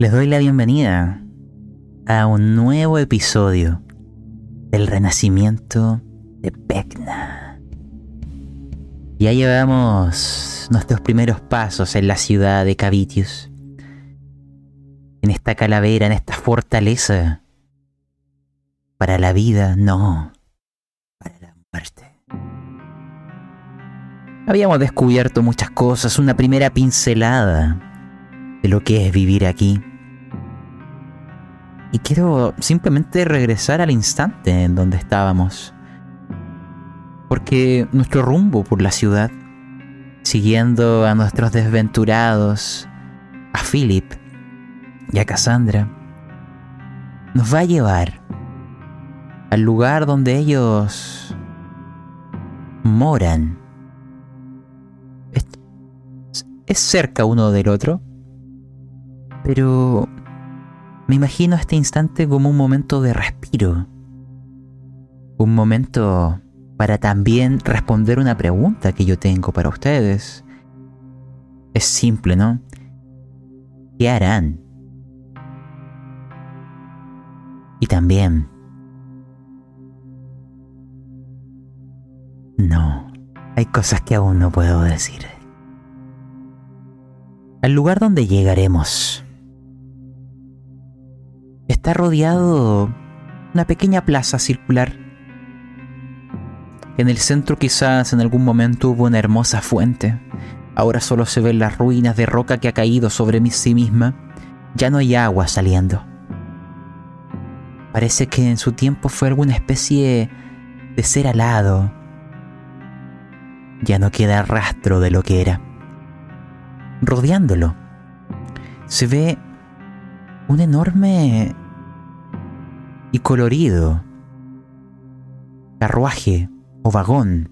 Les doy la bienvenida a un nuevo episodio del renacimiento de Pecna. Ya llevamos nuestros primeros pasos en la ciudad de Cavitius. En esta calavera, en esta fortaleza. Para la vida, no. Para la muerte. Habíamos descubierto muchas cosas, una primera pincelada de lo que es vivir aquí. Y quiero simplemente regresar al instante en donde estábamos. Porque nuestro rumbo por la ciudad, siguiendo a nuestros desventurados, a Philip y a Cassandra, nos va a llevar al lugar donde ellos moran. ¿Es cerca uno del otro? Pero me imagino este instante como un momento de respiro. Un momento para también responder una pregunta que yo tengo para ustedes. Es simple, ¿no? ¿Qué harán? Y también... No, hay cosas que aún no puedo decir. Al lugar donde llegaremos está rodeado una pequeña plaza circular. En el centro quizás en algún momento hubo una hermosa fuente. Ahora solo se ven las ruinas de roca que ha caído sobre sí misma. Ya no hay agua saliendo. Parece que en su tiempo fue alguna especie de ser alado. Ya no queda rastro de lo que era. Rodeándolo, se ve un enorme y colorido carruaje o vagón.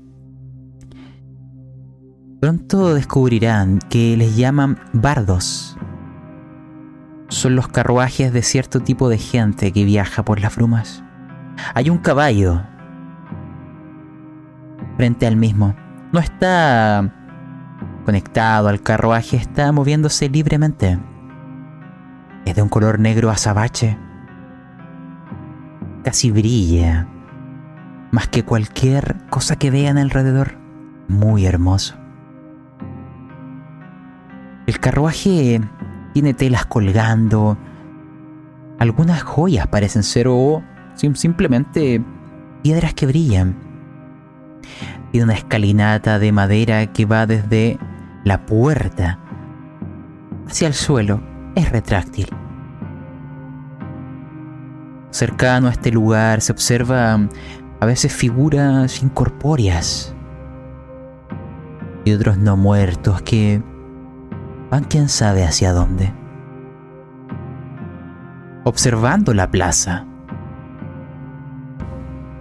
Pronto descubrirán que les llaman bardos. Son los carruajes de cierto tipo de gente que viaja por las brumas. Hay un caballo frente al mismo. No está conectado al carruaje, está moviéndose libremente. Es de un color negro azabache. Casi brilla. Más que cualquier cosa que vean alrededor. Muy hermoso. El carruaje tiene telas colgando. Algunas joyas parecen ser o simplemente piedras que brillan. Tiene una escalinata de madera que va desde la puerta hacia el suelo es retráctil. Cercano a este lugar se observa a veces figuras incorpóreas y otros no muertos que van quién sabe hacia dónde. Observando la plaza,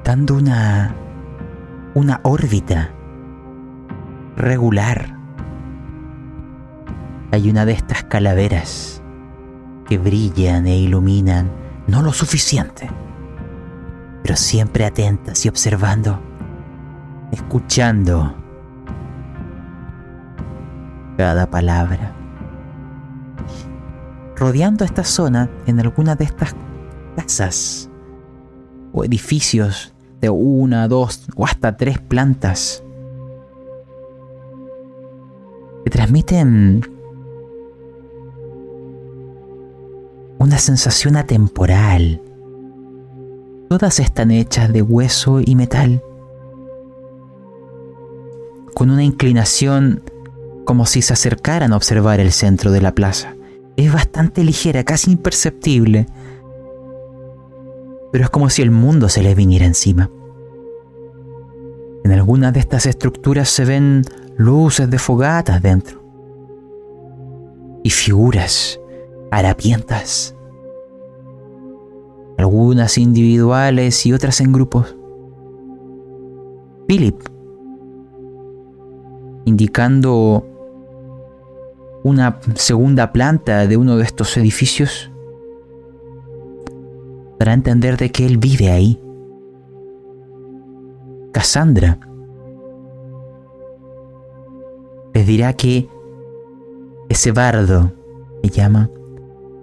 dando una una órbita regular. Hay una de estas calaveras que brillan e iluminan no lo suficiente, pero siempre atentas y observando, escuchando cada palabra. Rodeando esta zona en alguna de estas casas o edificios de una, dos o hasta tres plantas que transmiten una sensación atemporal. Todas están hechas de hueso y metal, con una inclinación como si se acercaran a observar el centro de la plaza. Es bastante ligera, casi imperceptible, pero es como si el mundo se les viniera encima. En algunas de estas estructuras se ven luces de fogatas dentro y figuras harapientas algunas individuales y otras en grupos. Philip, indicando una segunda planta de uno de estos edificios, para entender de que él vive ahí. Cassandra les dirá que ese bardo, me llama,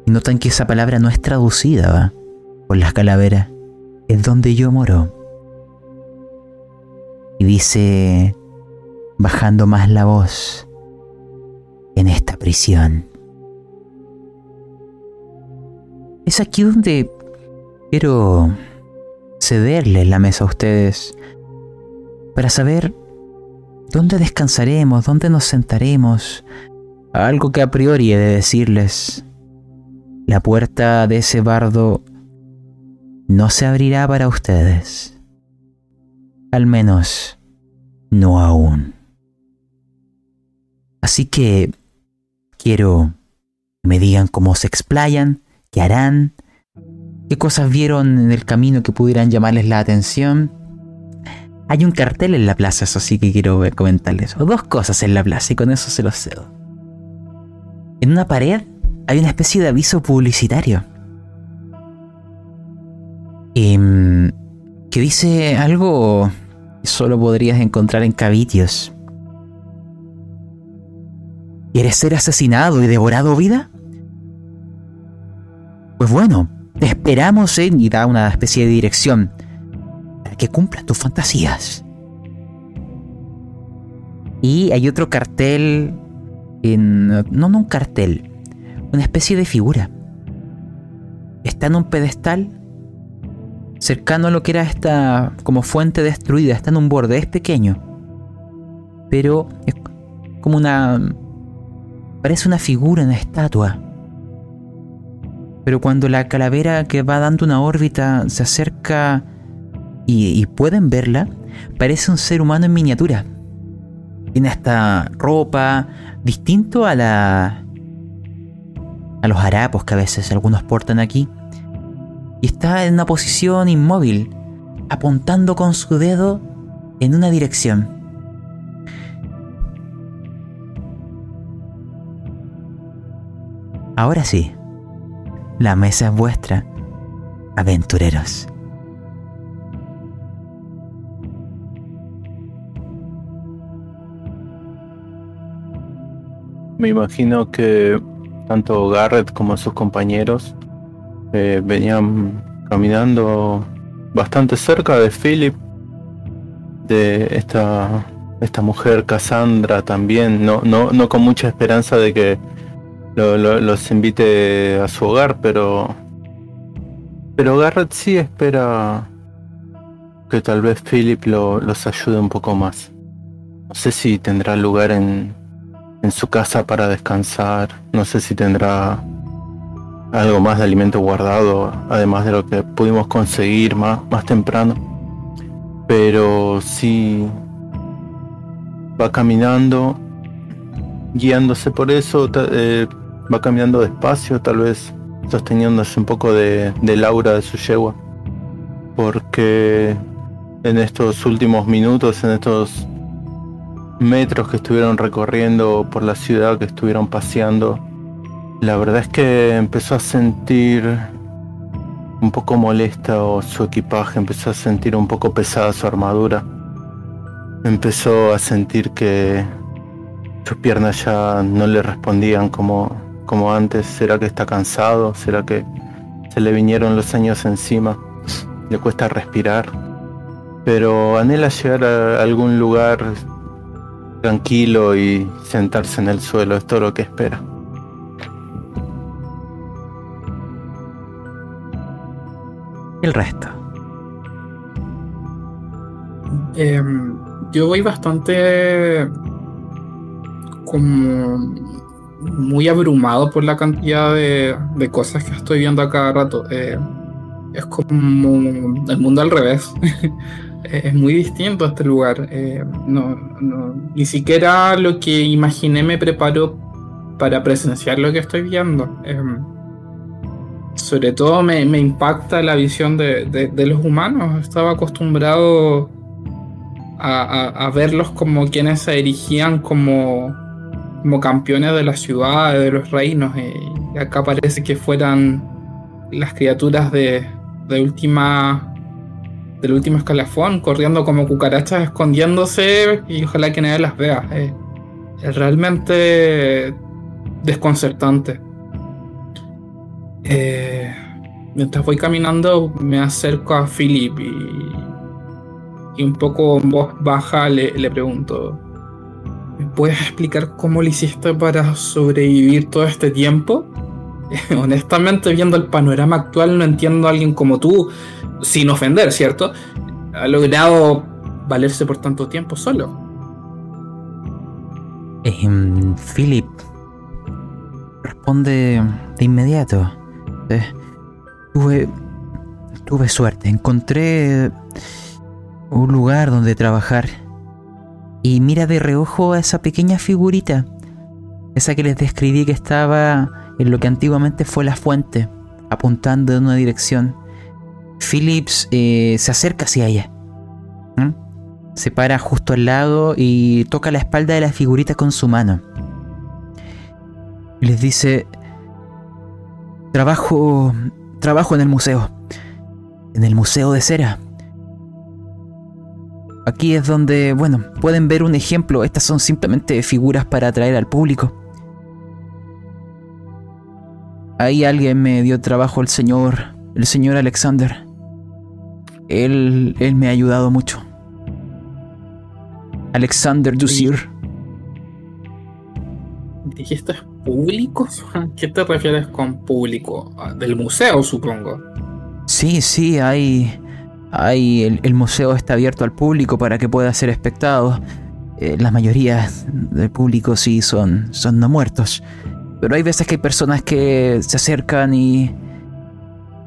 Y notan que esa palabra no es traducida ¿va? Por las calaveras. Es donde yo moro. Y dice, bajando más la voz, en esta prisión. Es aquí donde quiero cederles la mesa a ustedes para saber dónde descansaremos, dónde nos sentaremos. Algo que a priori he de decirles. La puerta de ese bardo no se abrirá para ustedes. Al menos, no aún. Así que quiero que me digan cómo se explayan, qué harán, qué cosas vieron en el camino que pudieran llamarles la atención. Hay un cartel en la plaza, eso sí que quiero comentarles. O dos cosas en la plaza y con eso se los cedo. En una pared hay una especie de aviso publicitario. Em, que dice algo que solo podrías encontrar en Cavitios. ¿Quieres ser asesinado y devorado vida? Pues bueno, te esperamos en y da una especie de dirección para que cumplas tus fantasías. Y hay otro cartel en no, no un cartel, una especie de figura. Está en un pedestal cercano a lo que era esta como fuente destruida, está en un borde, es pequeño, pero es como una Parece una figura, una estatua. Pero cuando la calavera que va dando una órbita se acerca y, pueden verla, parece un ser humano en miniatura. Tiene esta ropa distinto a la a los harapos que a veces algunos portan aquí. Y está en una posición inmóvil, apuntando con su dedo en una dirección. Ahora sí, la mesa es vuestra, aventureros. Me imagino que tanto Garrett como sus compañeros eh, venían caminando bastante cerca de Philip, de esta, esta mujer Cassandra también, no, no, no con mucha esperanza de que los invite a su hogar, pero. Pero Garrett sí espera que tal vez Philip los ayude un poco más. No sé si tendrá lugar en, en su casa para descansar. No sé si tendrá algo más de alimento guardado, además de lo que pudimos conseguir más, más temprano. Pero sí va caminando, guiándose por eso. Eh, va caminando despacio, tal vez sosteniéndose un poco de, del aura de su yegua. Porque en estos últimos minutos, en estos metros que estuvieron recorriendo por la ciudad, que estuvieron paseando, la verdad es que empezó a sentir un poco molesta su equipaje, empezó a sentir un poco pesada su armadura. Empezó a sentir que sus piernas ya no le respondían como como antes? ¿Será que está cansado? ¿Será que se le vinieron los años encima? ¿Le cuesta respirar? Pero anhela llegar a algún lugar tranquilo y sentarse en el suelo, es todo lo que espera. El resto. Em, yo voy bastante como muy abrumado por la cantidad de, cosas que estoy viendo a cada rato. Eh, es como el mundo al revés. es muy distinto este lugar. Eh, ni siquiera lo que imaginé me preparó para presenciar lo que estoy viendo. Eh, sobre todo me, impacta la visión de, los humanos. Estaba acostumbrado a, a verlos como quienes se erigían como como campeones de las ciudades, de los reinos. y acá parece que fueran las criaturas de, de última del último escalafón, corriendo como cucarachas, escondiéndose y ojalá que nadie las vea. es realmente desconcertante. Eh, mientras voy caminando me acerco a Philip y, y un poco en voz baja le, le pregunto, ¿me puedes explicar cómo lo hiciste para sobrevivir todo este tiempo? Honestamente, viendo el panorama actual, no entiendo a alguien como tú, sin ofender, ¿cierto? Ha logrado valerse por tanto tiempo solo. Em, Philip responde de inmediato. Eh, tuve, tuve suerte. Encontré un lugar donde trabajar. Y mira de reojo a esa pequeña figurita. Esa que les describí que estaba en lo que antiguamente fue la fuente, apuntando en una dirección. Phillips eh, se acerca hacia ella. Se para justo al lado y toca la espalda de la figurita con su mano. Les dice, trabajo, trabajo en el museo. En el Museo de Cera. Aquí es donde, bueno, pueden ver un ejemplo. Estas son simplemente figuras para atraer al público. Ahí alguien me dio trabajo el señor, el señor Alexander. Él, él me ha ayudado mucho. Alexander Dusir. ¿Dijiste público? ¿A qué te refieres con público? Ah, Del museo, supongo. Sí, sí, hay. Hay. El, el museo está abierto al público para que pueda ser espectado. Eh, la mayoría del público sí son, son no muertos. Pero hay veces que hay personas que se acercan y.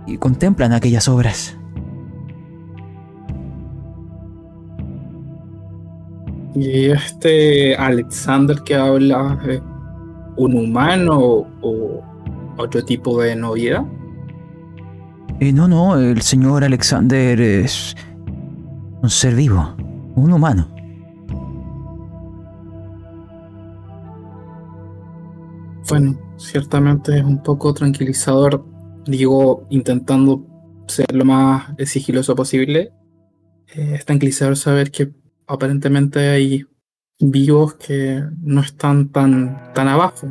y contemplan aquellas obras. ¿Y este Alexander que habla es un humano o otro tipo de novia? Eh, no, no, el señor Alexander es un ser vivo, un humano. Bueno, ciertamente es un poco tranquilizador, digo, intentando ser lo más sigiloso posible. Eh, es tranquilizador saber que aparentemente hay vivos que no están tan, tan abajo.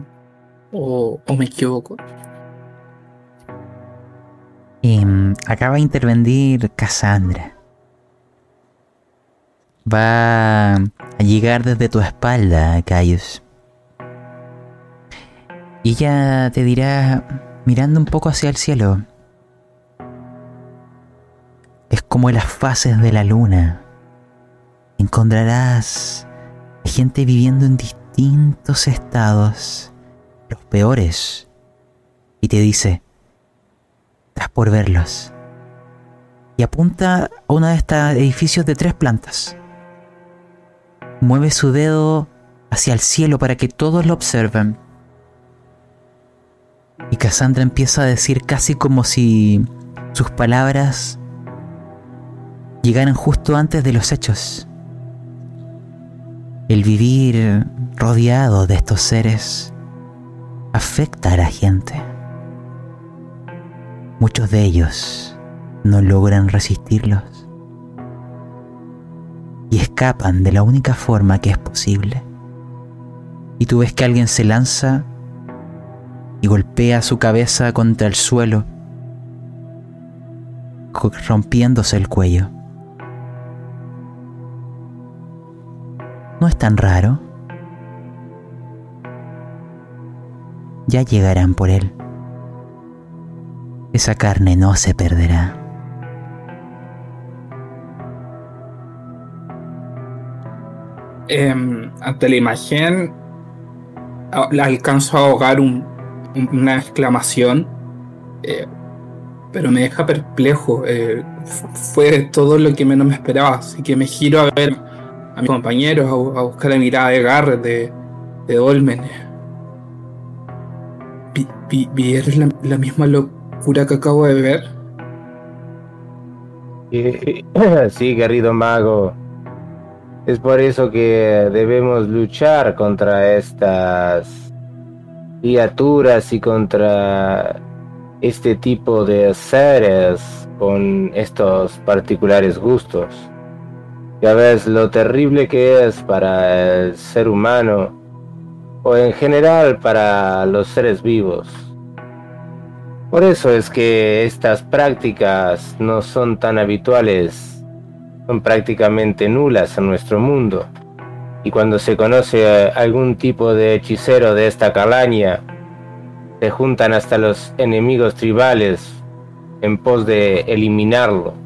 O, o me equivoco. Em, acaba de intervenir Cassandra. Va a llegar desde tu espalda, Caius. Y ella te dirá, mirando un poco hacia el cielo, es como las fases de la luna. Encontrarás gente viviendo en distintos estados, los peores, y te dice, estás por verlos. Y apunta a uno de estos edificios de tres plantas. Mueve su dedo hacia el cielo para que todos lo observen. Y Cassandra empieza a decir casi como si sus palabras llegaran justo antes de los hechos. El vivir rodeado de estos seres afecta a la gente. Muchos de ellos no logran resistirlos y escapan de la única forma que es posible. Y tú ves que alguien se lanza y golpea su cabeza contra el suelo, rompiéndose el cuello. No es tan raro. Ya llegarán por él. Esa carne no se perderá. Em, ante la imagen, la alcanzo a ahogar un- un- una exclamación, eh, pero me deja perplejo. eh, fue todo lo que menos me esperaba, así que me giro a ver a mis compañeros, a, a buscar la mirada de Garrett, de, de Dolmen. Vi- vi- ¿Vieron la, la misma locura que acabo de ver? Sí, querido mago. Es por eso que debemos luchar contra estas criaturas y contra este tipo de seres con estos particulares gustos. Ya ves lo terrible que es para el ser humano o en general para los seres vivos. Por eso es que estas prácticas no son tan habituales, son prácticamente nulas en nuestro mundo. Y cuando se conoce algún tipo de hechicero de esta calaña, se juntan hasta los enemigos tribales en pos de eliminarlo.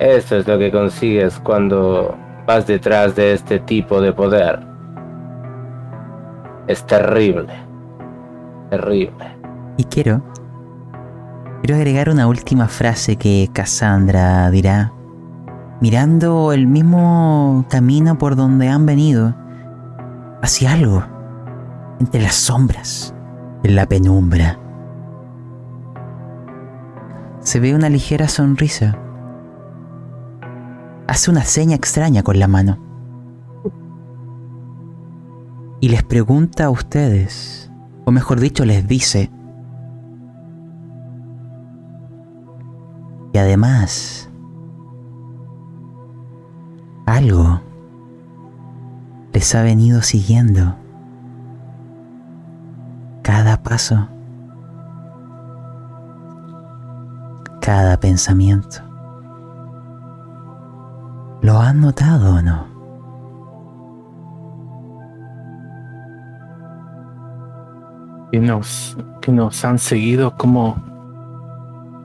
Eso es lo que consigues cuando vas detrás de este tipo de poder. Es terrible. Terrible. Y quiero. Quiero agregar una última frase que Cassandra dirá mirando el mismo camino por donde han venido, hacia algo, entre las sombras, en la penumbra. Se ve una ligera sonrisa. Hace una seña extraña con la mano. Y les pregunta a ustedes, o mejor dicho, les dice, y además, algo les ha venido siguiendo cada paso, cada pensamiento. ¿Lo han notado o no? Que nos, que nos han seguido, ¿cómo,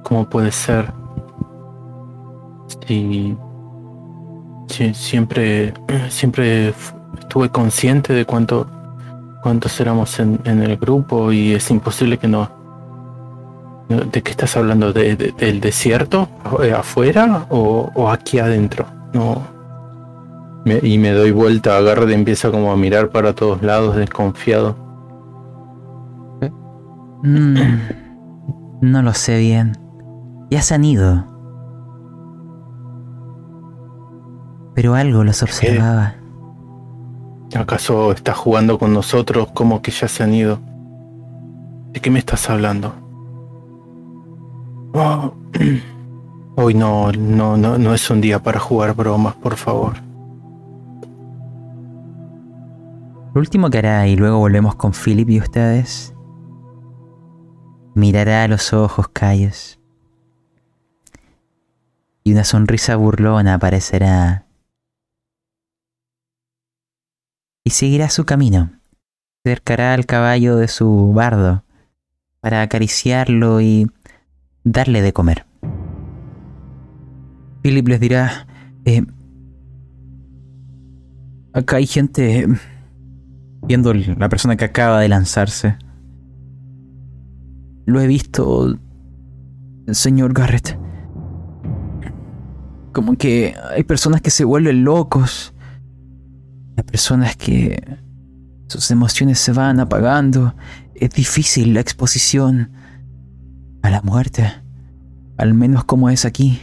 cómo puede ser? Si siempre, siempre estuve consciente de cuánto, cuántos éramos en, el grupo y es imposible que no. ¿De qué estás hablando? ¿De, del desierto? Eh, ¿Afuera o, aquí adentro? No. y me doy vuelta, y empieza como a mirar para todos lados desconfiado. Mm, no lo sé bien. Ya se han ido. pero algo los observaba. ¿Acaso estás jugando con nosotros como que ya se han ido? ¿De qué me estás hablando? Oh. Hoy no, no, no, no es un día para jugar bromas, por favor. Lo último que hará, y luego volvemos con Philip y ustedes, mirará a los ojos calles y una sonrisa burlona aparecerá y seguirá su camino. Cercará al caballo de su bardo para acariciarlo y darle de comer. Philip les dirá, eh, acá hay gente viendo la persona que acaba de lanzarse. Lo he visto, señor Garrett. Como que hay personas que se vuelven locos las personas que sus emociones se van apagando. Es difícil la exposición a la muerte, al menos como es aquí.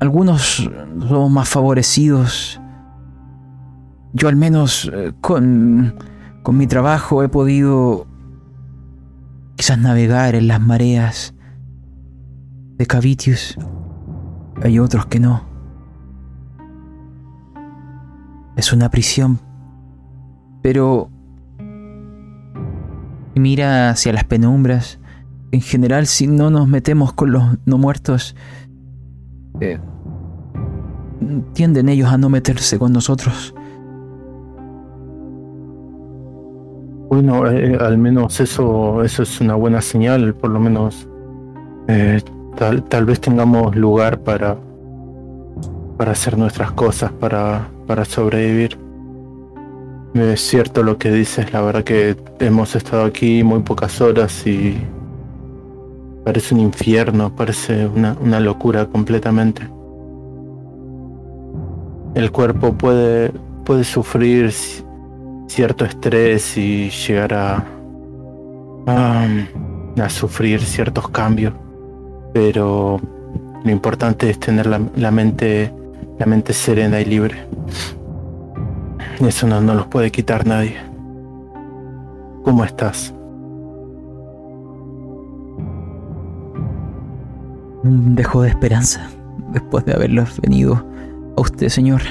Algunos somos más favorecidos. Yo al menos eh, con, con mi trabajo he podido quizás navegar en las mareas de Cavitius. Hay otros que no. Es una prisión. Pero... Mira hacia las penumbras. En general, si no nos metemos con los no muertos, eh, tienden ellos a no meterse con nosotros. Bueno, eh, al menos eso, eso es una buena señal, por lo menos eh, tal, tal vez tengamos lugar para, para hacer nuestras cosas, para, para sobrevivir. Es cierto lo que dices, la verdad que hemos estado aquí muy pocas horas y parece un infierno, parece una, locura completamente. El cuerpo puede, puede sufrir cierto estrés y llegar a, a, sufrir ciertos cambios, pero lo importante es tener la mente la mente serena y libre. Eso no, no los puede quitar nadie. ¿Cómo estás? Un dejo de esperanza después de haberlos venido a usted, señor.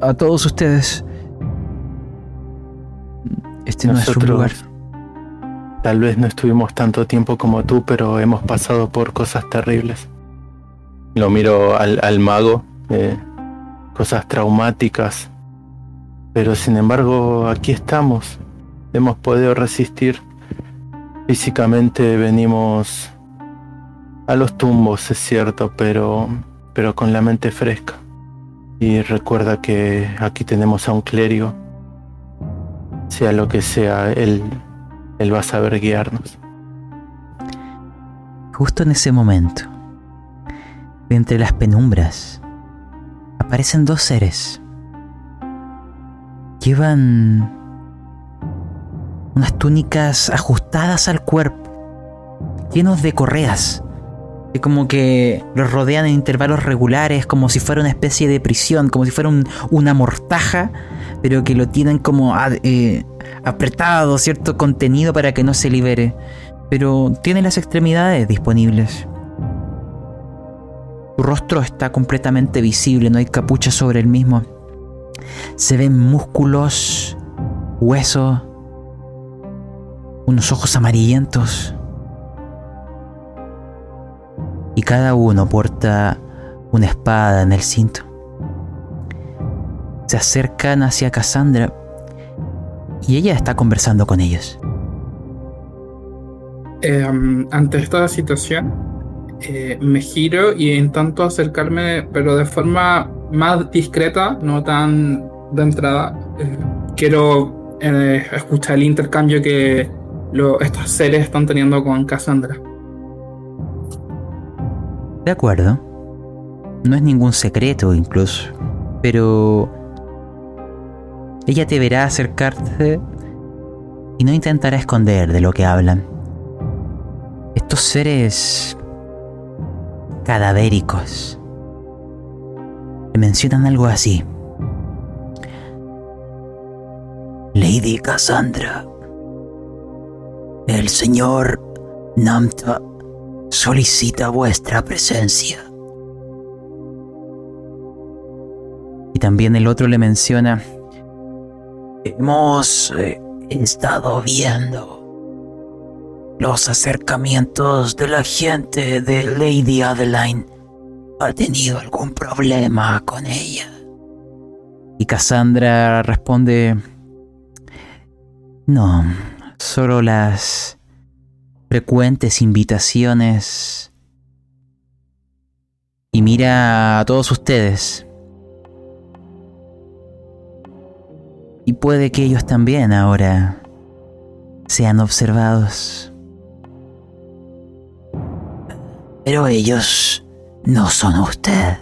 A, todos ustedes. Este no es su lugar. Tal vez no estuvimos tanto tiempo como tú, pero hemos pasado por cosas terribles. Lo miro al, al mago, eh, cosas traumáticas, pero sin embargo aquí estamos. Hemos podido resistir. Físicamente venimos a los tumbos, es cierto, pero, pero con la mente fresca. Y recuerda que aquí tenemos a un clérigo. Sea lo que sea, él, él va a saber guiarnos. Justo en ese momento, entre las penumbras, aparecen dos seres. Llevan unas túnicas ajustadas al cuerpo, llenos de correas, que como que los rodean en intervalos regulares, como si fuera una especie de prisión, como si fuera una mortaja, pero que lo tienen como eh, apretado, cierto contenido para que no se libere. Pero tiene las extremidades disponibles. Su rostro está completamente visible, no hay capucha sobre el mismo. Se ven músculos, huesos, unos ojos amarillentos. Y cada uno porta una espada en el cinto. Se acercan hacia Cassandra y ella está conversando con ellos. Em, ante esta situación, eh, me giro y intento acercarme, pero de forma más discreta, no tan de entrada. Eh, quiero eh, escuchar el intercambio que estos seres están teniendo con Cassandra. De acuerdo. No es ningún secreto incluso. Pero... Ella te verá acercarte y no intentará esconder de lo que hablan. Estos seres cadavéricos te mencionan algo así. Lady Cassandra, el señor Namta solicita vuestra presencia. Y también el otro le menciona, hemos eh, estado viendo los acercamientos de la gente de Lady Adeline. ¿Ha tenido algún problema con ella? Y Cassandra responde, no, solo las frecuentes invitaciones y mira a todos ustedes. Y puede que ellos también ahora sean observados. Pero ellos no son usted.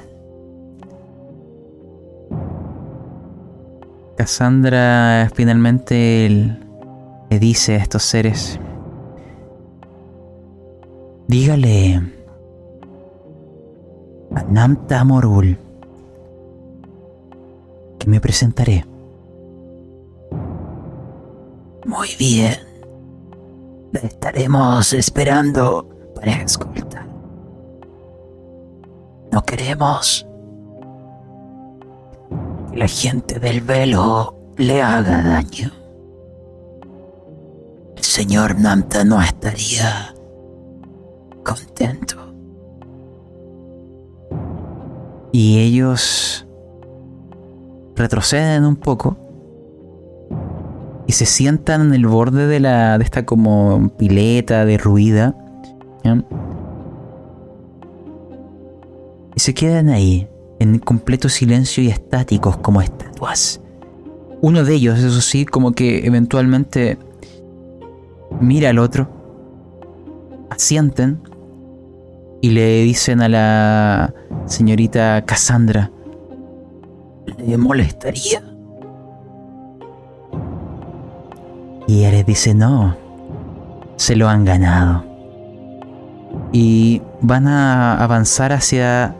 Cassandra finalmente le dice a estos seres, dígale a Namta Morul que me presentaré. Muy bien. La estaremos esperando para escoltar. No queremos que la gente del velo le haga daño. El señor Namta no estaría contento. Y ellos retroceden un poco y se sientan en el borde de la de esta como pileta derruida y se quedan ahí en completo silencio y estáticos como estatuas. Uno de ellos, eso sí, como que eventualmente mira al otro, asienten y le dicen a la señorita Cassandra, ¿le molestaría? Y ella dice, no, se lo han ganado. Y van a avanzar hacia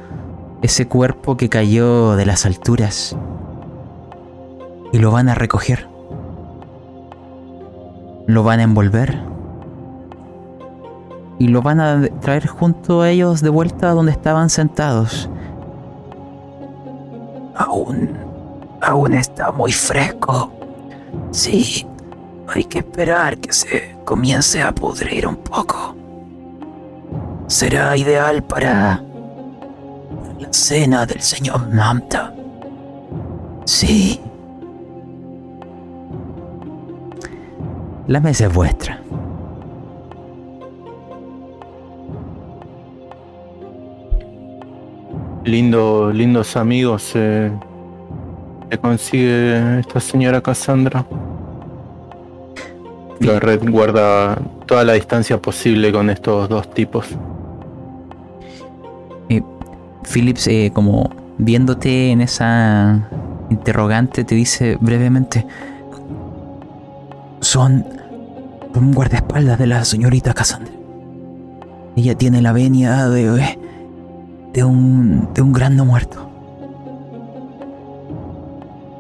ese cuerpo que cayó de las alturas y lo van a recoger. Lo van a envolver y lo van a traer junto a ellos de vuelta donde estaban sentados. Aún, aún está muy fresco. Sí, hay que esperar que se comience a pudrir un poco. Será ideal para la cena del señor Mamta. Sí. La mesa es vuestra. Lindo, lindos amigos eh, que consigue esta señora Cassandra. La red guarda toda la distancia posible con estos dos tipos. Phillips, eh, como viéndote en esa interrogante, te dice brevemente: Son un guardaespaldas de la señorita Cassandra. Ella tiene la venia de, de un, de un gran muerto.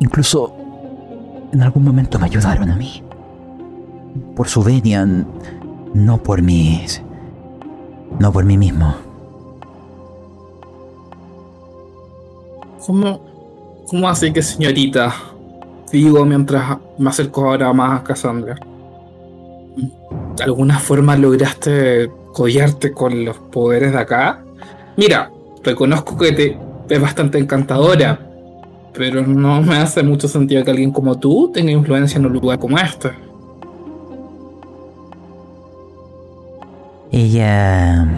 Incluso en algún momento me ayudaron a mí. Por su venia, no por mí. No por mí mismo. ¿Cómo, cómo así que señorita? Digo mientras me acerco ahora más a Cassandra. ¿De alguna forma lograste codiarte con los poderes de acá? Mira, reconozco que te es bastante encantadora, pero no me hace mucho sentido que alguien como tú tenga influencia en un lugar como este. Ella...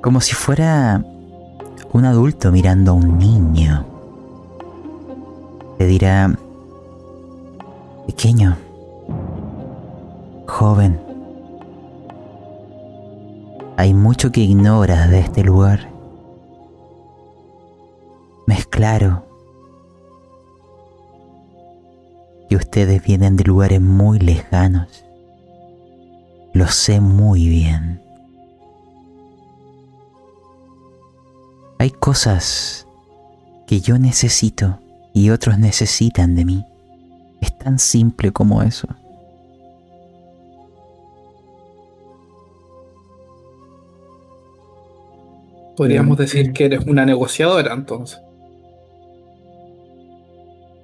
Como si fuera un adulto mirando a un niño. Te dirá... Pequeño. Joven. Hay mucho que ignoras de este lugar. Me es claro que ustedes vienen de lugares muy lejanos. Lo sé muy bien. Hay cosas que yo necesito y otros necesitan de mí. Es tan simple como eso. Podríamos decir que eres una negociadora entonces.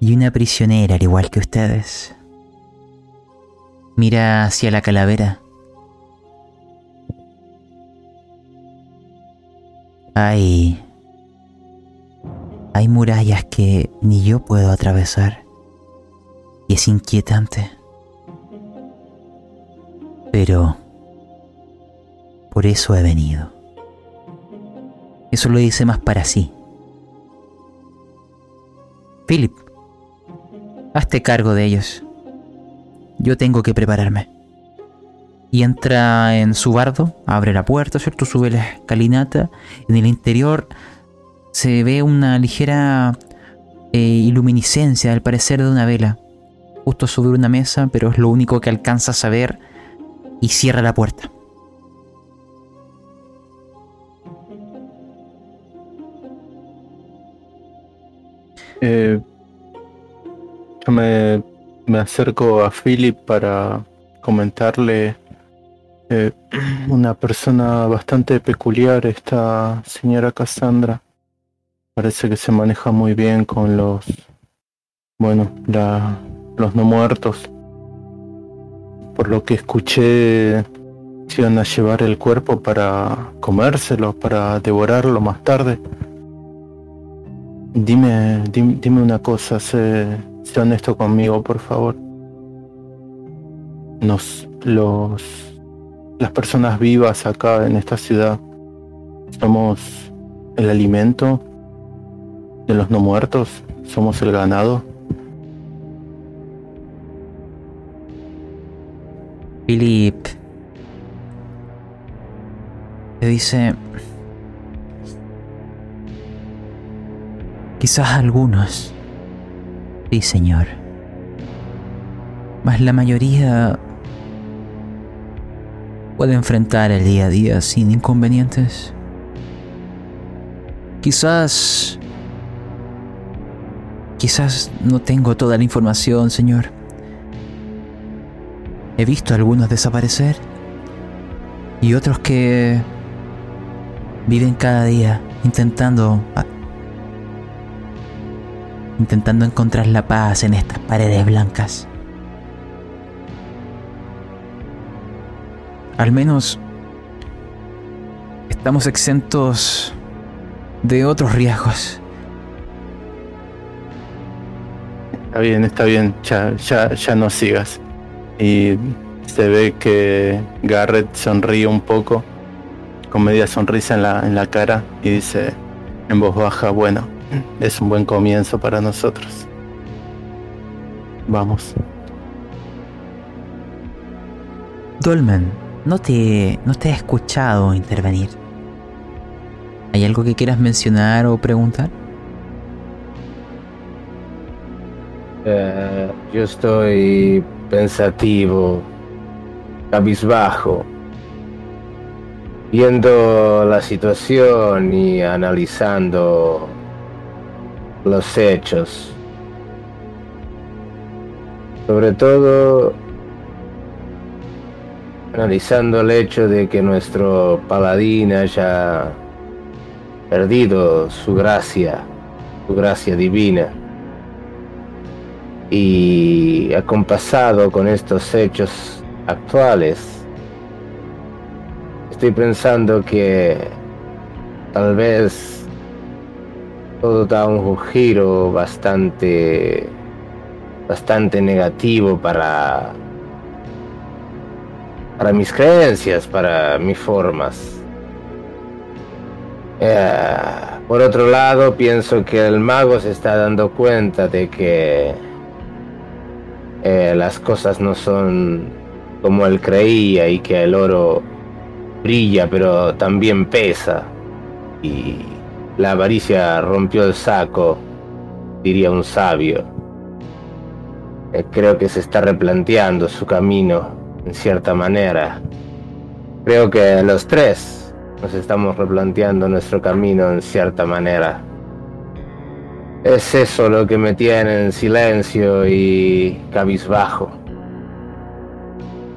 Y una prisionera al igual que ustedes. Mira hacia la calavera. Hay... Hay murallas que ni yo puedo atravesar. Y es inquietante. Pero... Por eso he venido. Eso lo dice más para sí. Philip, hazte cargo de ellos. Yo tengo que prepararme. Y entra en su bardo, abre la puerta, ¿cierto? Sube la escalinata. En el interior se ve una ligera eh, iluminiscencia, al parecer de una vela. Justo sobre una mesa, pero es lo único que alcanzas a ver. Y cierra la puerta. Eh, yo me, me acerco a Philip para comentarle eh, una persona bastante peculiar, esta señora Cassandra. Parece que se maneja muy bien con los, bueno, la, los no muertos. Por lo que escuché, se iban a llevar el cuerpo para comérselo, para devorarlo más tarde. Dime, dime, dime una cosa, sé, sé honesto conmigo, por favor. Nos, los, las personas vivas acá en esta ciudad, somos el alimento de los no muertos, somos el ganado. Philip te dice, quizás algunos, sí señor, mas la mayoría puede enfrentar el día a día sin inconvenientes. Quizás... Quizás no tengo toda la información, señor. He visto algunos desaparecer y otros que viven cada día intentando intentando encontrar la paz en estas paredes blancas. Al menos estamos exentos de otros riesgos. Está bien, está bien, ya, ya, ya no sigas. Y se ve que Garrett sonríe un poco, con media sonrisa en la, en la cara, y dice en voz baja, bueno, es un buen comienzo para nosotros. Vamos. Dolmen, no te, no te he escuchado intervenir. ¿Hay algo que quieras mencionar o preguntar? Eh, yo estoy pensativo, cabizbajo, viendo la situación y analizando los hechos. Sobre todo analizando el hecho de que nuestro paladín haya perdido su gracia, su gracia divina. Y acompasado con estos hechos actuales, estoy pensando que tal vez todo da un giro bastante bastante negativo para para mis creencias, para mis formas. Eh, por otro lado, pienso que el mago se está dando cuenta de que eh, las cosas no son como él creía y que el oro brilla pero también pesa. Y la avaricia rompió el saco, diría un sabio. Eh, creo que se está replanteando su camino en cierta manera. Creo que los tres nos estamos replanteando nuestro camino en cierta manera. Es eso lo que me tiene en silencio y cabizbajo.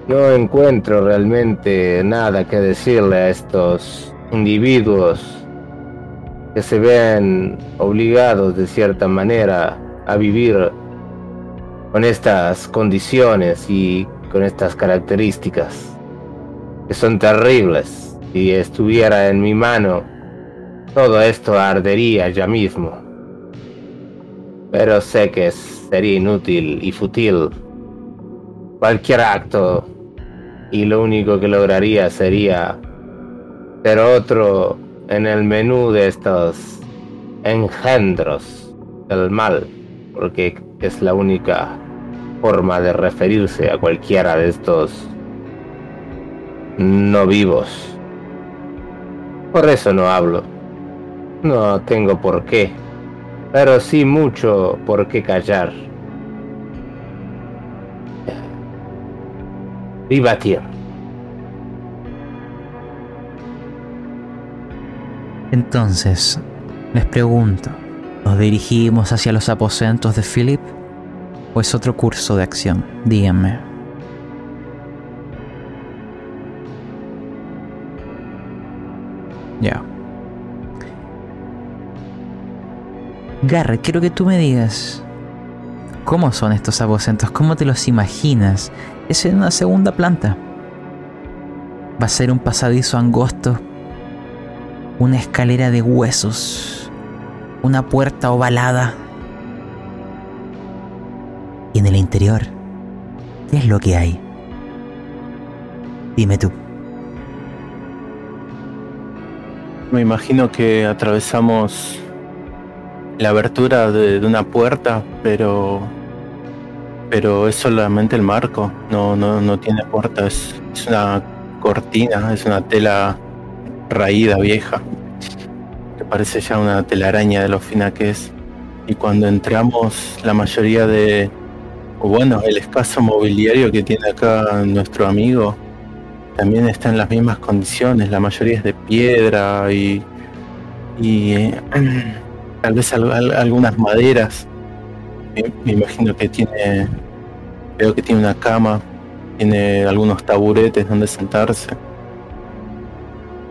No encuentro realmente nada que decirle a estos individuos que se ven obligados de cierta manera a vivir con estas condiciones y con estas características que son terribles. Si estuviera en mi mano, todo esto ardería ya mismo. Pero sé que sería inútil y fútil cualquier acto y lo único que lograría sería ser otro en el menú de estos engendros del mal, porque es la única forma de referirse a cualquiera de estos no vivos. Por eso no hablo. No tengo por qué, pero sí mucho por qué callar. Vivatir. Entonces, les pregunto, ¿nos dirigimos hacia los aposentos de Philip? ¿O es otro curso de acción? Díganme. Ya. Garrett, quiero que tú me digas cómo son estos aposentos, cómo te los imaginas. Es en una segunda planta. Va a ser un pasadizo angosto, una escalera de huesos, una puerta ovalada. Y en el interior, ¿qué es lo que hay? Dime tú. Me imagino que atravesamos la abertura de, una puerta, pero pero es solamente el marco, no, no, no tiene puerta, es, es una cortina, es una tela raída vieja, que parece ya una telaraña de lo fina que es. Y cuando entramos, la mayoría de, bueno, el escaso mobiliario que tiene acá nuestro amigo, también está en las mismas condiciones, la mayoría es de piedra y, y eh, tal vez al- al- algunas maderas. Me, me imagino que tiene, veo que tiene una cama, tiene algunos taburetes donde sentarse.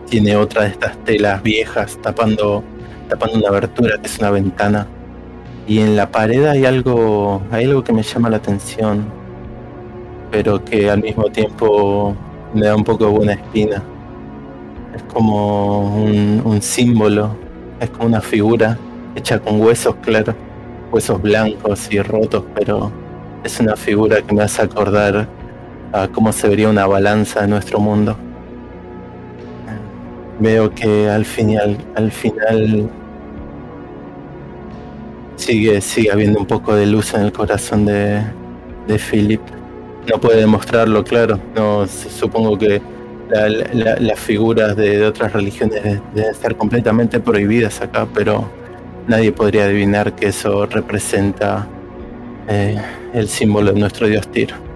Tiene otra de estas telas viejas tapando, tapando una abertura que es una ventana. y en la pared hay algo, hay algo que me llama la atención, pero que al mismo tiempo me da un poco de buena espina. Es como un, un símbolo, es como una figura hecha con huesos, claro, huesos blancos y rotos, pero es una figura que me hace acordar a cómo se vería una balanza en nuestro mundo. Veo que al final, al final sigue, sigue habiendo un poco de luz en el corazón de, de Philip. No puede demostrarlo, claro. No supongo que las figuras de, otras religiones deben estar completamente prohibidas acá, pero nadie podría adivinar que eso representa eh, el símbolo de nuestro dios Tiro.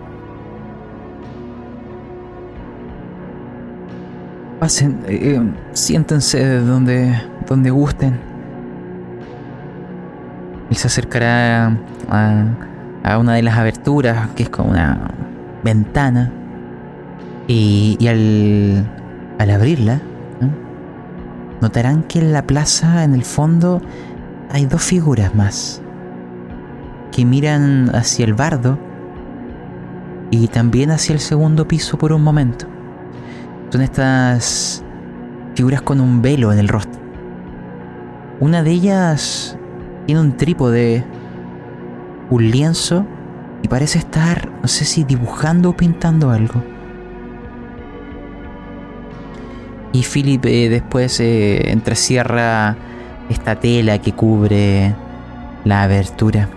Pasen, eh, siéntense donde, donde gusten. Él se acercará a, a, una de las aberturas, que es como una ventana, y, y al, al, abrirla, notarán que en la plaza, en el fondo, hay dos figuras más que miran hacia el bardo y también hacia el segundo piso por un momento. Son estas figuras con un velo en el rostro. Una de ellas tiene un trípode, un lienzo y parece estar, no sé si dibujando o pintando algo. Y Philip eh, después eh, entrecierra esta tela que cubre la abertura.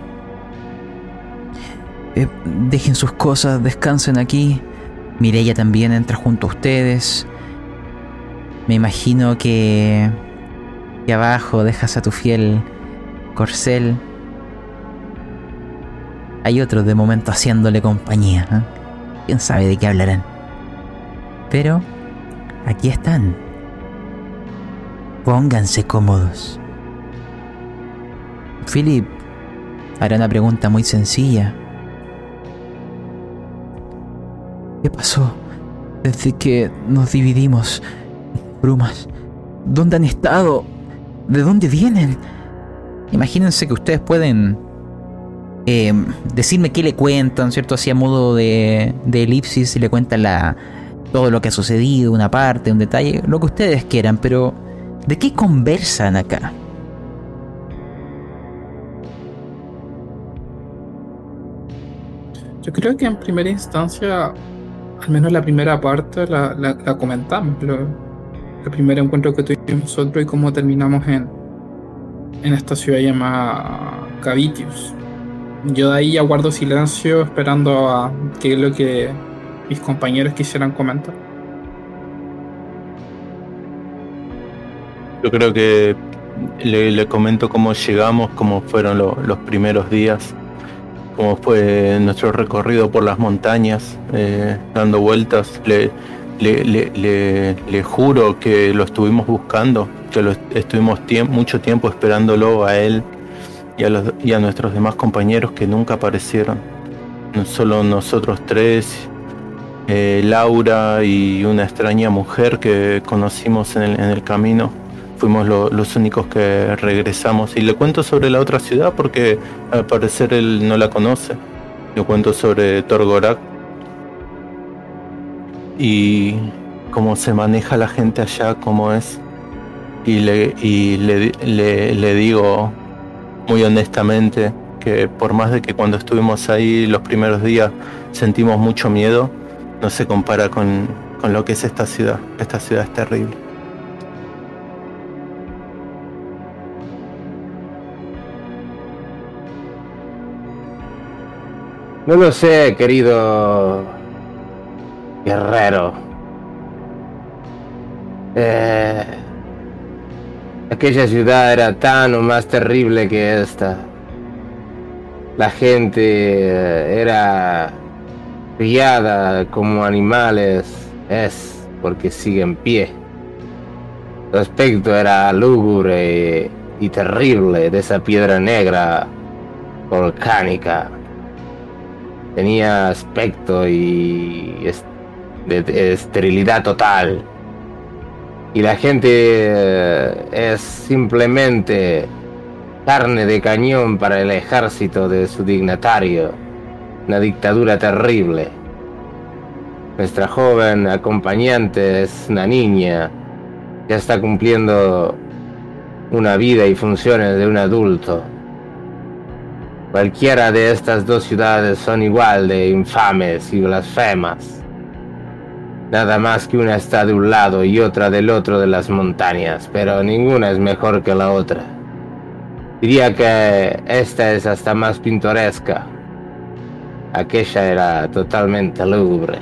Eh, dejen sus cosas, descansen aquí. Mireya también entra junto a ustedes. Me imagino que, que abajo dejas a tu fiel corcel. Hay otros de momento haciéndole compañía. ¿eh? ¿Quién sabe de qué hablarán? Pero aquí están. Pónganse cómodos. Philip hará una pregunta muy sencilla. ¿Qué pasó desde que nos dividimos? Brumas, ¿dónde han estado? ¿De dónde vienen? Imagínense que ustedes pueden eh, decirme qué le cuentan, ¿cierto? Así a modo de, de elipsis, y le cuentan la, todo lo que ha sucedido, una parte, un detalle, lo que ustedes quieran, pero ¿de qué conversan acá? Yo creo que en primera instancia al menos la primera parte la, comentamos, el primer encuentro que tuvimos nosotros y cómo terminamos en, en esta ciudad llamada Cavitius. Yo de ahí aguardo silencio esperando a qué es lo que mis compañeros quisieran comentar. Yo creo que le, comento cómo llegamos, cómo fueron lo, los primeros días como fue nuestro recorrido por las montañas, eh, dando vueltas. Le, juro que lo estuvimos buscando, que estuvimos mucho tiempo esperándolo a él y a, nuestros demás compañeros que nunca aparecieron. No solo nosotros tres, eh, Laura y una extraña mujer que conocimos en el camino fuimos los únicos que regresamos. Y le cuento sobre la otra ciudad porque al parecer él no la conoce. Le cuento sobre Torgorak y cómo se maneja la gente allá, cómo es. Y le, y le, le digo muy honestamente que por más de que cuando estuvimos ahí los primeros días sentimos mucho miedo, no se compara con, con lo que es esta ciudad. Esta ciudad es terrible. No lo sé, querido guerrero. Eh, aquella ciudad era tan o más terrible que esta. La gente eh, era criada como animales, es porque sigue en pie. Su aspecto era lúgubre y terrible de esa piedra negra volcánica tenía aspecto y de, esterilidad total. Y la gente eh, es simplemente carne de cañón para el ejército de su dignatario. Una dictadura terrible. Nuestra joven acompañante es una niña. Ya está cumpliendo una vida y funciones de un adulto. Cualquiera de estas dos ciudades son igual de infames y blasfemas. Nada más que una está de un lado y otra del otro de las montañas, pero ninguna es mejor que la otra. Diría que esta es hasta más pintoresca. Aquella era totalmente lúgubre.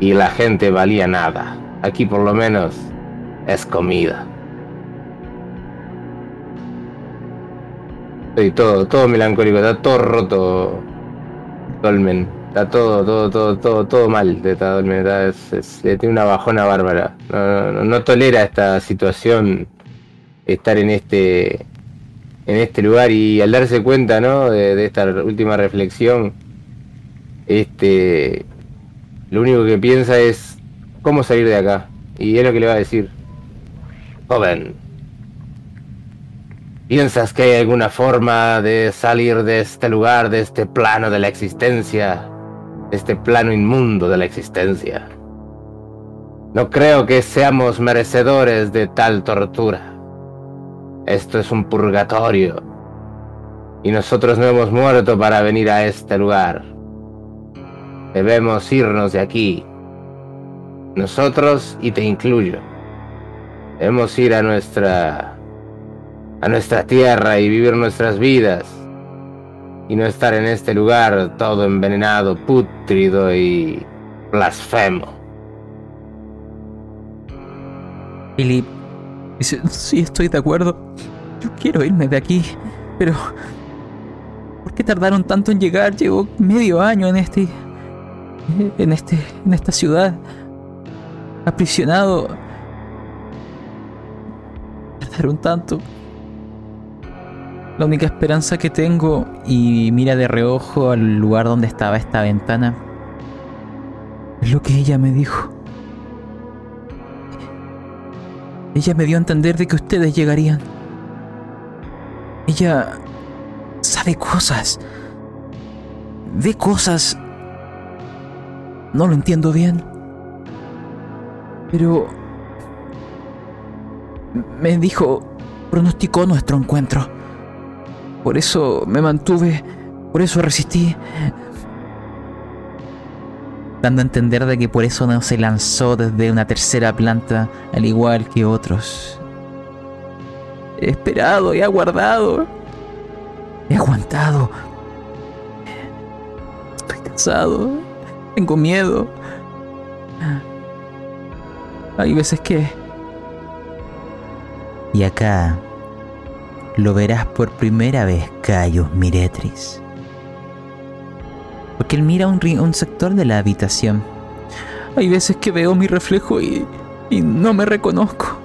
Y la gente valía nada. Aquí por lo menos es comida. Estoy todo, todo melancólico, está todo roto, Dolmen. Está todo, todo, todo, todo, todo mal de esta Dolmen. tiene una bajona bárbara. No, tolera esta situación estar en este en este lugar y al darse cuenta ¿no? de, esta última reflexión este lo único que piensa es cómo salir de acá y es lo que le va a decir joven ¿Piensas que hay alguna forma de salir de este lugar, de este plano de la existencia, este plano inmundo de la existencia? No creo que seamos merecedores de tal tortura. Esto es un purgatorio. Y nosotros no hemos muerto para venir a este lugar. Debemos irnos de aquí. Nosotros y te incluyo. Debemos ir a nuestra a nuestra tierra y vivir nuestras vidas y no estar en este lugar todo envenenado, pútrido y blasfemo. Philip, sí estoy de acuerdo. Yo quiero irme de aquí, pero ¿por qué tardaron tanto en llegar? Llevo medio año en este en este en esta ciudad aprisionado. Tardaron tanto. La única esperanza que tengo, y mira de reojo al lugar donde estaba esta ventana, es lo que ella me dijo. Ella me dio a entender de que ustedes llegarían. Ella sabe cosas. Ve cosas. No lo entiendo bien. Pero... Me dijo, pronosticó nuestro encuentro. Por eso me mantuve, por eso resistí. Dando a entender de que por eso no se lanzó desde una tercera planta, al igual que otros. He esperado, he aguardado, he aguantado. Estoy cansado, tengo miedo. Hay veces que... Y acá lo verás por primera vez, Caius Miretris. Porque él mira un, un sector de la habitación. Hay veces que veo mi reflejo y, y no me reconozco.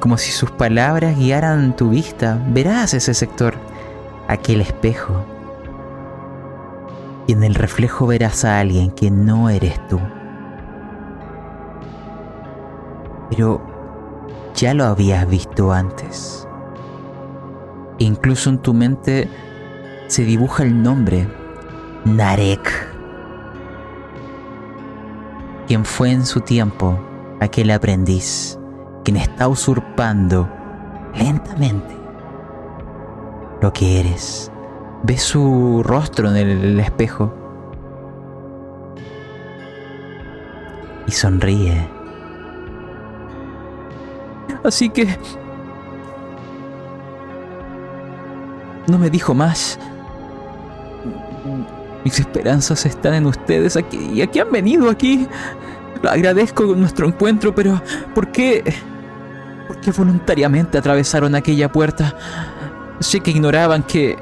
Como si sus palabras guiaran tu vista, verás ese sector, aquel espejo. Y en el reflejo verás a alguien que no eres tú. Pero ya lo habías visto antes. Incluso en tu mente se dibuja el nombre, Narek, quien fue en su tiempo aquel aprendiz, quien está usurpando lentamente lo que eres. Ves su rostro en el espejo y sonríe Así que... No me dijo más. Mis esperanzas están en ustedes aquí y aquí han venido aquí. Agradezco nuestro encuentro, pero ¿por qué? ¿Por qué voluntariamente atravesaron aquella puerta? Sé que ignoraban que,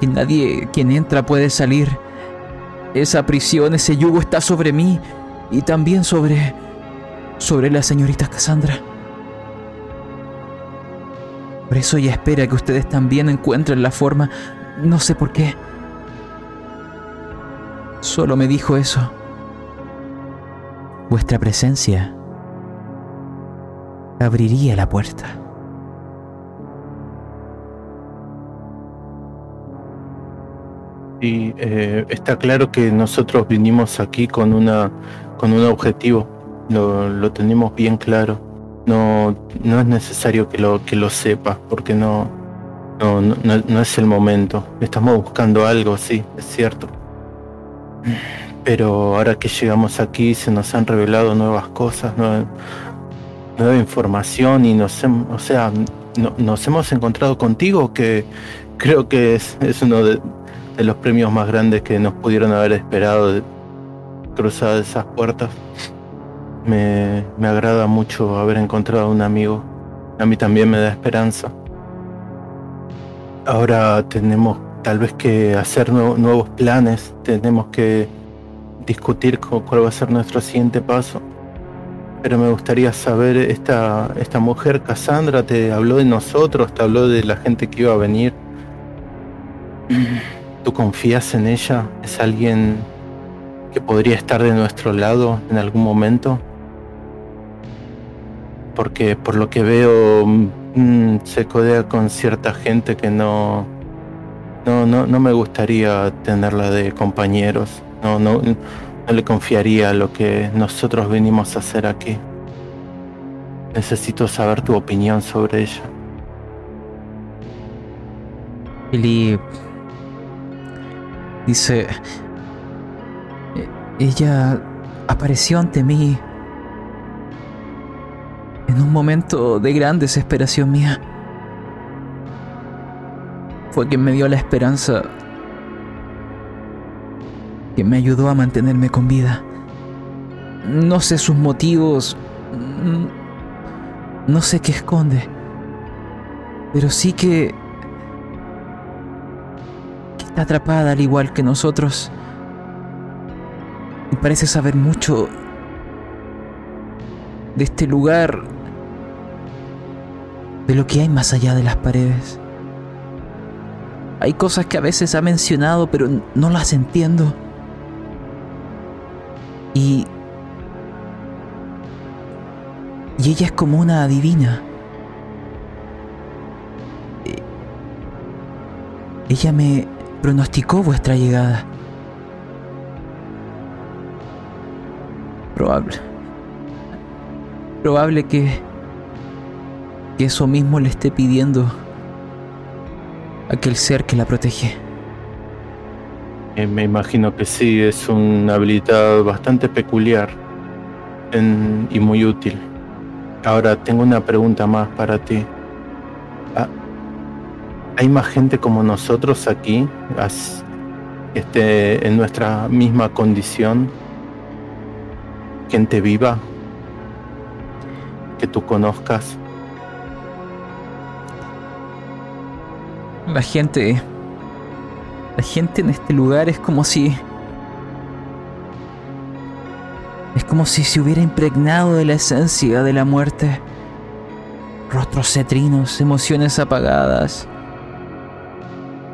que nadie quien entra puede salir. Esa prisión, ese yugo está sobre mí y también sobre sobre la señorita Cassandra. Por eso ella espera que ustedes también encuentren la forma, no sé por qué. Solo me dijo eso. Vuestra presencia abriría la puerta. Y eh, está claro que nosotros vinimos aquí con una con un objetivo. Lo, lo tenemos bien claro. No, no es necesario que lo que lo sepas, porque no, no, no, es el momento. Estamos buscando algo, sí, es cierto. Pero ahora que llegamos aquí se nos han revelado nuevas cosas, nueva, nueva información y nos, hem- o sea, no- nos hemos encontrado contigo que creo que es, uno de, de los premios más grandes que nos pudieron haber esperado de cruzar esas puertas. Me, me agrada mucho haber encontrado un amigo. A mí también me da esperanza. Ahora tenemos tal vez que hacer nuevo- nuevos planes, tenemos que discutir cu- cuál va a ser nuestro siguiente paso. Pero me gustaría saber, esta, esta mujer, Cassandra, te habló de nosotros, te habló de la gente que iba a venir. ¿Tú confías en ella? ¿Es alguien que podría estar de nuestro lado en algún momento? Porque por lo que veo mm, se codea con cierta gente que no, no, no, no me gustaría tenerla de compañeros. No, no, no le confiaría lo que nosotros venimos a hacer aquí. Necesito saber tu opinión sobre ella. Philip dice, "E- ella apareció ante mí en un momento de gran desesperación mía. Fue quien me dio la esperanza, quien me ayudó a mantenerme con vida. No sé sus motivos, no sé qué esconde, pero sí que que está atrapada al igual que nosotros. Y parece saber mucho de este lugar, de lo que hay más allá de las paredes. Hay cosas que a veces ha mencionado, pero no las entiendo. Y... Y ella es como una adivina. Eh, Ella me pronosticó vuestra llegada. Probable. Probable que. que eso mismo le esté pidiendo aquel ser que la protege. Eh, me imagino que sí, es una habilidad bastante peculiar y muy útil. Ahora tengo una pregunta más para ti. Ah, ¿Hay más gente como nosotros aquí, esté en nuestra misma condición? Gente viva que tú conozcas. La gente. La gente en este lugar es como si. Es como si se hubiera impregnado de la esencia de la muerte. Rostros cetrinos, emociones apagadas.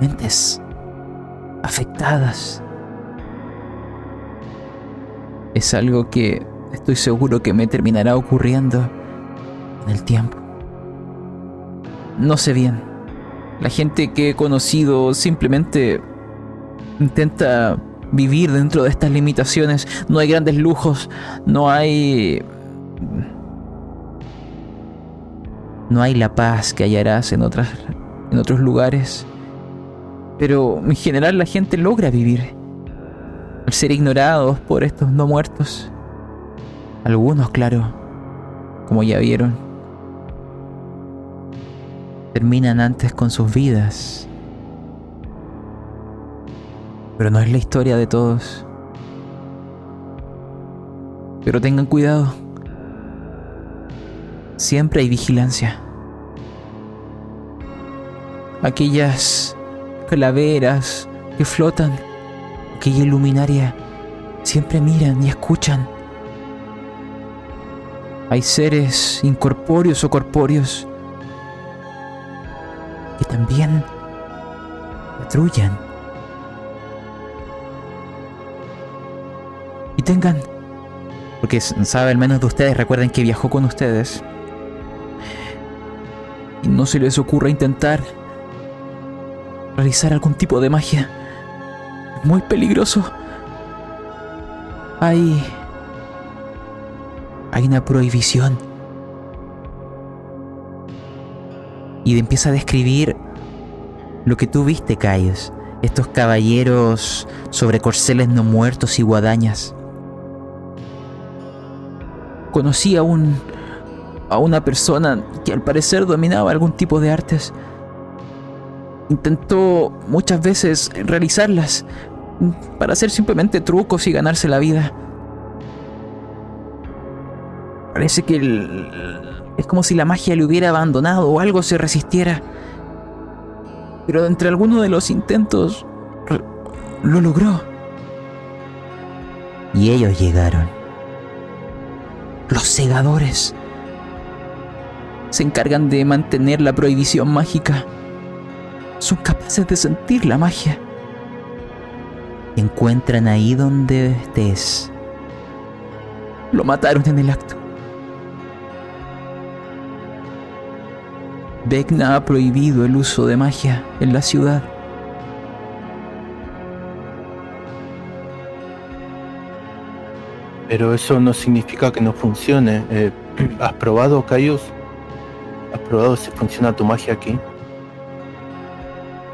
Mentes afectadas. Es algo que estoy seguro que me terminará ocurriendo en el tiempo. No sé bien. La gente que he conocido simplemente intenta vivir dentro de estas limitaciones. No hay grandes lujos, no hay... No hay la paz que hallarás en, otras, en otros lugares. Pero en general la gente logra vivir. Al ser ignorados por estos no muertos. Algunos, claro, como ya vieron terminan antes con sus vidas. Pero no es la historia de todos. Pero tengan cuidado. Siempre hay vigilancia. Aquellas calaveras que flotan, aquella luminaria, siempre miran y escuchan. Hay seres incorpóreos o corpóreos que también patrullan. Y tengan, porque sabe al menos de ustedes, recuerden que viajó con ustedes. Y no se les ocurra intentar realizar algún tipo de magia. muy peligroso. Hay... Hay una prohibición. Y empieza a describir lo que tú viste, Caius. Estos caballeros sobre corceles no muertos y guadañas. Conocí a un... a una persona que al parecer dominaba algún tipo de artes. Intentó muchas veces realizarlas para hacer simplemente trucos y ganarse la vida. Parece que es como si la magia le hubiera abandonado o algo se resistiera. Pero entre alguno de los intentos lo logró. Y ellos llegaron. Los segadores. Se encargan de mantener la prohibición mágica. Son capaces de sentir la magia. encuentran ahí donde estés. Lo mataron en el acto. Vecna ha prohibido el uso de magia en la ciudad. Pero eso no significa que no funcione. Eh, ¿Has probado, Caius? ¿Has probado si funciona tu magia aquí?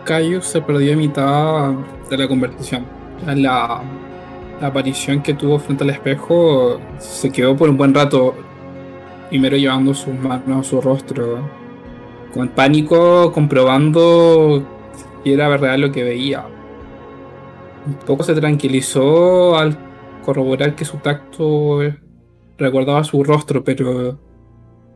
Caius se perdió a mitad de la conversación. La, la aparición que tuvo frente al espejo se quedó por un buen rato, primero llevando sus manos a su rostro, con pánico, comprobando si era verdad lo que veía. Un poco se tranquilizó al corroborar que su tacto recordaba su rostro, pero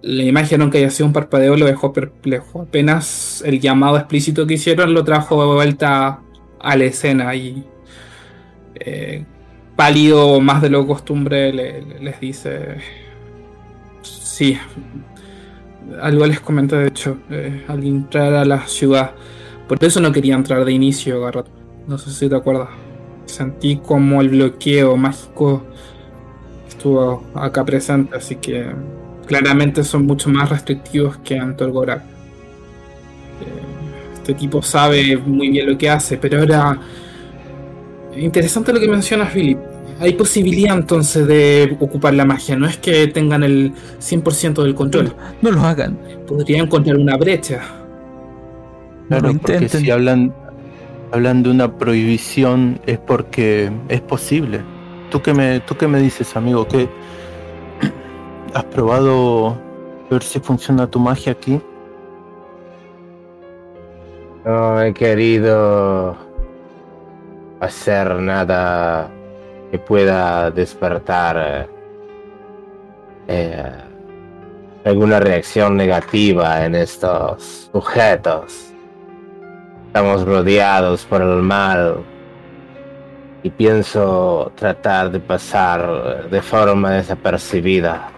la imagen, aunque haya sido un parpadeo, lo dejó perplejo. Apenas el llamado explícito que hicieron lo trajo de vuelta a la escena y eh, pálido más de lo costumbre les dice sí algo les comenté de hecho eh, al entrar a la ciudad por eso no quería entrar de inicio Garrett no sé si te acuerdas sentí como el bloqueo mágico estuvo acá presente, así que claramente son mucho más restrictivos que Antor Gorak. Eh, este tipo sabe muy bien lo que hace, pero ahora interesante lo que mencionas, Philip. Hay posibilidad entonces de ocupar la magia, no es que tengan el 100% del control. No, lo hagan. Podrían encontrar una brecha. Claro, porque si hablan hablan de una prohibición es porque es posible. ¿Tú qué me, tú qué me dices, amigo? ¿Qué, ¿Has probado ver si funciona tu magia aquí? No he querido hacer nada que pueda despertar eh, alguna reacción negativa en estos sujetos. Estamos rodeados por el mal y pienso tratar de pasar de forma desapercibida.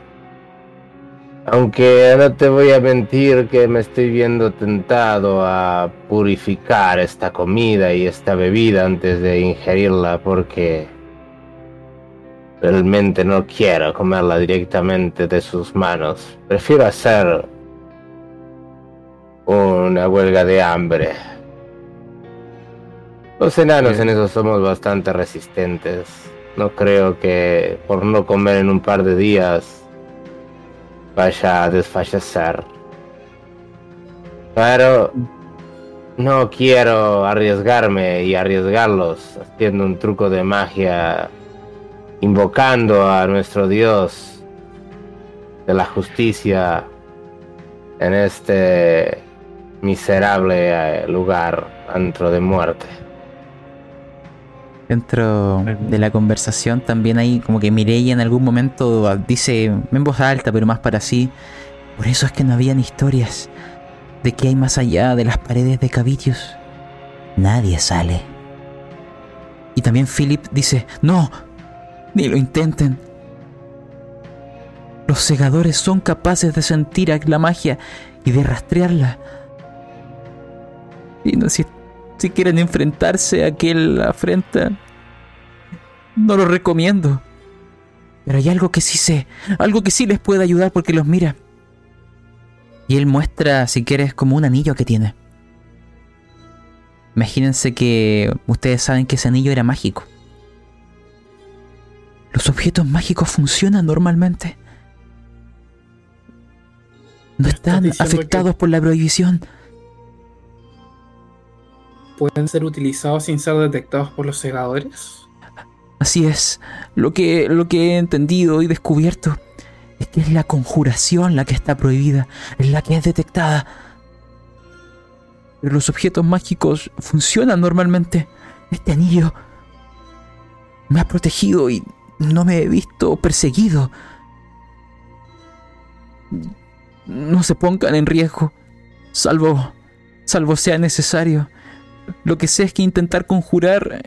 Aunque no te voy a mentir que me estoy viendo tentado a purificar esta comida y esta bebida antes de ingerirla porque realmente no quiero comerla directamente de sus manos. Prefiero hacer una huelga de hambre. Los enanos en eso somos bastante resistentes. No creo que por no comer en un par de días vaya a desfallecer. Pero no quiero arriesgarme y arriesgarlos haciendo un truco de magia, invocando a nuestro Dios de la justicia en este miserable eh, lugar antro de muerte. Dentro de la conversación también hay como que Mireia en algún momento dice en voz alta, pero más para sí. Por eso es que no habían historias de que hay más allá de las paredes de Cavitius. Nadie sale. Y también Philip dice, no, ni lo intenten. Los segadores son capaces de sentir la magia y de rastrearla. Y no, si si quieren enfrentarse a aquel afrenta, no lo recomiendo. Pero hay algo que sí sé, algo que sí les puede ayudar porque los mira. Y él muestra, si quieres, como un anillo que tiene. Imagínense que ustedes saben que ese anillo era mágico. Los objetos mágicos funcionan normalmente. No ¿Me estás están afectados por la prohibición. ¿Pueden ser utilizados sin ser detectados por los segadores? Así es. Lo que, lo que he entendido y descubierto es que es la conjuración la que está prohibida, es la que es detectada. Pero los objetos mágicos funcionan normalmente. Este anillo me ha protegido y no me he visto perseguido. No se pongan en riesgo, salvo, salvo sea necesario. Lo que sé es que intentar conjurar,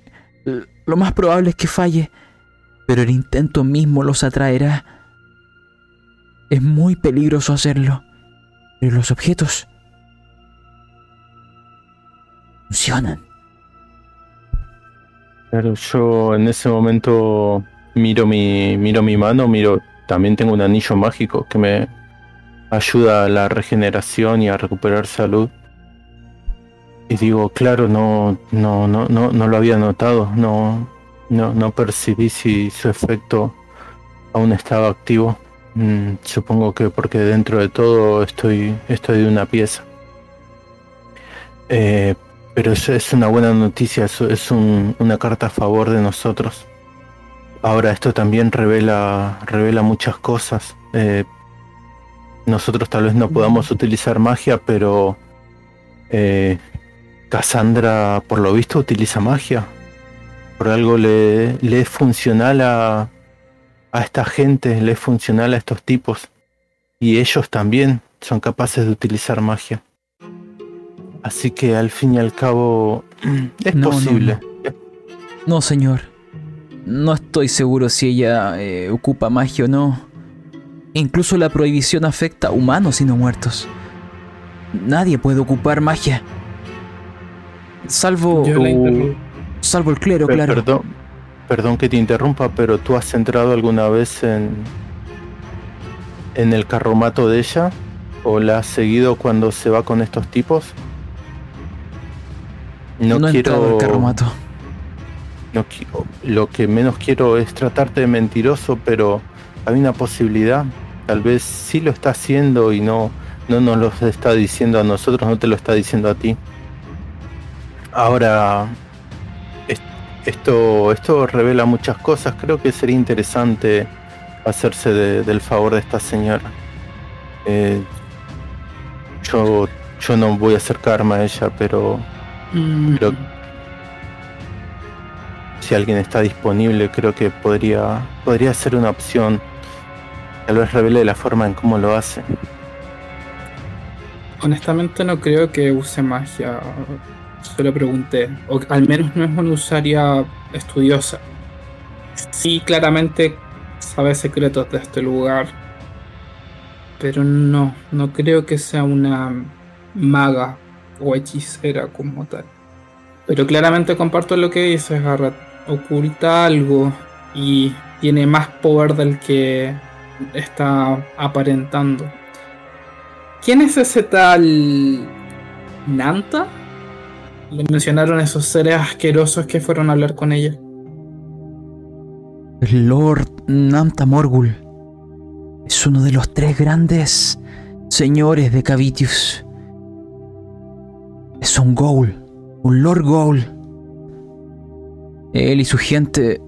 eh, lo más probable es que falle, pero el intento mismo los atraerá. Es muy peligroso hacerlo, pero los objetos funcionan. Claro, yo en ese momento miro mi, miro mi mano, miro, también tengo un anillo mágico que me ayuda a la regeneración y a recuperar salud. Y digo, claro, no, no, no, no, no lo había notado, no, no, no percibí si su efecto aún estaba activo. Mm, supongo que porque dentro de todo estoy, estoy de una pieza. Eh, pero eso es una buena noticia, eso es un- una carta a favor de nosotros. Ahora esto también revela, revela muchas cosas. Eh, nosotros tal vez no podamos utilizar magia, pero eh, Cassandra por lo visto utiliza magia. Por algo le, le es funcional a, a esta gente, le es funcional a estos tipos. Y ellos también son capaces de utilizar magia. Así que al fin y al cabo es No, no, posible. No, señor. No estoy seguro si ella eh, ocupa magia o no. Incluso la prohibición afecta a humanos y no muertos. Nadie puede ocupar magia. Salvo, Yo la interrumpí. salvo el clero, claro. Perdón, perdón que te interrumpa, pero tú has entrado alguna vez en en el carromato de ella o la has seguido cuando se va con estos tipos? No, No, he entrado quiero al carromato. No lo que menos quiero es tratarte de mentiroso, pero hay una posibilidad. Tal vez sí lo está haciendo y no, no nos lo está diciendo a nosotros, no te lo está diciendo a ti. Ahora, es- esto, esto revela muchas cosas. Creo que sería interesante hacerse de- del favor de esta señora. Eh, yo, yo no voy a acercarme a ella, pero Mm, Pero- si alguien está disponible, creo que podría, podría ser una opción. Tal vez revele la forma en cómo lo hace. Honestamente no creo que use magia. Solo pregunté. O al menos no es una usuaria estudiosa. Sí, claramente sabe secretos de este lugar. Pero no, no creo que sea una maga o hechicera como tal. Pero claramente comparto lo que dices, Garrett. Oculta algo y tiene más poder del que está aparentando. ¿Quién es ese tal Nanta? Le mencionaron esos seres asquerosos que fueron a hablar con ella. El Lord Namta Morgul es uno de los tres grandes señores de Cavitius. Es un Ghoul, un Lord Ghoul. Él y su gente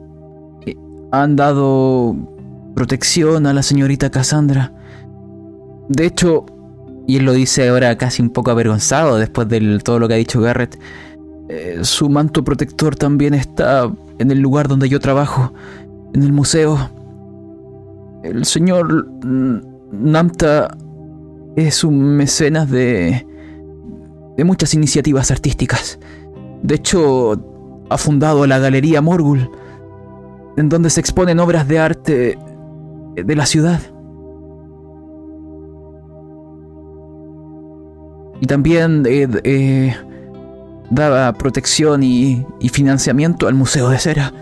eh, han dado protección a la señorita Cassandra. De hecho, y él lo dice ahora casi un poco avergonzado después de todo lo que ha dicho Garrett, eh, su manto protector también está en el lugar donde yo trabajo en el museo. El señor Namta es un mecenas de, de muchas iniciativas artísticas. De hecho, ha fundado la Galería Morgul, en donde se exponen obras de arte de la ciudad. Y también eh, eh, daba protección y, y financiamiento al Museo de Cera.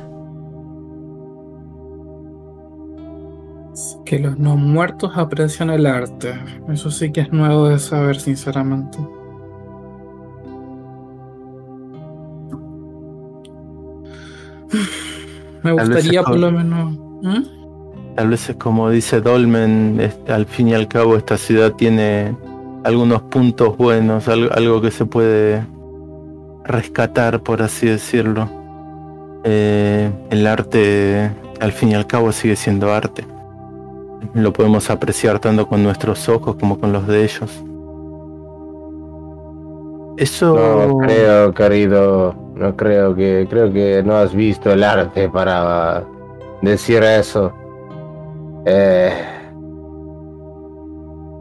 Que los no muertos aprecian el arte. Eso sí que es nuevo de saber, sinceramente. Me gustaría por lo menos. ¿Mm? Tal vez es como dice Dolmen, es- al fin y al cabo esta ciudad tiene algunos puntos buenos, al- algo que se puede rescatar, por así decirlo. Eh, el arte, al fin y al cabo, sigue siendo arte. Lo podemos apreciar tanto con nuestros ojos como con los de ellos. Eso... No creo, querido. No creo que. Creo que no has visto el arte para decir eso. Eh,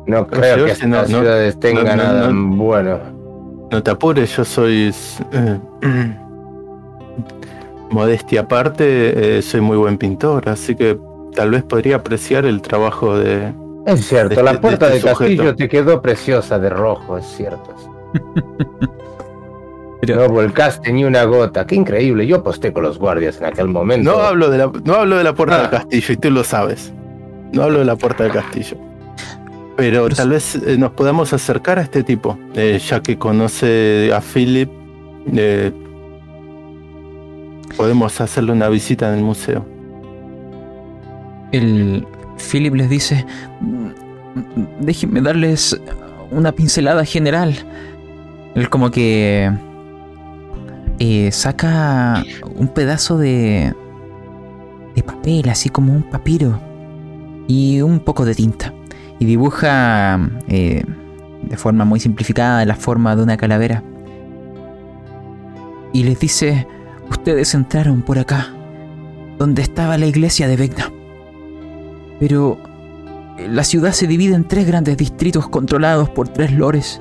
no creo yo que si no- estas no- ciudades tengan no- nada no- bueno. No te apures, yo soy... eh, modestia aparte, eh, soy muy buen pintor, así que tal vez podría apreciar el trabajo de... Es cierto, de la este- puerta de del este castillo te quedó preciosa de rojo, es cierto. Pero- No volcaste ni una gota. Qué increíble. Yo aposté con los guardias en aquel momento. No hablo de la, no hablo de la puerta Ah. del castillo, y tú lo sabes. No hablo de la puerta del castillo. Pero Pero tal vez eh, nos podamos acercar a este tipo, eh, ya que conoce a Philip. eh, podemos hacerle una visita en el museo. El Philip les dice, "Mm, déjenme darles una pincelada general. Él como que eh, saca un pedazo de, de papel, así como un papiro, y un poco de tinta. Y dibuja eh, de forma muy simplificada la forma de una calavera. Y les dice, ustedes entraron por acá, donde estaba la iglesia de Vecna. Pero eh, la ciudad se divide en tres grandes distritos controlados por tres lores.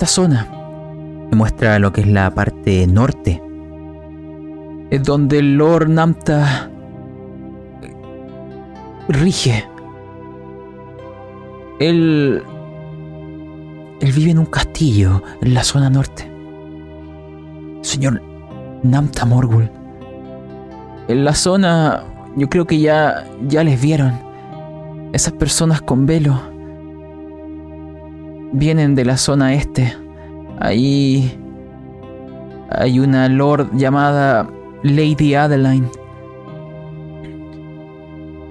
Esta zona me muestra lo que es la parte norte. Es donde el Lord Namta eh, rige. Él. Él vive en un castillo en la zona norte. Señor Namta Morgul. En la zona, yo creo que ya, ya les vieron. Esas personas con velo vienen de la zona este. Ahí hay una lord llamada Lady Adeline.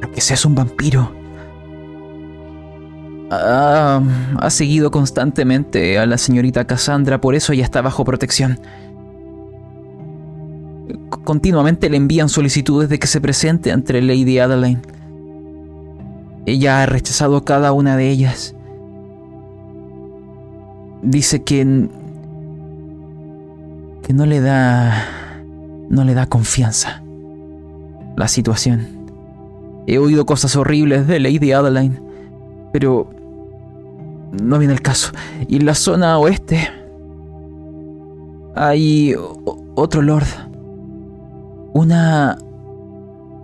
Lo que sea es un vampiro. Ah, ha seguido constantemente a la señorita Cassandra, por eso ella está bajo protección continuamente le envían solicitudes de que se presente ante Lady Adeline. Ella ha rechazado cada una de ellas. Dice que que no le da no le da confianza la situación. He oído cosas horribles de Lady Adeline, pero no viene el caso. Y en la zona oeste hay otro lord. Una...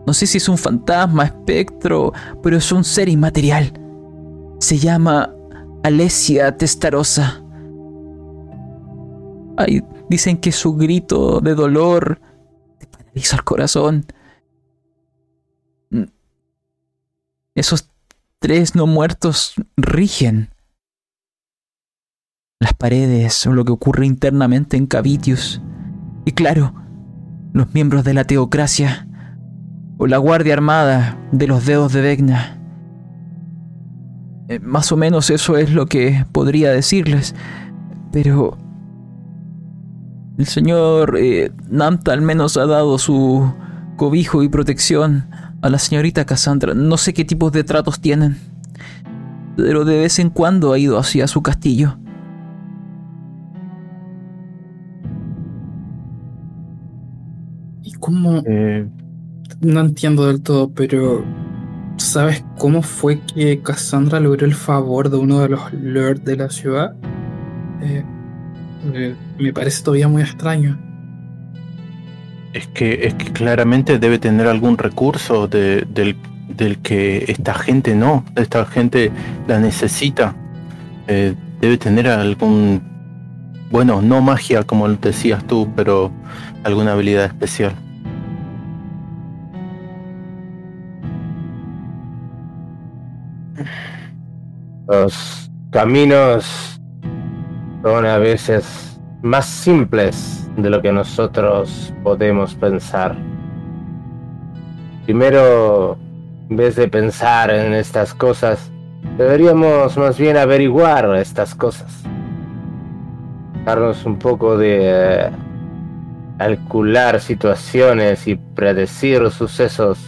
No sé si es un fantasma, espectro, pero es un ser inmaterial. Se llama Alesia Testarosa. Ay, dicen que su grito de dolor te paraliza el corazón. Mm. Esos tres no muertos rigen las paredes o lo que ocurre internamente en Cavitius. Y claro, los miembros de la teocracia o la Guardia Armada de los Dedos de Vecna. Eh, más o menos eso es lo que podría decirles, pero el señor eh, Namta al menos ha dado su cobijo y protección a la señorita Cassandra. No sé qué tipos de tratos tienen, pero de vez en cuando ha ido hacia su castillo. ¿Y cómo? Eh, No entiendo del todo, pero ¿sabes cómo fue que Cassandra logró el favor de uno de los lords de la ciudad? Eh, eh, me parece todavía muy extraño. es, que, es que claramente debe tener algún recurso de- del, del que esta gente no, esta gente la necesita. Eh, debe tener algún, bueno, no magia como decías tú, pero alguna habilidad especial. Los caminos son a veces más simples de lo que nosotros podemos pensar. Primero, en vez de pensar en estas cosas, deberíamos más bien averiguar estas cosas. Darnos un poco de calcular situaciones y predecir sucesos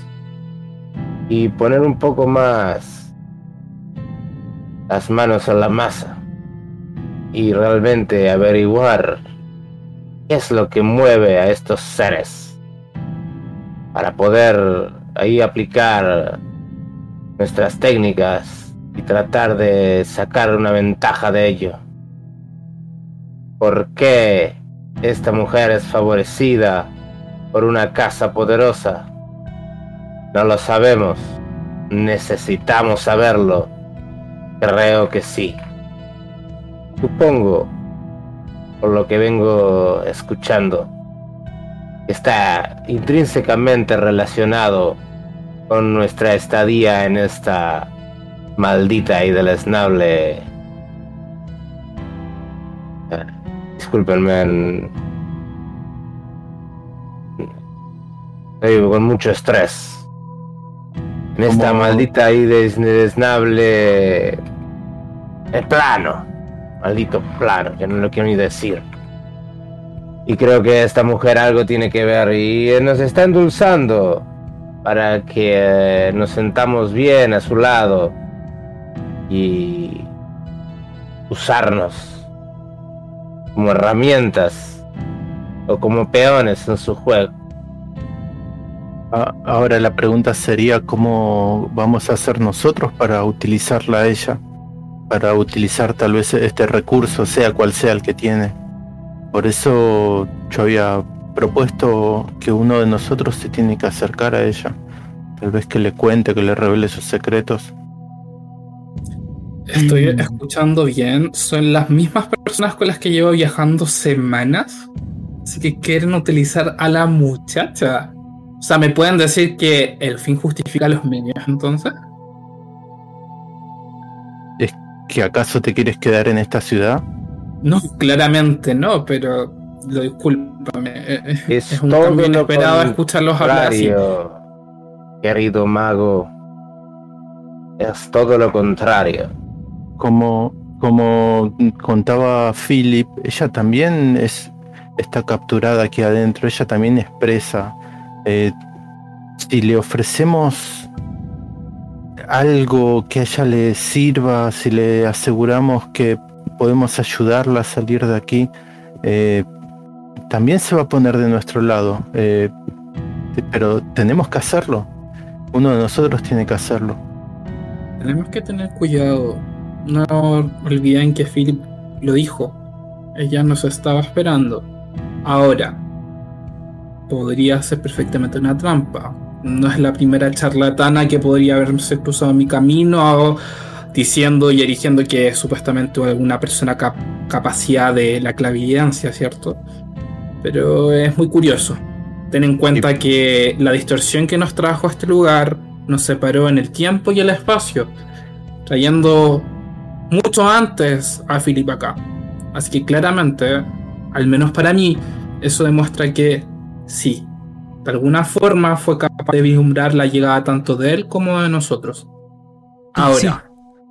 y poner un poco más las manos en la masa y realmente averiguar qué es lo que mueve a estos seres para poder ahí aplicar nuestras técnicas y tratar de sacar una ventaja de ello. ¿Por qué esta mujer es favorecida por una casa poderosa? No lo sabemos. Necesitamos saberlo. Creo que sí. Supongo, por lo que vengo escuchando, está intrínsecamente relacionado con nuestra estadía en esta maldita y deleznable... Eh, discúlpenme, con mucho estrés. En esta maldita y deleznable... El plano. Maldito plano, que no lo quiero ni decir. Y creo que esta mujer algo tiene que ver y nos está endulzando para que nos sentamos bien a su lado y usarnos como herramientas o como peones en su juego. Ah, ahora la pregunta sería cómo vamos a hacer nosotros para utilizarla a ella, para utilizar tal vez este recurso, sea cual sea el que tiene. Por eso yo había propuesto que uno de nosotros se tiene que acercar a ella, tal vez que le cuente, que le revele sus secretos. Estoy escuchando bien, son las mismas personas con las que llevo viajando semanas, así que quieren utilizar a la muchacha. O sea, ¿me pueden decir que el fin justifica los medios entonces? Que acaso te quieres quedar en esta ciudad? No, claramente no, pero lo discúlpame. Eh, eh, Es, Es un todo cambio lo inesperado escucharlos hablar así. Querido mago, es todo lo contrario. Como, como contaba Philip, ella también es, está capturada aquí adentro, ella también expresa. Eh, si le ofrecemos algo que a ella le sirva, si le aseguramos que podemos ayudarla a salir de aquí, eh, también se va a poner de nuestro lado. Eh, pero tenemos que hacerlo. Uno de nosotros tiene que hacerlo. Tenemos que tener cuidado. No olviden que Philip lo dijo. Ella nos estaba esperando. Ahora, podría ser perfectamente una trampa. No es la primera charlatana que podría haberse cruzado mi camino diciendo y erigiendo que es supuestamente alguna persona cap capacidad de la clavividencia, ¿cierto? Pero es muy curioso. Ten en cuenta que la distorsión que nos trajo a este lugar nos separó en el tiempo y el espacio, trayendo mucho antes a Philip acá. Así que claramente, al menos para mí, eso demuestra que sí, de alguna forma fue capaz de vislumbrar la llegada tanto de él como de nosotros. Ahora, Sí.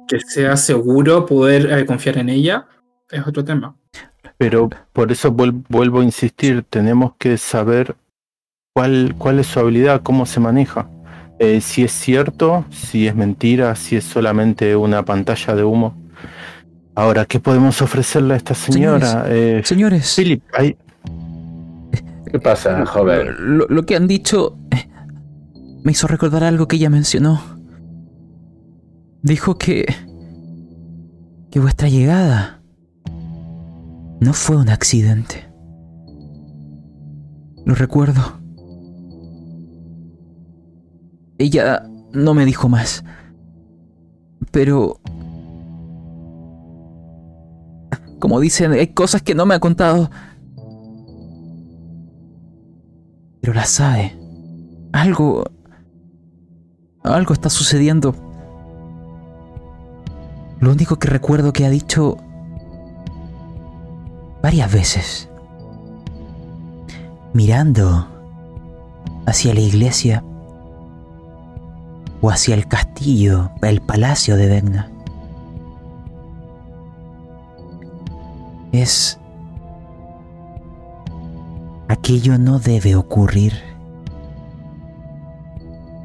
que sea seguro poder eh, confiar en ella es otro tema. Pero por eso vuel- vuelvo a insistir, tenemos que saber cuál, cuál es su habilidad, cómo se maneja. Eh, si es cierto, si es mentira, si es solamente una pantalla de humo. Ahora, ¿qué podemos ofrecerle a esta señora? Eh, Señores, Philip, hay, ¿Qué pasa, joven? lo, lo que han dicho eh, me hizo recordar algo que ella mencionó. Dijo que... que vuestra llegada no fue un accidente. Lo recuerdo. Ella no me dijo más. Pero... Como dicen, hay cosas que no me ha contado. Pero la sabe. Algo... Algo está sucediendo. Lo único que recuerdo que ha dicho varias veces mirando hacia la iglesia o hacia el castillo, el palacio de Vegna. Es... Aquello no debe ocurrir.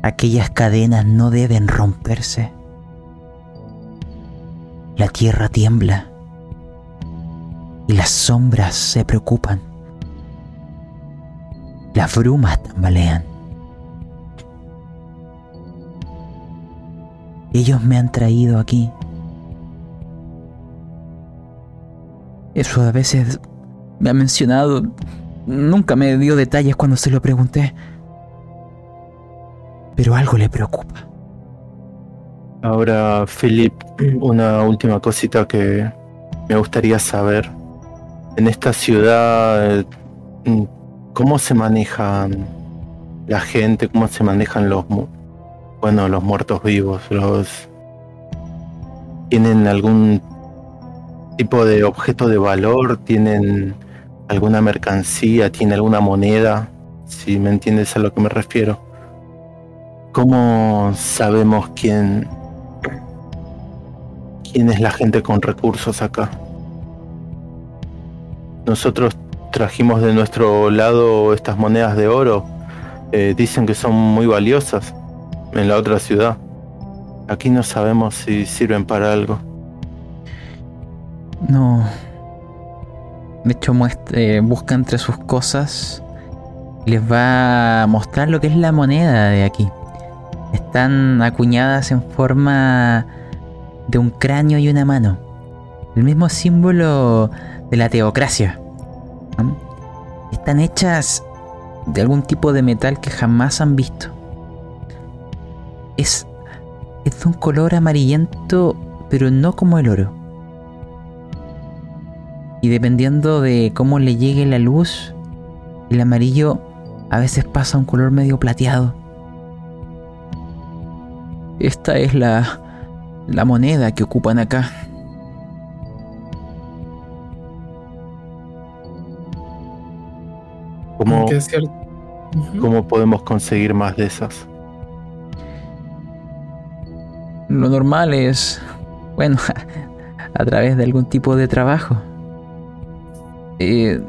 Aquellas cadenas no deben romperse. La tierra tiembla y las sombras se preocupan. Las brumas tambalean. Ellos me han traído aquí. Eso a veces me ha mencionado. Nunca me dio detalles cuando se lo pregunté. Pero algo le preocupa. Ahora, Philip, una última cosita que me gustaría saber. En esta ciudad, ¿cómo se manejan la gente? ¿Cómo se manejan los, bueno, los muertos vivos? Los tienen algún tipo de objeto de valor, tienen alguna mercancía, tienen alguna moneda, si me entiendes a lo que me refiero. ¿Cómo sabemos quién quién es la gente con recursos acá? Nosotros trajimos de nuestro lado estas monedas de oro. Eh, dicen que son muy valiosas en la otra ciudad. Aquí no sabemos si sirven para algo. No. De hecho, muestre, busca entre sus cosas. Les va a mostrar lo que es la moneda de aquí. Están acuñadas en forma de un cráneo y una mano. El mismo símbolo de la teocracia. Están hechas de algún tipo de metal que jamás han visto. Es, es de un color amarillento, pero no como el oro. Y dependiendo de cómo le llegue la luz, el amarillo a veces pasa a un color medio plateado. Esta es la, la moneda que ocupan acá. ¿Cómo, ¿Cómo podemos conseguir más de esas? Lo normal es, bueno, a través de algún tipo de trabajo. Eh,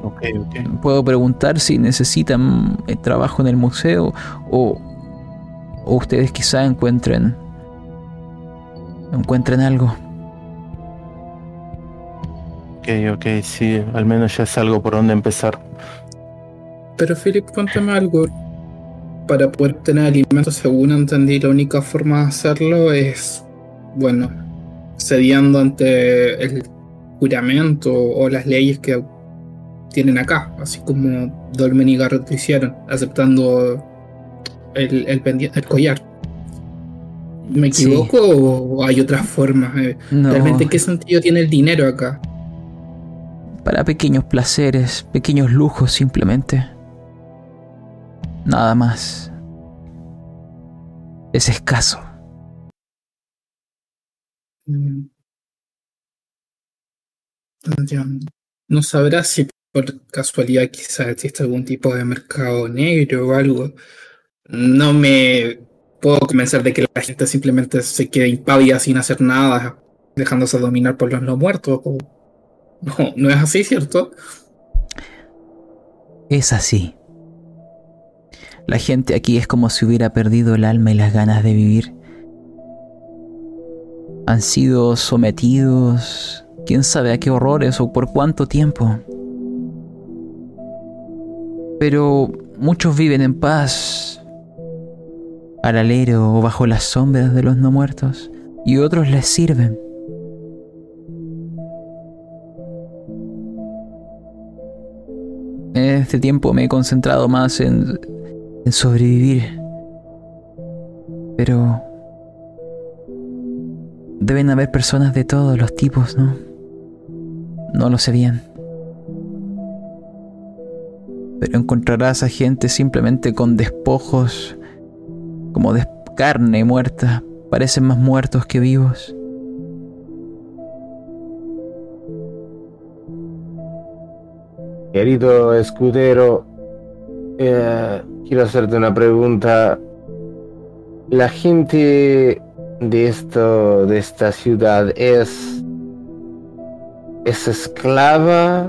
puedo preguntar si necesitan eh, trabajo en el museo o, o ustedes quizá encuentren encuentren algo. Ok, ok, sí, al menos ya es algo por donde empezar. Pero Philip, cuéntame algo. Para poder tener alimentos, según entendí, la única forma de hacerlo es, bueno, cediendo ante el juramento o las leyes que tienen acá, así como Dolmen y Garrett lo hicieron, aceptando el, el, collar. ¿Me equivoco o hay otras formas? Eh, ¿Realmente qué sentido tiene el dinero acá? Para pequeños placeres, pequeños lujos simplemente. Nada más. Es escaso. Mm. No sabrás si por casualidad quizás existe algún tipo de mercado negro o algo. No me puedo convencer de que la gente simplemente se quede impávida sin hacer nada, dejándose dominar por los no muertos. No, no es así, ¿cierto? Es así. La gente aquí es como si hubiera perdido el alma y las ganas de vivir. Han sido sometidos, quién sabe a qué horrores o por cuánto tiempo pero muchos viven en paz, al alero o bajo las sombras de los no muertos, y otros les sirven. En este tiempo me he concentrado más en, en sobrevivir, pero deben haber personas de todos los tipos, ¿no? No lo sé bien pero encontrarás a gente simplemente con despojos como de carne muerta, parecen más muertos que vivos. Querido escudero, Eh, quiero hacerte una pregunta. La gente de esto, de esta ciudad es, es esclava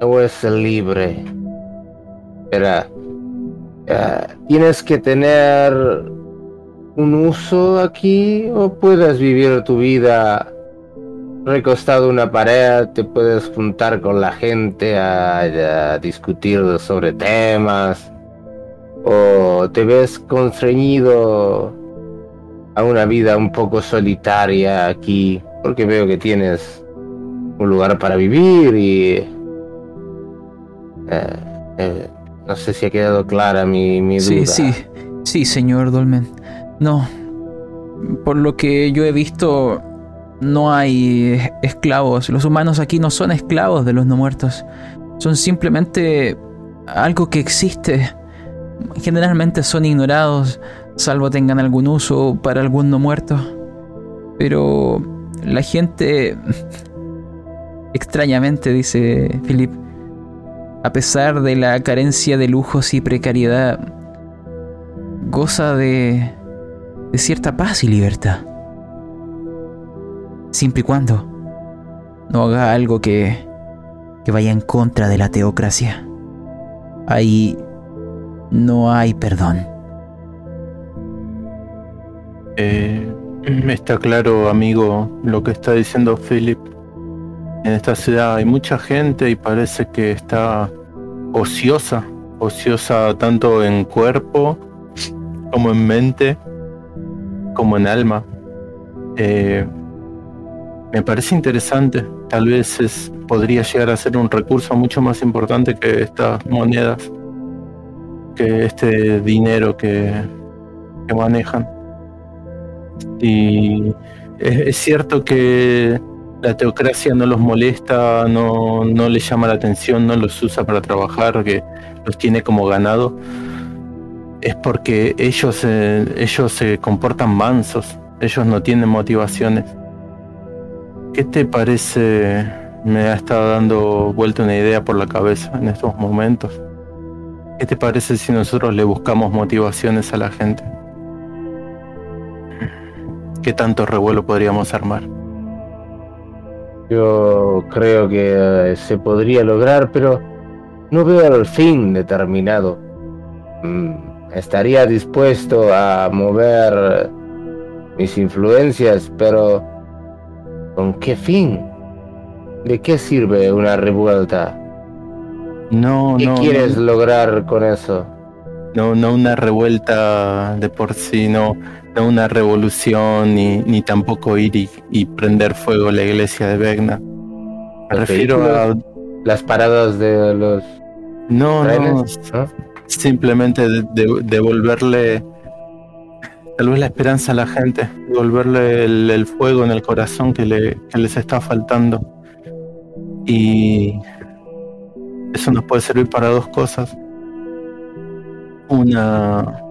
o es libre. Eh, tienes que tener un uso aquí o puedes vivir tu vida recostado en una pared, te puedes juntar con la gente a, discutir sobre temas o te ves constreñido a una vida un poco solitaria aquí porque veo que tienes un lugar para vivir y eh, eh, no sé si ha quedado clara mi, mi duda. Sí, sí, sí, señor Dolmen. No, por lo que yo he visto, no hay esclavos. Los humanos aquí no son esclavos de los no muertos. Son simplemente algo que existe. Generalmente son ignorados, salvo tengan algún uso para algún no muerto. Pero la gente, extrañamente, dice Philip, a pesar de la carencia de lujos y precariedad, goza de cierta paz y libertad. Siempre y cuando no haga algo que, que vaya en contra de la teocracia. Ahí no hay perdón. Eh, está claro, amigo, lo que está diciendo Philip. En esta ciudad hay mucha gente y parece que está ociosa, ociosa tanto en cuerpo como en mente como en alma. Eh, me parece interesante. Tal vez es, podría llegar a ser un recurso mucho más importante que estas monedas, que este dinero que, que manejan. Y es, cierto que la teocracia no los molesta, no, no les llama la atención, no los usa para trabajar, que los tiene como ganado es porque ellos, ellos se comportan mansos, ellos no tienen motivaciones. ¿Qué te parece? Me ha estado dando vuelta una idea por la cabeza en estos momentos. ¿Qué te parece si nosotros le buscamos motivaciones a la gente? ¿Qué tanto revuelo podríamos armar? Yo creo que eh, se podría lograr, pero no veo el fin determinado. Mm, estaría dispuesto a mover mis influencias, pero ¿con qué fin? ¿De qué sirve una revuelta? No, ¿Qué quieres lograr con eso? No, no una revuelta de por sí, no una revolución, ni, ni tampoco ir y, prender fuego la iglesia de Vegna. Me refiero a las paradas de los no, no, simplemente devolverle tal vez la esperanza a la gente, devolverle el, fuego en el corazón que, le, que les está faltando. Y eso nos puede servir para dos cosas. Una,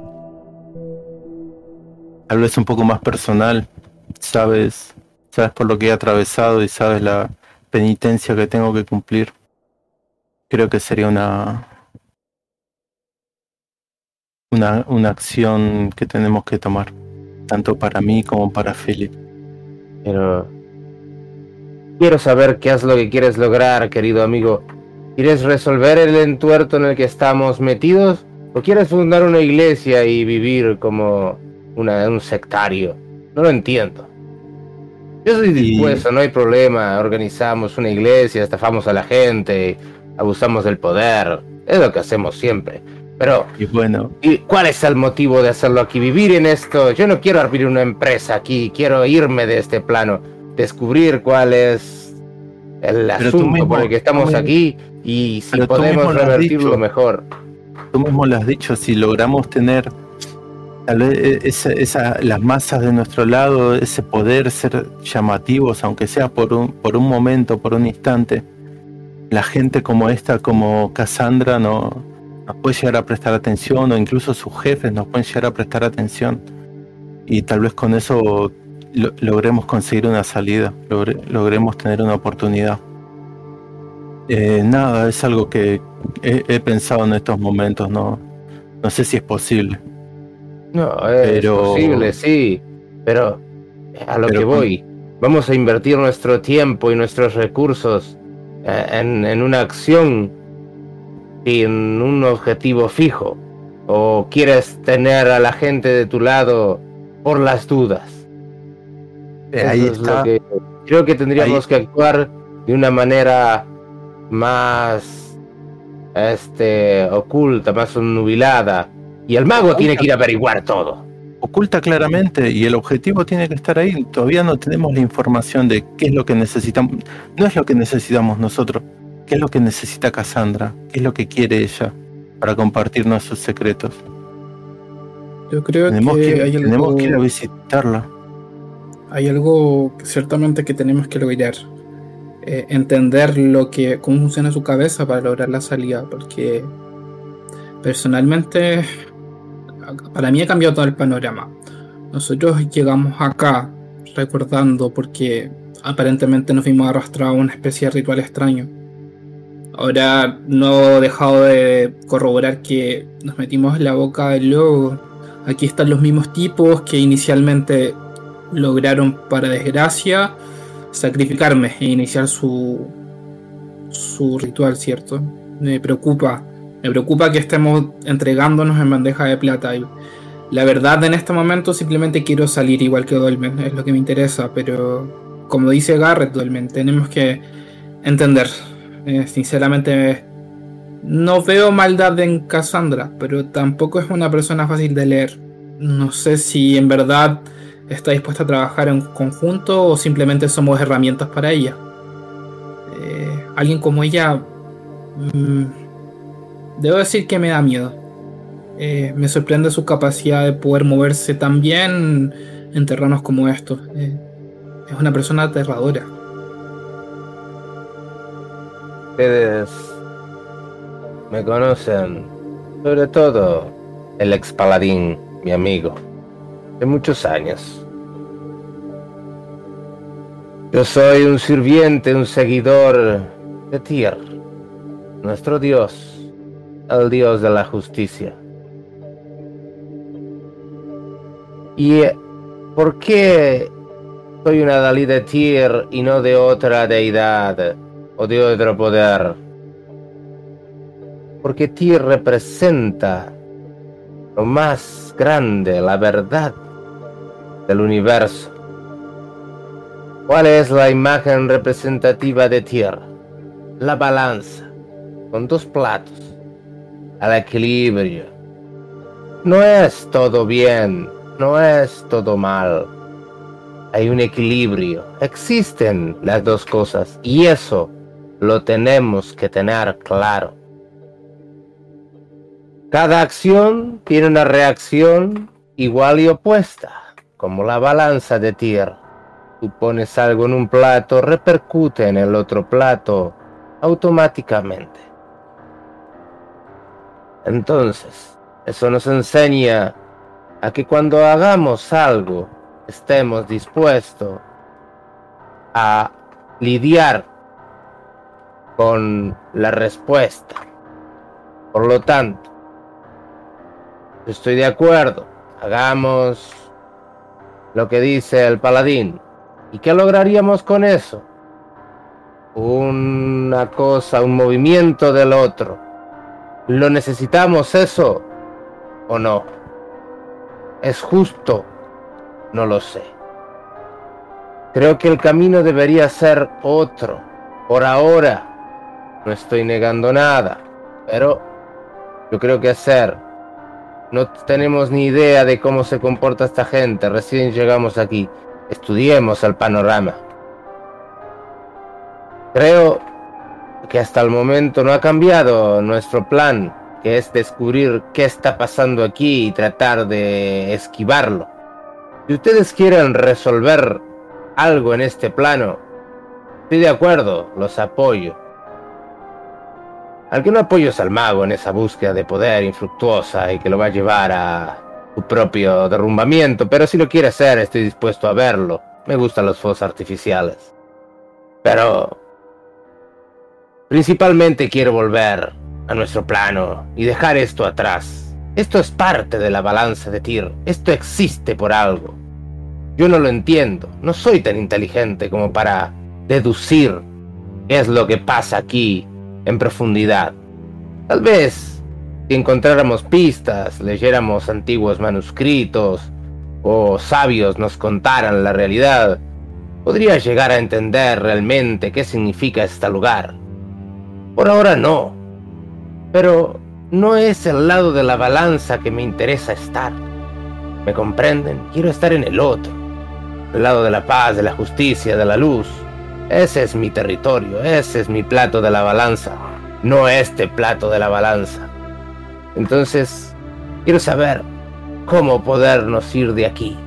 tal vez un poco más personal, sabes, sabes por lo que he atravesado y sabes la penitencia que tengo que cumplir. Creo que sería una, una, una acción que tenemos que tomar, tanto para mí como para Philip. Pero quiero saber qué es lo que quieres lograr, querido amigo. ¿Quieres resolver el entuerto en el que estamos metidos? ¿O quieres fundar una iglesia y vivir como una, un sectario? No lo entiendo. Yo estoy dispuesto, no hay problema. Organizamos una iglesia, estafamos a la gente, abusamos del poder. Es lo que hacemos siempre. Pero, y bueno. ¿y ¿cuál es el motivo de hacerlo aquí? Vivir en esto. Yo no quiero abrir una empresa aquí, quiero irme de este plano, descubrir cuál es el asunto por el que estamos aquí y si podemos revertirlo mejor. Tú mismo lo has dicho, si logramos tener tal vez esa, esa, las masas de nuestro lado, ese poder ser llamativos, aunque sea por un, por un momento, por un instante, la gente como esta, como Cassandra, no, nos puede llegar a prestar atención o incluso sus jefes nos pueden llegar a prestar atención y tal vez con eso logremos conseguir una salida, logremos tener una oportunidad. Eh, nada, es algo que he, he pensado en estos momentos, no, no sé si es posible. No, es Pero- posible, sí. Pero a lo Pero que voy, vamos a invertir nuestro tiempo y nuestros recursos eh, en, en una acción sin un objetivo fijo. ¿O quieres tener a la gente de tu lado por las dudas? Eh, Eso ahí es lo que- creo que tendríamos que actuar de una manera más este oculta, más nubilada. Y el mago tiene que ir a averiguar todo. Oculta claramente y el objetivo tiene que estar ahí. Todavía no tenemos la información de qué es lo que necesitamos. No es lo que necesitamos nosotros. ¿Qué es lo que necesita Cassandra? ¿Qué es lo que quiere ella para compartirnos sus secretos? Yo creo Tenemos que, que, hay, tenemos algo, que ir a visitarla. hay algo ciertamente que tenemos que lograr. Eh, entender lo que cómo funciona su cabeza para lograr la salida. Porque personalmente para mí ha cambiado todo el panorama. Nosotros llegamos acá recordando porque aparentemente nos fuimos arrastrados a una especie de ritual extraño. Ahora no he dejado de corroborar que nos metimos en la boca del lobo. Aquí están los mismos tipos que inicialmente lograron, para desgracia, sacrificarme e iniciar su, su ritual, ¿cierto? Me preocupa. Me preocupa que estemos entregándonos en bandeja de plata. Y la verdad, en este momento simplemente quiero salir igual que Dolmen, es lo que me interesa. Pero, como dice Garrett, Dolmen, tenemos que entender. Eh, sinceramente, no veo maldad en Cassandra, pero tampoco es una persona fácil de leer. No sé si en verdad está dispuesta a trabajar en conjunto o simplemente somos herramientas para ella. Eh, alguien como ella, mm, debo decir que me da miedo. Eh, me sorprende su capacidad de poder moverse tan bien en terrenos como estos. Eh, es una persona aterradora. Ustedes me conocen, sobre todo el ex paladín, mi amigo, de muchos años. Yo soy un sirviente, un seguidor de Tyr, nuestro dios, el dios de la justicia. ¿Y eh, por qué soy una Dalí de Tyr y no de otra deidad o de otro poder? Porque Tyr representa lo más grande, la verdad del universo. ¿Cuál es la imagen representativa de Tyr? La balanza, con dos platos, al equilibrio. No es todo bien, no es todo mal. Hay un equilibrio, existen las dos cosas y eso lo tenemos que tener claro. Cada acción tiene una reacción igual y opuesta, como la balanza de Tyr. Tú pones algo en un plato, repercute en el otro plato automáticamente. Entonces, eso nos enseña a que cuando hagamos algo, estemos dispuestos a lidiar con la respuesta. Por lo tanto, estoy de acuerdo, hagamos lo que dice el paladín. ¿Y qué lograríamos con eso? Una cosa, un movimiento del otro. ¿Lo necesitamos eso o no? ¿Es justo? No lo sé. Creo que el camino debería ser otro. Por ahora, no estoy negando nada, pero yo creo que hacer. No tenemos ni idea de cómo se comporta esta gente. Recién llegamos aquí. Estudiemos el panorama. Creo que hasta el momento no ha cambiado nuestro plan, que es descubrir qué está pasando aquí y tratar de esquivarlo. Si ustedes quieren resolver algo en este plano, estoy de acuerdo, los apoyo. Al que no apoyo es al mago en esa búsqueda de poder infructuosa y que lo va a llevar a su propio derrumbamiento, pero si lo quiere hacer estoy dispuesto a verlo. Me gustan los fuegos artificiales. Pero Principalmente quiero volver a nuestro plano y dejar esto atrás. Esto es parte de la balanza de Tyr. Esto existe por algo. Yo no lo entiendo. No soy tan inteligente como para deducir qué es lo que pasa aquí en profundidad. Tal vez si encontráramos pistas, leyéramos antiguos manuscritos o sabios nos contaran la realidad, podría llegar a entender realmente qué significa este lugar. Por ahora no. Pero no es el lado de la balanza que me interesa estar. ¿Me comprenden? Quiero estar en el otro. El lado de la paz, de la justicia, de la luz. Ese es mi territorio, ese es mi plato de la balanza, no este plato de la balanza. Entonces, quiero saber cómo podernos ir de aquí.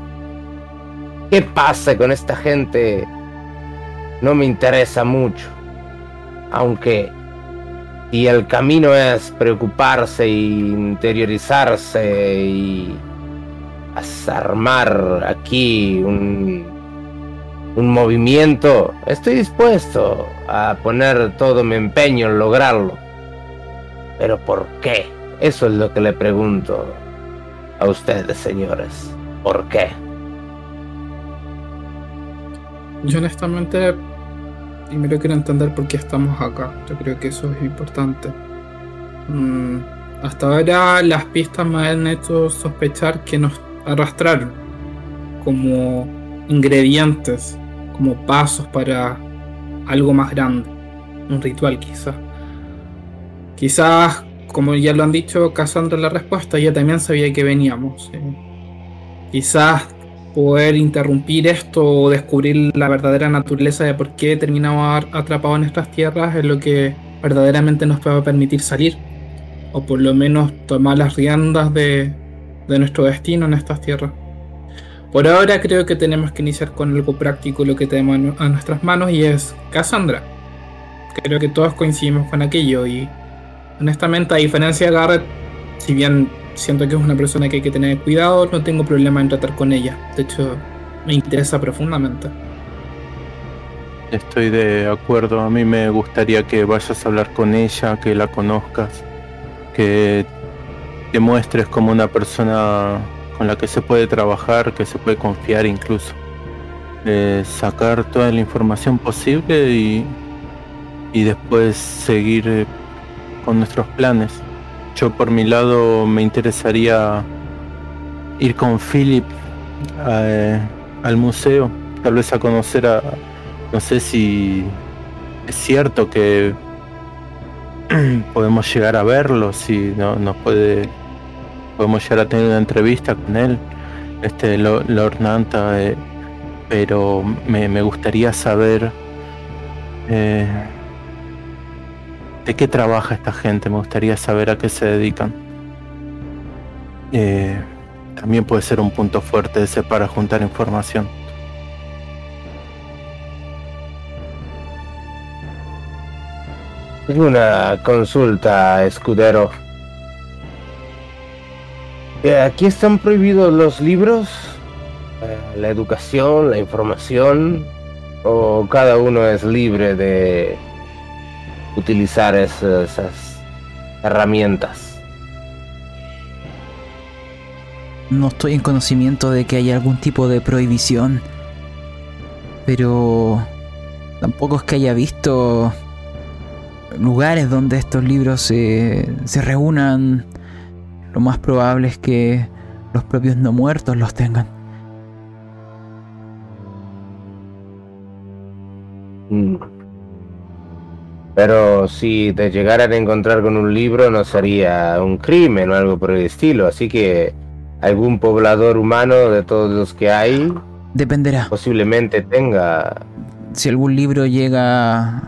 ¿Qué pasa con esta gente? No me interesa mucho. Aunque y el camino es preocuparse e interiorizarse y armar aquí un, un movimiento, estoy dispuesto a poner todo mi empeño en lograrlo. Pero ¿por qué? Eso es lo que le pregunto a ustedes, señores. ¿Por qué? Yo honestamente primero quiero entender por qué estamos acá. Yo creo que eso es importante. Mm, hasta ahora las pistas me han hecho sospechar que nos arrastraron como ingredientes, como pasos para algo más grande, un ritual quizás. Quizás, como ya lo han dicho, Cassandra la respuesta, ella también sabía que veníamos. Quizás poder interrumpir esto o descubrir la verdadera naturaleza de por qué terminamos atrapados en estas tierras es lo que verdaderamente nos puede permitir salir. O por lo menos tomar las riendas de, de nuestro destino en estas tierras. Por ahora creo que tenemos que iniciar con algo práctico, lo que tenemos a nuestras manos y es Cassandra. Creo que todos coincidimos con aquello y honestamente a diferencia de Garrett, si bien siento que es una persona que hay que tener cuidado, no tengo problema en tratar con ella. De hecho, me interesa profundamente. Estoy de acuerdo, a mí me gustaría que vayas a hablar con ella, que la conozcas, que te muestres como una persona con la que se puede trabajar, que se puede confiar incluso. Eh, sacar toda la información posible y, después seguir con nuestros planes. Yo por mi lado me interesaría ir con Philip eh, al museo, tal vez a conocer a, no sé si es cierto que podemos llegar a verlo, si no nos puede, podemos llegar a tener una entrevista con él, este Lord Nanta, eh, pero me, gustaría saber eh, de qué trabaja esta gente, me gustaría saber a qué se dedican. Eh, también puede ser un punto fuerte ese para juntar información. Una consulta, escudero. Eh, ¿Aquí están prohibidos los libros? Eh, ¿La educación, la información? ¿O cada uno es libre de utilizar esas, herramientas. No estoy en conocimiento de que haya algún tipo de prohibición, pero tampoco es que haya visto lugares donde estos libros se, se reúnan. Lo más probable es que los propios no muertos los tengan. Mm. Pero si te llegaran a encontrar con un libro no sería un crimen o algo por el estilo. Así que algún poblador humano de todos los que hay... Dependerá. Posiblemente tenga... Si algún libro llega...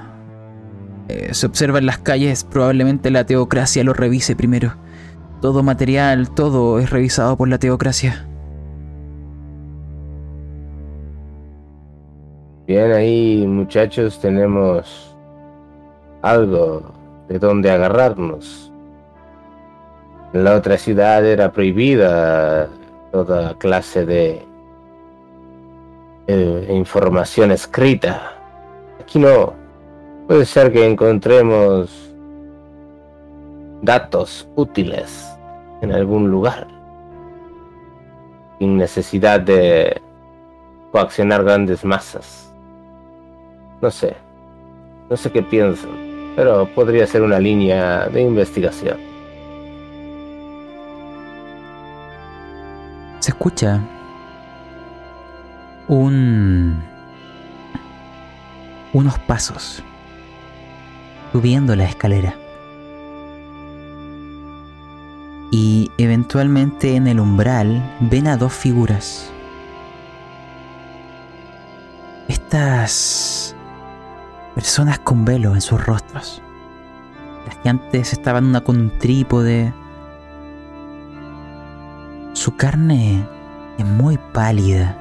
Eh, se observa en las calles, probablemente la teocracia lo revise primero. Todo material, todo es revisado por la teocracia. Bien, ahí muchachos tenemos algo de donde agarrarnos. En la otra ciudad era prohibida toda clase de información escrita. Aquí no. Puede ser que encontremos datos útiles en algún lugar. Sin necesidad de coaccionar grandes masas. No sé. No sé qué piensan. Pero podría ser una línea de investigación. Se escucha un unos pasos subiendo la escalera. Y eventualmente en el umbral ven a dos figuras. Estas personas con velo en sus rostros. Las que antes estaban una con un trípode. Su carne es muy pálida.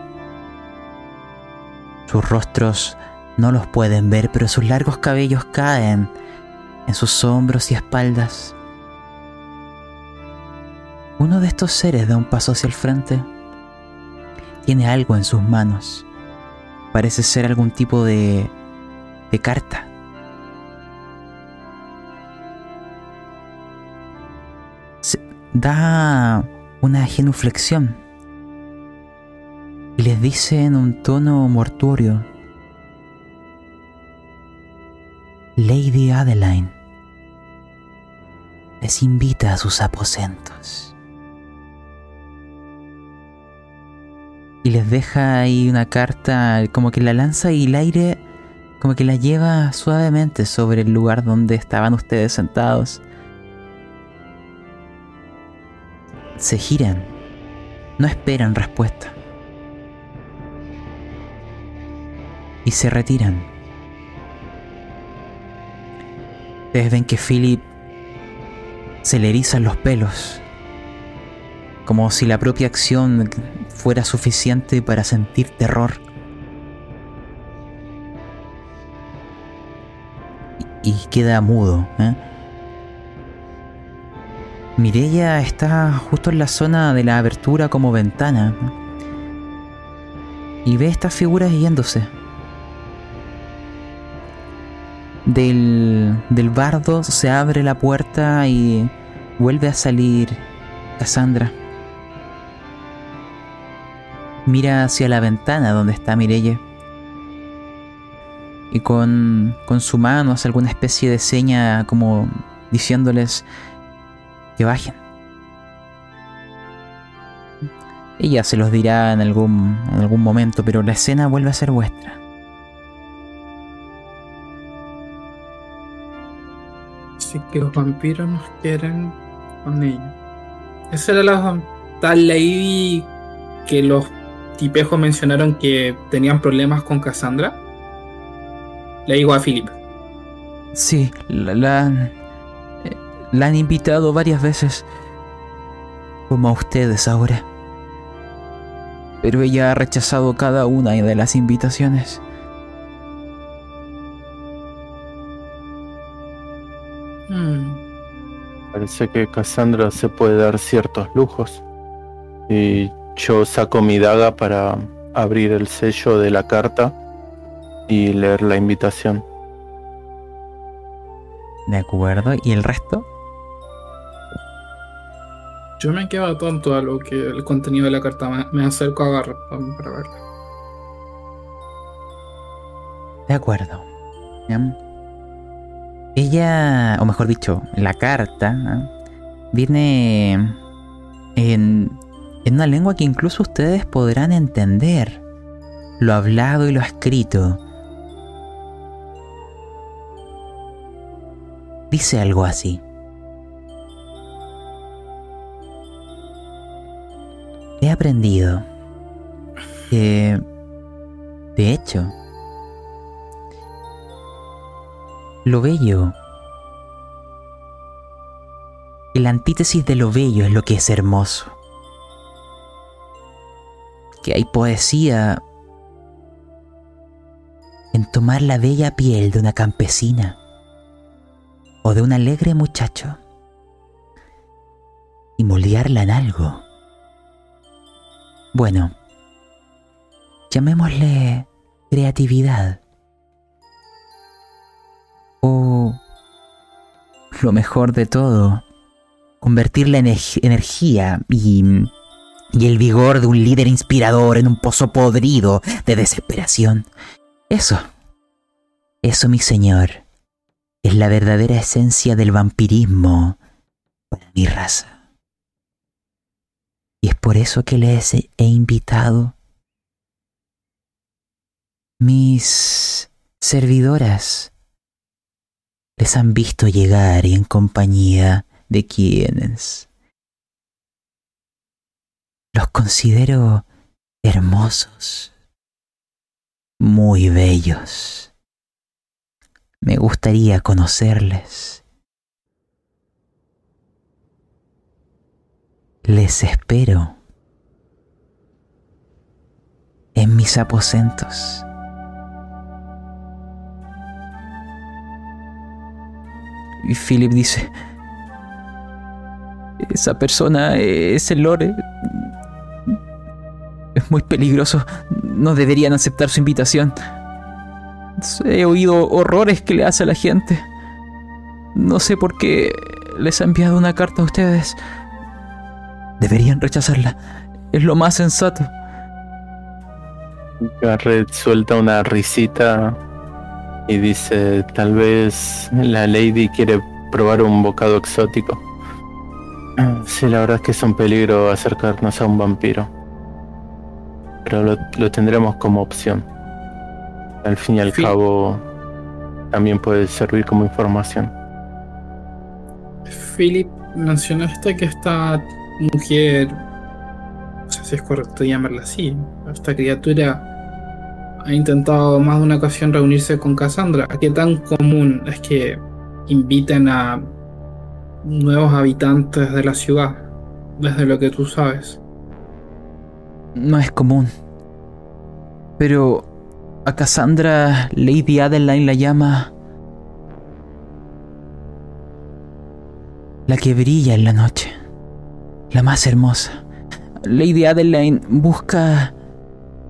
Sus rostros no los pueden ver, pero sus largos cabellos caen en sus hombros y espaldas. Uno de estos seres da un paso hacia el frente. Tiene algo en sus manos. Parece ser algún tipo de, de carta. da una genuflexión y les dice en un tono mortuorio, Lady Adeline les invita a sus aposentos. Y les deja ahí una carta, como que la lanza y el aire como que la lleva suavemente sobre el lugar donde estaban ustedes sentados. Se giran, no esperan respuesta. Y se retiran. Ustedes ven que Philip se le erizan los pelos, como si la propia acción fuera suficiente para sentir terror. Y, queda mudo. ¿eh? Mirella está justo en la zona de la abertura como ventana y ve estas figuras yéndose. Del, del bardo se abre la puerta y vuelve a salir Cassandra. Mira hacia la ventana donde está Mirelle. Y con, con su mano hace alguna especie de seña como diciéndoles que bajen. Ella se los dirá en algún, en algún momento, pero la escena vuelve a ser vuestra. que los vampiros nos quieren con ellos. Esa era la tal ley que los tipejos mencionaron que tenían problemas con Cassandra. Le digo a Philip. Sí, la, la, la han invitado varias veces. Como a ustedes ahora. Pero ella ha rechazado cada una de las invitaciones. Parece que Cassandra se puede dar ciertos lujos. Y yo saco mi daga para abrir el sello de la carta y leer la invitación. De acuerdo, ¿y el resto? Yo me quedo tonto a lo que el contenido de la carta. Me, acerco a Garrett para verla. De acuerdo. Ella, o mejor dicho, la carta viene en, en una lengua que incluso ustedes podrán entender. Lo hablado y lo escrito. Dice algo así. He aprendido que, de hecho, Lo bello. El antítesis de lo bello es lo que es hermoso. Que hay poesía en tomar la bella piel de una campesina o de un alegre muchacho y moldearla en algo. Bueno, llamémosle creatividad. lo mejor de todo, convertir la energía y, y el vigor de un líder inspirador en un pozo podrido de desesperación. Eso, eso mi señor, es la verdadera esencia del vampirismo para mi raza. Y es por eso que les he invitado mis servidoras les han visto llegar y en compañía de quienes los considero hermosos, muy bellos. Me gustaría conocerles. Les espero en mis aposentos. Y Philip dice, esa persona es el lore. Es muy peligroso. No deberían aceptar su invitación. He oído horrores que le hace a la gente. No sé por qué les ha enviado una carta a ustedes. Deberían rechazarla. Es lo más sensato. Garrett suelta una risita y dice, tal vez la lady quiere probar un bocado exótico. Sí, la verdad es que es un peligro acercarnos a un vampiro. Pero lo, lo tendremos como opción. Al fin y al cabo, también puede servir como información. Philip, mencionaste que esta mujer, no sé si es correcto llamarla así, esta criatura ha intentado más de una ocasión reunirse con Cassandra. ¿Qué tan común es que inviten a nuevos habitantes de la ciudad, desde lo que tú sabes? No es común. Pero a Cassandra, Lady Adeline la llama la que brilla en la noche, la más hermosa. Lady Adeline busca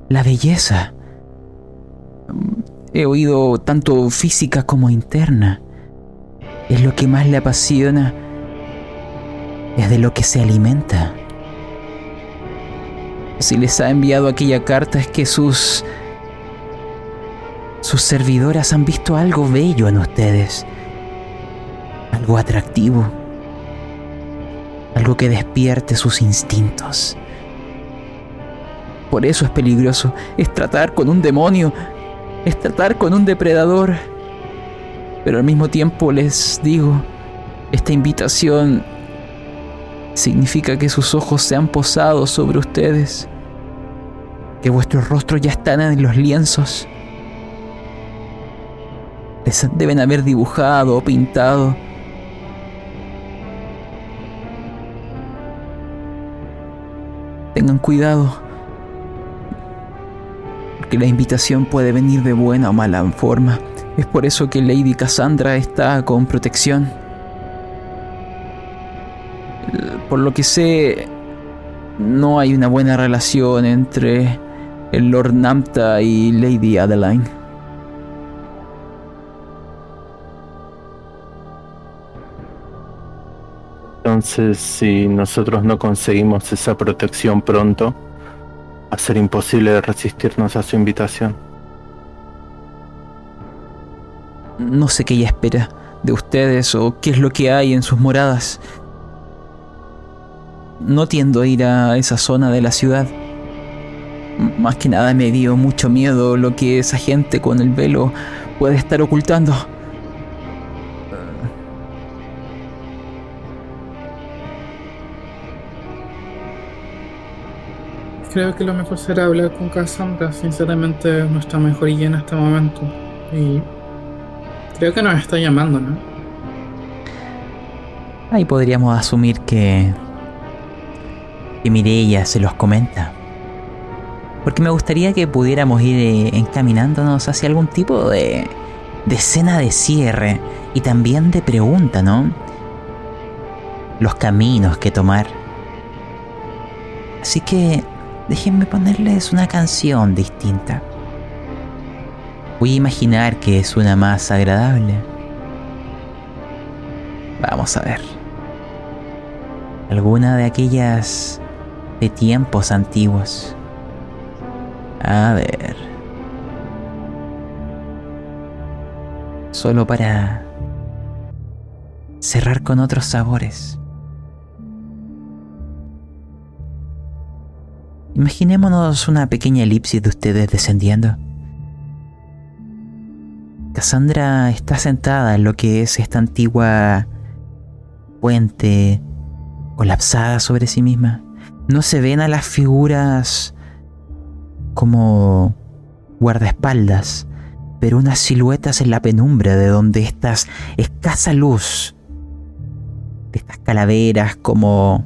la belleza. He oído tanto física como interna. Es lo que más le apasiona. Es de lo que se alimenta. Si les ha enviado aquella carta es que sus... sus servidoras han visto algo bello en ustedes. Algo atractivo. Algo que despierte sus instintos. Por eso es peligroso. Es tratar con un demonio. Es tratar con un depredador. Pero al mismo tiempo les digo, esta invitación significa que sus ojos se han posado sobre ustedes, que vuestros rostros ya están en los lienzos. Les deben haber dibujado o pintado. Tengan cuidado, porque la invitación puede venir de buena o mala forma. Es por eso que Lady Cassandra está con protección. Por lo que sé, no hay una buena relación entre el Lord Namta y Lady Adeline. Entonces, si nosotros no conseguimos esa protección pronto, va a ser imposible resistirnos a su invitación. No sé qué ella espera de ustedes o qué es lo que hay en sus moradas. No tiendo a ir a esa zona de la ciudad. Más que nada me dio mucho miedo lo que esa gente con el velo puede estar ocultando. Creo que lo mejor será hablar con Cassandra, sinceramente nuestra mejoría en este momento. Y creo que nos está llamando, ¿no? Ahí podríamos asumir que. que Mireia se los comenta. Porque me gustaría que pudiéramos ir eh, encaminándonos hacia algún tipo de. de escena de cierre y también de pregunta, ¿no? Los caminos que tomar. Así que déjenme ponerles una canción distinta. Voy a imaginar que es una más agradable. Vamos a ver. Alguna de aquellas de tiempos antiguos. A ver. Solo para cerrar con otros sabores. Imaginémonos una pequeña elipsis de ustedes descendiendo. Cassandra está sentada en lo que es esta antigua puente colapsada sobre sí misma. No se ven a las figuras como guardaespaldas, pero unas siluetas en la penumbra de donde estas escasa luz de estas calaveras como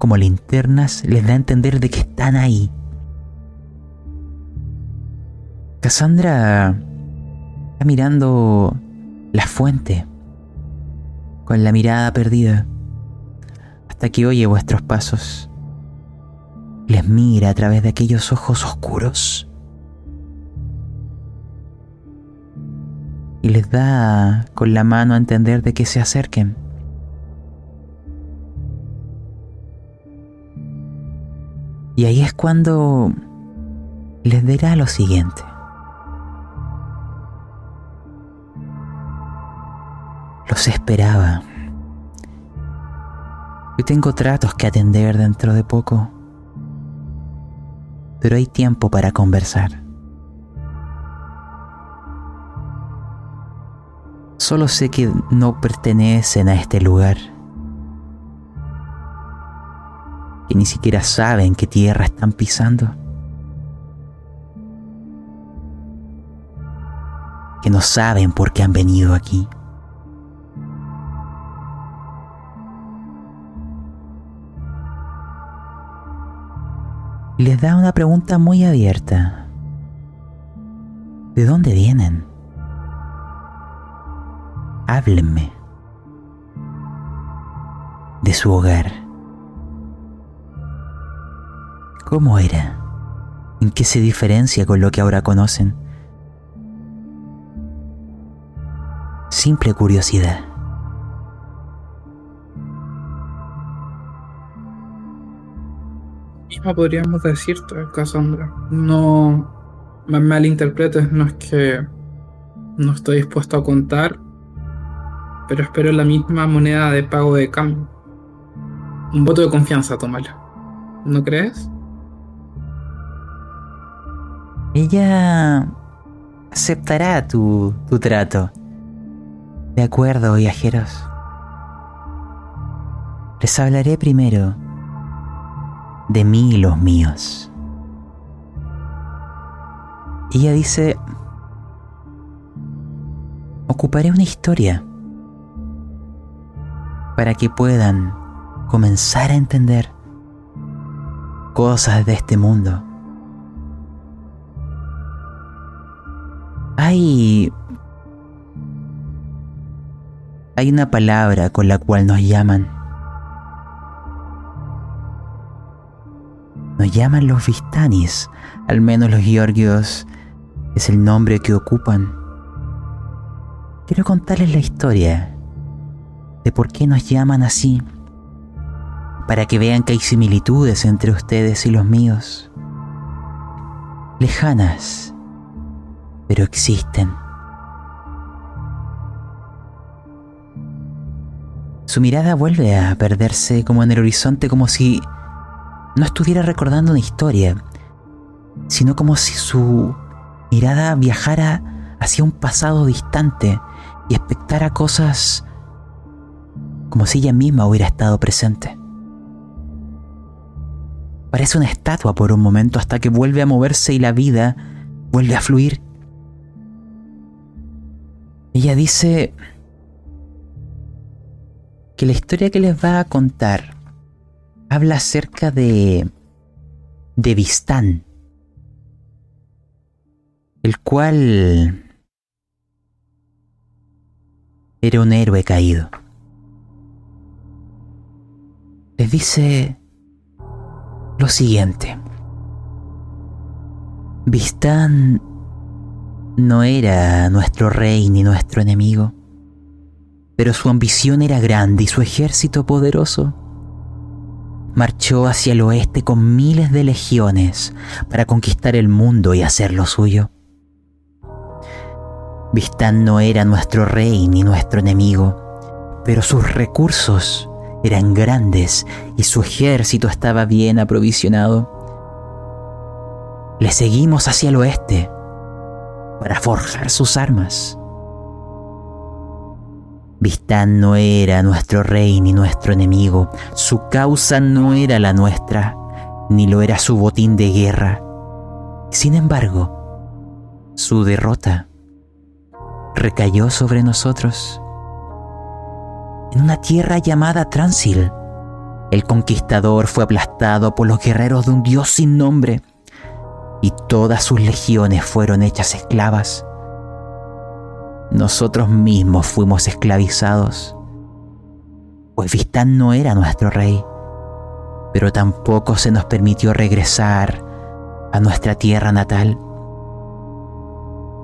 como linternas les da a entender de que están ahí. Cassandra está mirando la fuente con la mirada perdida hasta que oye vuestros pasos. Les mira a través de aquellos ojos oscuros y les da con la mano a entender de que se acerquen. Y ahí es cuando les dirá lo siguiente. Los esperaba. Hoy tengo tratos que atender dentro de poco. Pero hay tiempo para conversar. Solo sé que no pertenecen a este lugar. Que ni siquiera saben qué tierra están pisando. Que no saben por qué han venido aquí. Les da una pregunta muy abierta. ¿De dónde vienen? Háblenme de su hogar. ¿Cómo era? ¿En qué se diferencia con lo que ahora conocen? Simple curiosidad. Mismo podríamos decirte, Cassandra. No me malinterpretes, no es que no estoy dispuesto a contar, pero espero la misma moneda de pago de cambio. Un voto de confianza, tómala. ¿No crees? Ella aceptará tu, tu trato. De acuerdo, viajeros. Les hablaré primero de mí y los míos. Ella dice, ocuparé una historia para que puedan comenzar a entender cosas de este mundo Hay... Hay una palabra con la cual nos llaman. Nos llaman los Vistanis, al menos los Georgios es el nombre que ocupan. Quiero contarles la historia de por qué nos llaman así, para que vean que hay similitudes entre ustedes y los míos. Lejanas, pero existen. Su mirada vuelve a perderse como en el horizonte, como si no estuviera recordando una historia, sino como si su mirada viajara hacia un pasado distante y expectara cosas como si ella misma hubiera estado presente. Parece una estatua por un momento hasta que vuelve a moverse y la vida vuelve a fluir ella dice que la historia que les va a contar habla acerca de de Vistán, el cual era un héroe caído. Les dice lo siguiente. Vistán no era nuestro rey ni nuestro enemigo, pero su ambición era grande y su ejército poderoso. Marchó hacia el oeste con miles de legiones para conquistar el mundo y hacerlo suyo. Vistán no era nuestro rey ni nuestro enemigo, pero sus recursos eran grandes y su ejército estaba bien aprovisionado. Le seguimos hacia el oeste para forjar sus armas. Vistán no era nuestro rey ni nuestro enemigo, su causa no era la nuestra, ni lo era su botín de guerra. Sin embargo, su derrota recayó sobre nosotros. En una tierra llamada Transil, el conquistador fue aplastado por los guerreros de un dios sin nombre, y todas sus legiones fueron hechas esclavas. Nosotros mismos fuimos esclavizados, pues Vistán no era nuestro rey, pero tampoco se nos permitió regresar a nuestra tierra natal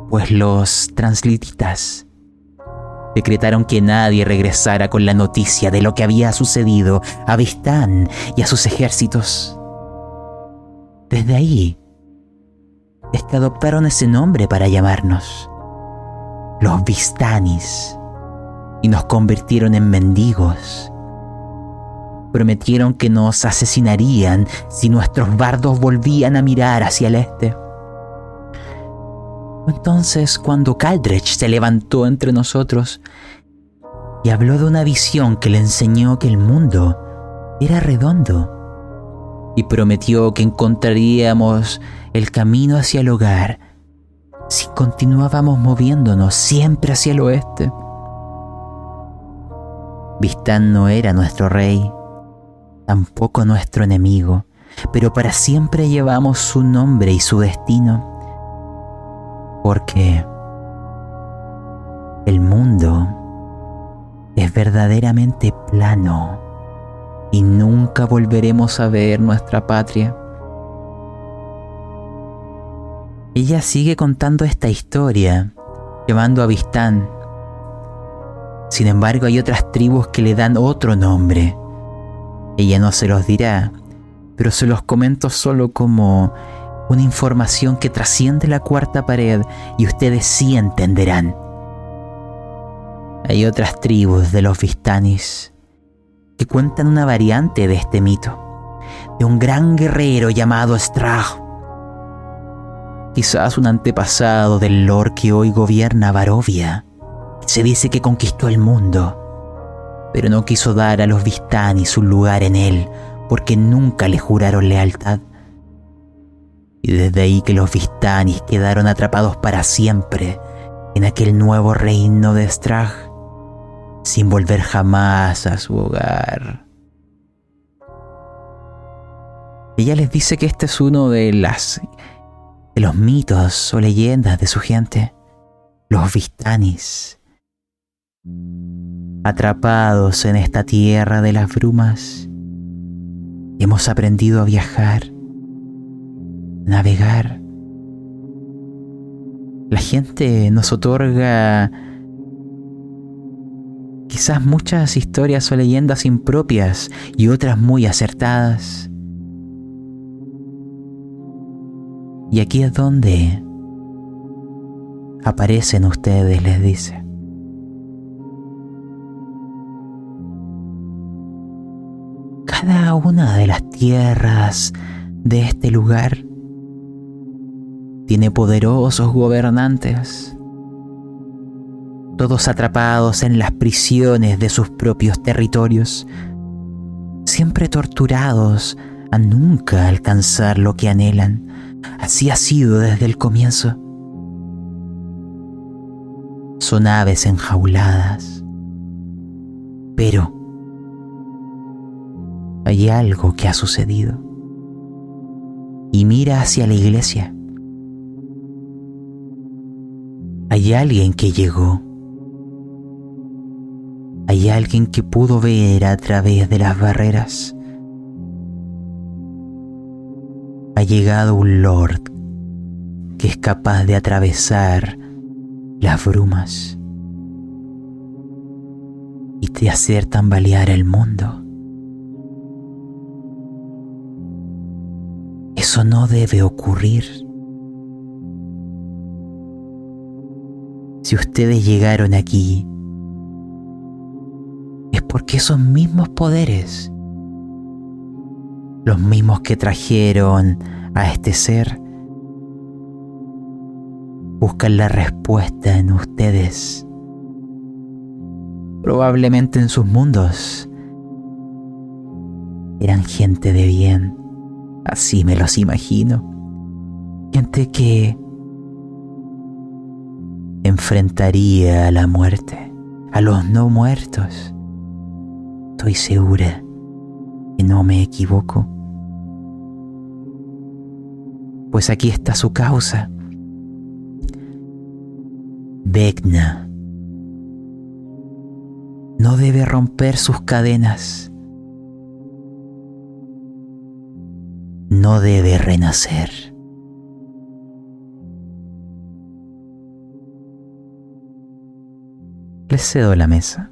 pues los translititas decretaron que nadie regresara con la noticia de lo que había sucedido a Vistán y a sus ejércitos. Desde ahí es que adoptaron ese nombre para llamarnos, los Vistanis, y nos convirtieron en mendigos. Prometieron que nos asesinarían si nuestros bardos volvían a mirar hacia el este. Entonces, cuando Caldrech se levantó entre nosotros y habló de una visión que le enseñó que el mundo era redondo y prometió que encontraríamos el camino hacia el hogar si continuábamos moviéndonos siempre hacia el oeste. Vistán no era nuestro rey, tampoco nuestro enemigo, pero para siempre llevamos su nombre y su destino porque el mundo es verdaderamente plano y nunca volveremos a ver nuestra patria. Ella sigue contando esta historia, llamando a Vistán. Sin embargo, hay otras tribus que le dan otro nombre. Ella no se los dirá, pero se los comento solo como una información que trasciende la cuarta pared y ustedes sí entenderán. Hay otras tribus de los Vistanis que cuentan una variante de este mito, de un gran guerrero llamado Strah. Quizás un antepasado del Lord que hoy gobierna Barovia. Se dice que conquistó el mundo, pero no quiso dar a los Vistanis un lugar en él porque nunca le juraron lealtad y desde ahí que los Vistanis quedaron atrapados para siempre en aquel nuevo reino de Strag, sin volver jamás a su hogar. Ella les dice que este es uno de las de los mitos o leyendas de su gente, los Vistanis, atrapados en esta tierra de las brumas. Hemos aprendido a viajar navegar. La gente nos otorga quizás muchas historias o leyendas impropias y otras muy acertadas. Y aquí es donde aparecen ustedes, les dice. Cada una de las tierras de este lugar tiene poderosos gobernantes, todos atrapados en las prisiones de sus propios territorios, siempre torturados a nunca alcanzar lo que anhelan. Así ha sido desde el comienzo. Son aves enjauladas. Pero hay algo que ha sucedido. Y mira hacia la iglesia. Hay alguien que llegó. Hay alguien que pudo ver a través de las barreras. Ha llegado un Lord que es capaz de atravesar las brumas. de hacer tambalear el mundo. Eso no debe ocurrir. Si ustedes llegaron aquí, porque esos mismos poderes, los mismos que trajeron a este ser, buscan la respuesta en ustedes. Probablemente en sus mundos eran gente de bien, así me los imagino. Gente que enfrentaría a la muerte, a los no muertos. Estoy segura que no me equivoco. Pues aquí está su causa. Vecna no debe romper sus cadenas. No debe renacer. Les cedo la mesa.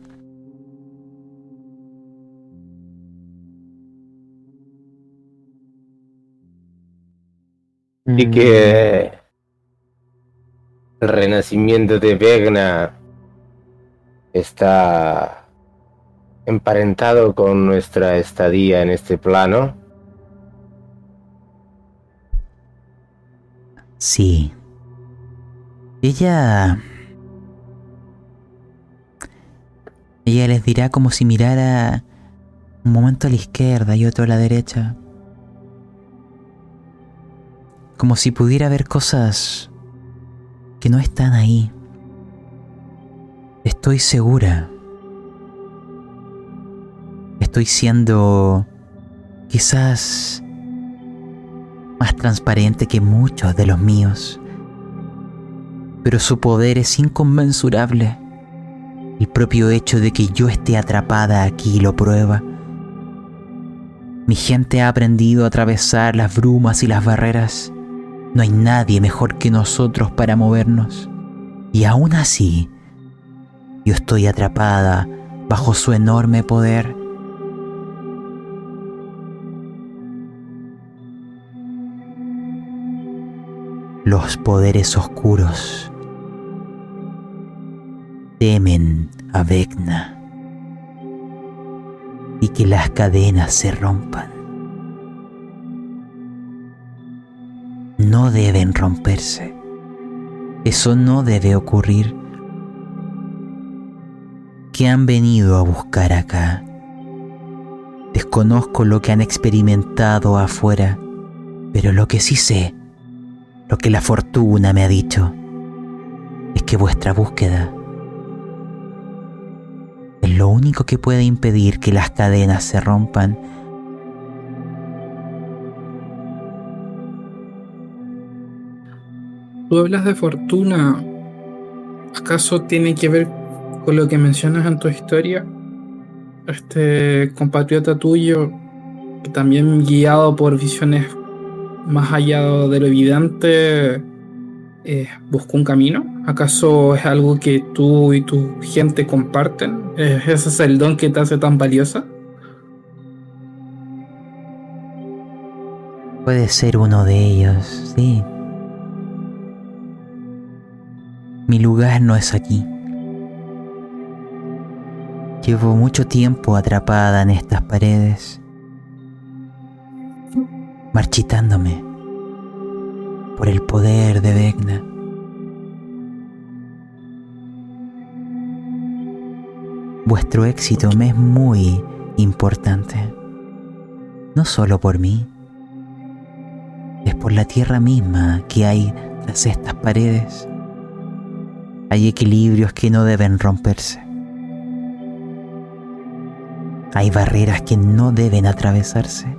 Y que el renacimiento de Vegna está emparentado con nuestra estadía en este plano. Sí. Ella... Ella les dirá como si mirara un momento a la izquierda y otro a la derecha. Como si pudiera ver cosas que no están ahí. Estoy segura. Estoy siendo quizás más transparente que muchos de los míos. Pero su poder es inconmensurable. El propio hecho de que yo esté atrapada aquí lo prueba. Mi gente ha aprendido a atravesar las brumas y las barreras. No hay nadie mejor que nosotros para movernos. Y aún así, yo estoy atrapada bajo su enorme poder. Los poderes oscuros temen a Vecna y que las cadenas se rompan. No deben romperse. Eso no debe ocurrir. ¿Qué han venido a buscar acá? Desconozco lo que han experimentado afuera, pero lo que sí sé, lo que la fortuna me ha dicho, es que vuestra búsqueda es lo único que puede impedir que las cadenas se rompan. Hablas de fortuna. ¿Acaso tiene que ver con lo que mencionas en tu historia? Este compatriota tuyo, que también guiado por visiones más allá de lo evidente, eh, buscó un camino? ¿Acaso es algo que tú y tu gente comparten? ¿Ese es el don que te hace tan valiosa? Puede ser uno de ellos, sí. Mi lugar no es aquí. Llevo mucho tiempo atrapada en estas paredes, marchitándome por el poder de Vecna. Vuestro éxito me es muy importante, no solo por mí, es por la tierra misma que hay tras estas paredes. Hay equilibrios que no deben romperse. Hay barreras que no deben atravesarse.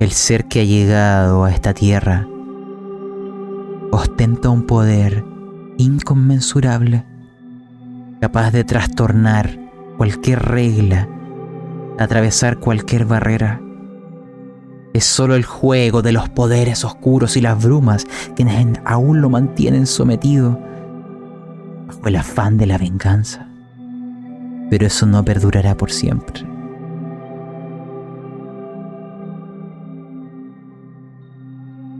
El ser que ha llegado a esta tierra ostenta un poder inconmensurable, capaz de trastornar cualquier regla, atravesar cualquier barrera. Es solo el juego de los poderes oscuros y las brumas quienes aún lo mantienen sometido bajo el afán de la venganza. Pero eso no perdurará por siempre.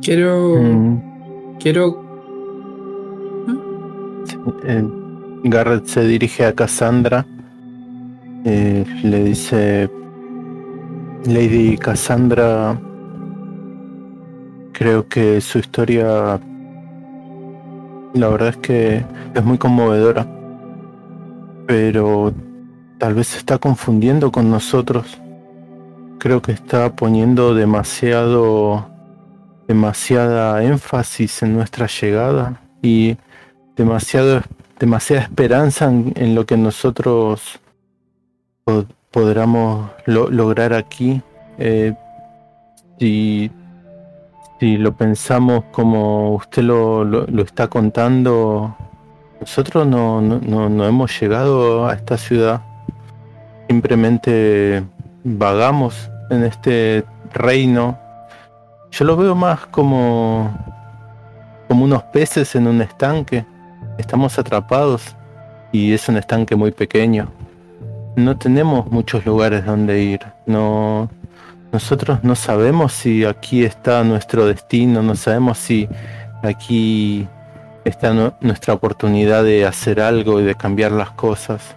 Quiero. Mm, Quiero. eh, Garrett se dirige a Cassandra. eh, le dice, Lady Cassandra, creo que su historia, la verdad es que es muy conmovedora, pero tal vez se está confundiendo con nosotros. Creo que está poniendo demasiado, demasiada énfasis en nuestra llegada y demasiado demasiada esperanza en, lo que nosotros podamos lo- lograr aquí. Eh, si, si lo pensamos como usted lo, lo- está contando, nosotros no, no, no- no hemos llegado a esta ciudad. Simplemente vagamos en este reino. Yo lo veo más como, como unos peces en un estanque estamos atrapados y es un estanque muy pequeño. No tenemos muchos lugares donde ir. No, nosotros no sabemos si aquí está nuestro destino, no sabemos si aquí está nu- nuestra oportunidad de hacer algo y de cambiar las cosas.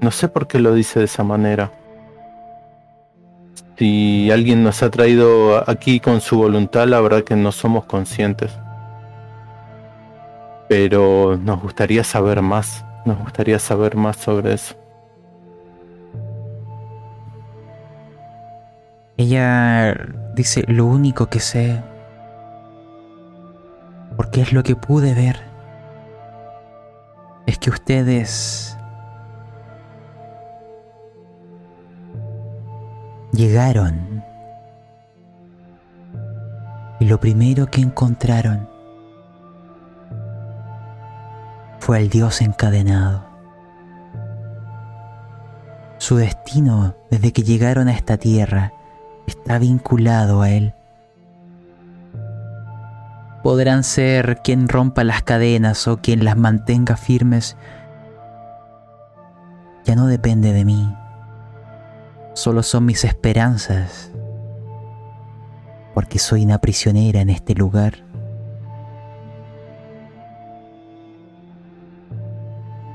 No sé por qué lo dice de esa manera. Si alguien nos ha traído aquí con su voluntad, la verdad que no somos conscientes pero nos gustaría saber más, nos gustaría saber más sobre eso. Ella dice lo único que sé, porque es lo que pude ver, es que ustedes llegaron y lo primero que encontraron fue al Dios encadenado. Su destino desde que llegaron a esta tierra está vinculado a Él. Podrán ser quien rompa las cadenas o quien las mantenga firmes. Ya no depende de mí. Solo son mis esperanzas. Porque soy una prisionera en este lugar.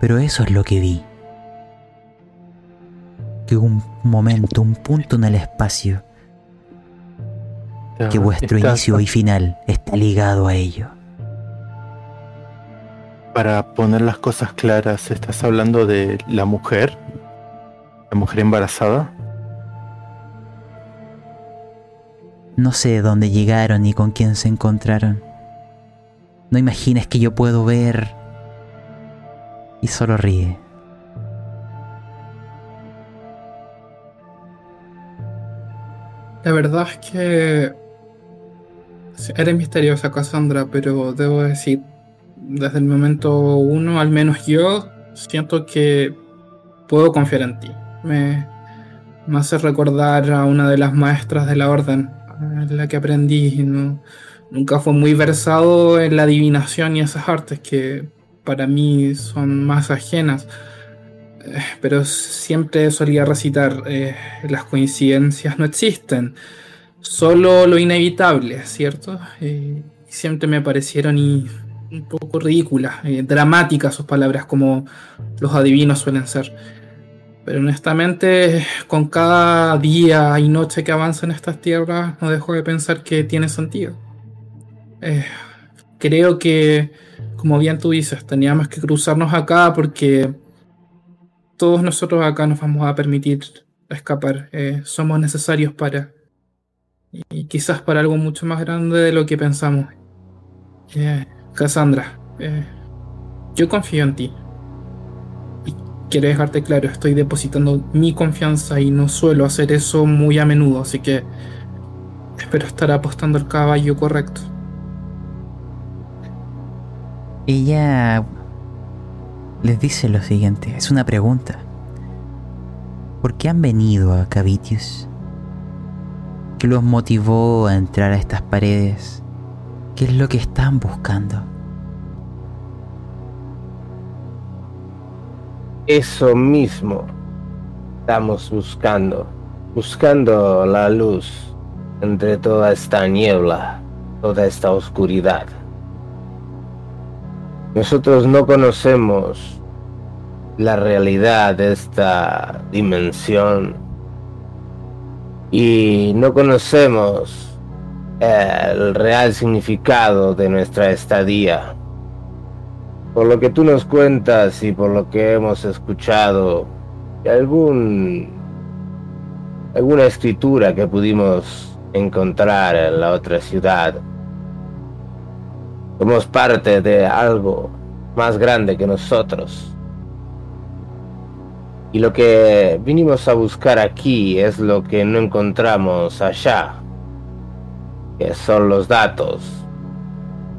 Pero eso es lo que vi. Que un momento, un punto en el espacio, que vuestro inicio y final está ligado a ello. Para poner las cosas claras, ¿estás hablando de la mujer? ¿La mujer embarazada? No sé de dónde llegaron ni con quién se encontraron. No imagines que yo puedo ver... Y solo ríe. La verdad es que eres misteriosa, Cassandra, pero debo decir, desde el momento uno, al menos yo, siento que puedo confiar en ti. Me, me hace recordar a una de las maestras de la orden, en la que aprendí. no- nunca fue muy versado en la adivinación y esas artes que para mí son más ajenas. Eh, Pero siempre solía recitar, eh, las coincidencias no existen, solo lo inevitable, ¿cierto? Eh, siempre me parecieron y un poco ridículas, dramáticas sus palabras como los adivinos suelen ser. Pero honestamente, con cada día y noche que avanza en estas tierras, no dejo de pensar que tiene sentido. Creo que, como bien tú dices, teníamos que cruzarnos acá porque todos nosotros acá nos vamos a permitir escapar. Eh, somos necesarios para. Y quizás para algo mucho más grande de lo que pensamos. Eh, Cassandra, eh, yo confío en ti. Y quiero dejarte claro, estoy depositando mi confianza y no suelo hacer eso muy a menudo, así que espero estar apostando el caballo correcto. Ella les dice lo siguiente, es una pregunta. ¿Por qué han venido a Cavitius? ¿Qué los motivó a entrar a estas paredes? ¿Qué es lo que están buscando? Eso mismo estamos buscando, buscando la luz entre toda esta niebla, toda esta oscuridad. Nosotros no conocemos la realidad de esta dimensión y no conocemos el real significado de nuestra estadía. Por lo que tú nos cuentas y por lo que hemos escuchado, alguna escritura que pudimos encontrar en la otra ciudad. Somos parte de algo más grande que nosotros. Y lo que vinimos a buscar aquí es lo que no encontramos allá, que son los datos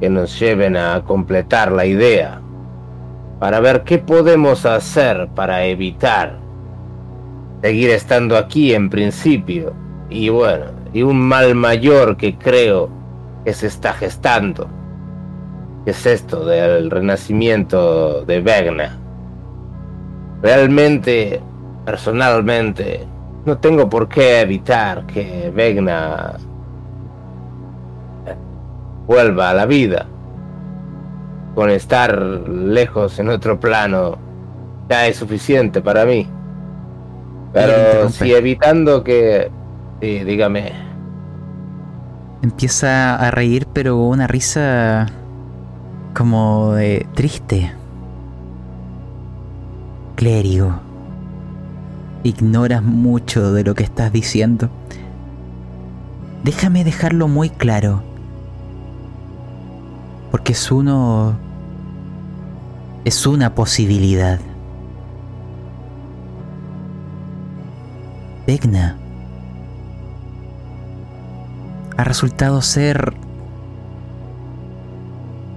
que nos lleven a completar la idea, para ver qué podemos hacer para evitar seguir estando aquí en principio. Y bueno, y un mal mayor que creo que se está gestando. Que es esto del renacimiento de Vegna? Realmente, personalmente, no tengo por qué evitar que Vegna vuelva a la vida. Con estar lejos en otro plano ya es suficiente para mí. Pero si evitando que... Sí, dígame. Empieza a reír, pero una risa como de triste. Clérigo, ignoras mucho de lo que estás diciendo. Déjame dejarlo muy claro. Porque es uno... Es una posibilidad. Vecna ha resultado ser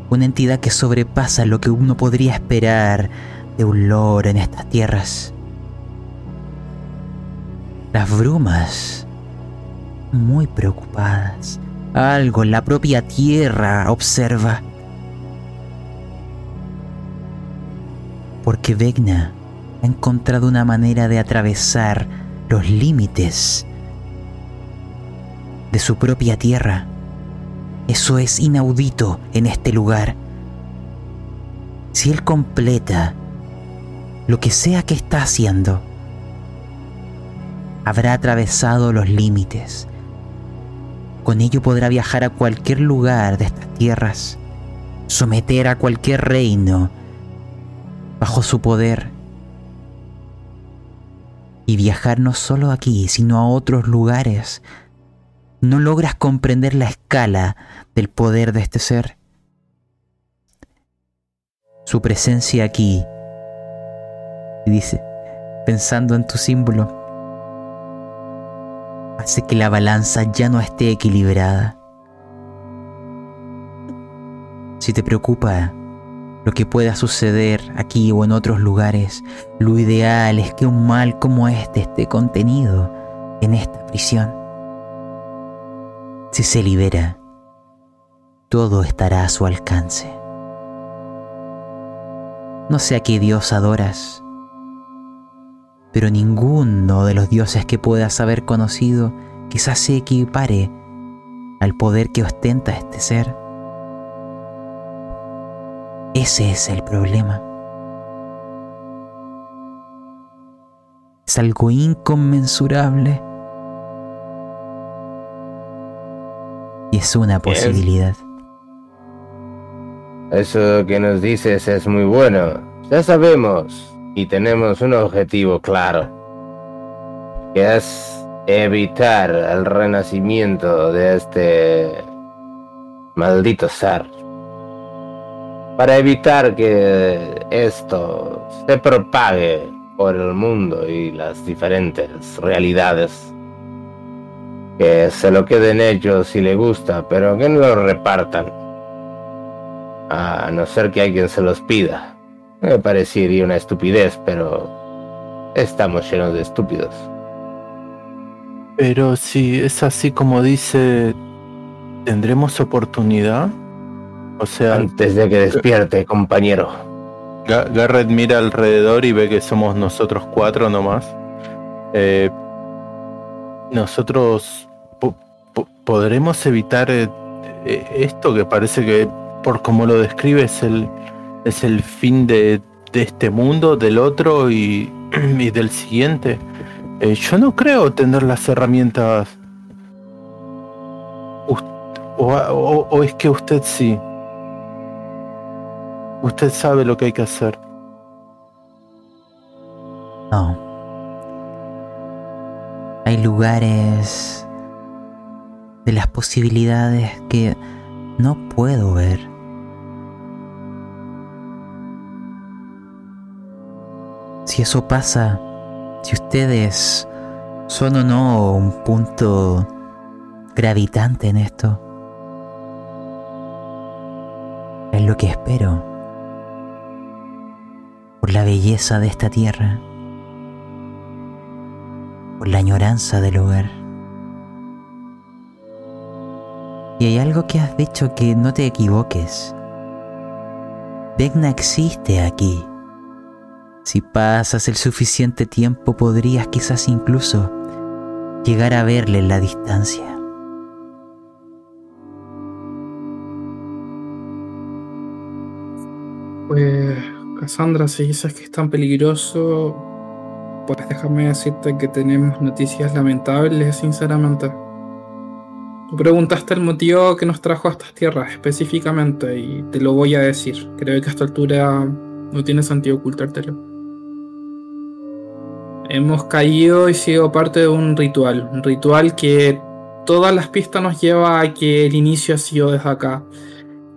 una entidad que sobrepasa lo que uno podría esperar de un loro en estas tierras. Las brumas, muy preocupadas, algo en la propia tierra observa. Porque Vegna ha encontrado una manera de atravesar los límites de su propia tierra. Eso es inaudito en este lugar. Si él completa lo que sea que está haciendo, habrá atravesado los límites. Con ello podrá viajar a cualquier lugar de estas tierras, someter a cualquier reino bajo su poder y viajar no solo aquí, sino a otros lugares. No logras comprender la escala del poder de este ser. Su presencia aquí, dice, pensando en tu símbolo, hace que la balanza ya no esté equilibrada. Si te preocupa lo que pueda suceder aquí o en otros lugares. Lo ideal es que un mal como este esté contenido en esta prisión. Si se libera, todo estará a su alcance. No sé a qué Dios adoras, pero ninguno de los dioses que puedas haber conocido quizás se equipare al poder que ostenta este ser. Ese es el problema. Es algo inconmensurable. Es una posibilidad. Eso que nos dices es muy bueno. Ya sabemos y tenemos un objetivo claro. Que es evitar el renacimiento de este maldito ser para evitar que esto se propague por el mundo y las diferentes realidades. Que se lo queden ellos si le gusta, pero que no lo repartan. A no ser que alguien se los pida. Me parecería una estupidez, pero estamos llenos de estúpidos. Pero si es así como dice, ¿tendremos oportunidad? O sea, antes de que despierte, compañero. Ga- Garrett mira alrededor y ve que somos nosotros cuatro nomás. Eh, nosotros podremos evitar eh, eh, esto que parece que por como lo describe es el es el fin de, este mundo, del otro y, del siguiente. Eh, yo no creo tener las herramientas. O es que usted sí. Usted sabe lo que hay que hacer. No. Hay lugares de las posibilidades que no puedo ver. Si eso pasa, si ustedes son o no un punto gravitante en esto, es lo que espero por la belleza de esta tierra, por la añoranza del hogar. Y hay algo que has dicho que no te equivoques. Vecna existe aquí. Si pasas el suficiente tiempo podrías quizás incluso llegar a verle en la distancia. Pues, Cassandra, si dices que es tan peligroso, pues déjame decirte que tenemos noticias lamentables, sinceramente. Preguntaste el motivo que nos trajo a estas tierras específicamente y te lo voy a decir. Creo que a esta altura no tiene sentido ocultártelo. Hemos caído y sido parte de un ritual, un ritual que todas las pistas nos lleva a que el inicio ha sido desde acá.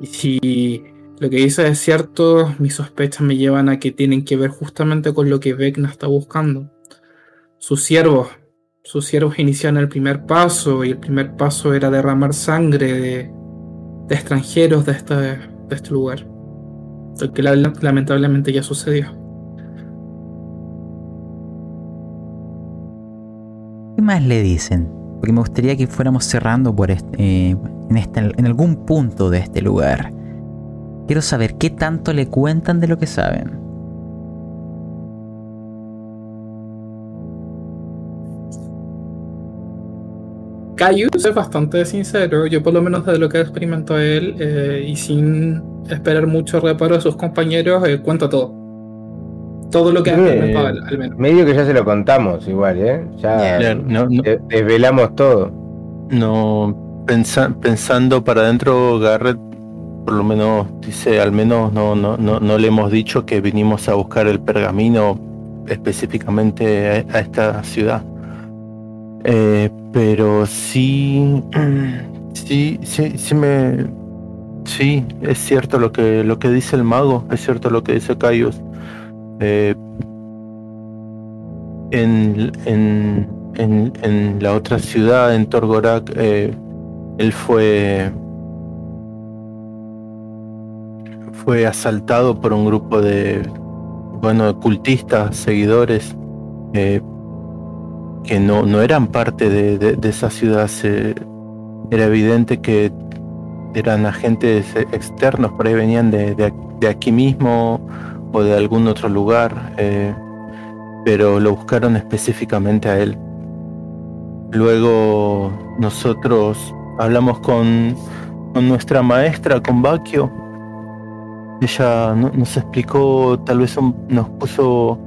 Y si lo que dice es cierto, mis sospechas me llevan a que tienen que ver justamente con lo que Vecna está buscando. Sus siervos, sus siervos iniciaron el primer paso y el primer paso era derramar sangre de, de extranjeros de este, de este lugar. Lo que la- lamentablemente ya sucedió. ¿Qué más le dicen? Porque me gustaría que fuéramos cerrando por eh, en, este- en algún punto de este lugar. Quiero saber qué tanto le cuentan de lo que saben. Caius es bastante sincero, yo por lo menos de lo que experimentó él eh, y sin esperar mucho reparo a sus compañeros, eh, cuenta todo. Todo lo que ha experimentado él, al menos. Medio que ya se lo contamos igual, ¿eh? Ya Ya, no, no- de- desvelamos todo. no pensa- pensando para adentro, Garrett por lo menos dice, al menos no, no, no, no le hemos dicho que vinimos a buscar el pergamino específicamente a, a esta ciudad. Eh, pero sí, sí, sí, sí me, sí, es cierto lo que lo que dice el mago, es cierto lo que dice Caius. Eh, en, en, en, en la otra ciudad, en Torgorak, eh, él fue fue asaltado por un grupo de bueno cultistas, seguidores eh, que no, no eran parte de, de- esa ciudad. Era evidente que eran agentes externos, por ahí venían de, de- aquí mismo o de algún otro lugar, eh, pero lo buscaron específicamente a él. Luego nosotros hablamos con, con nuestra maestra, con Bakio. Ella no- nos explicó, tal vez nos puso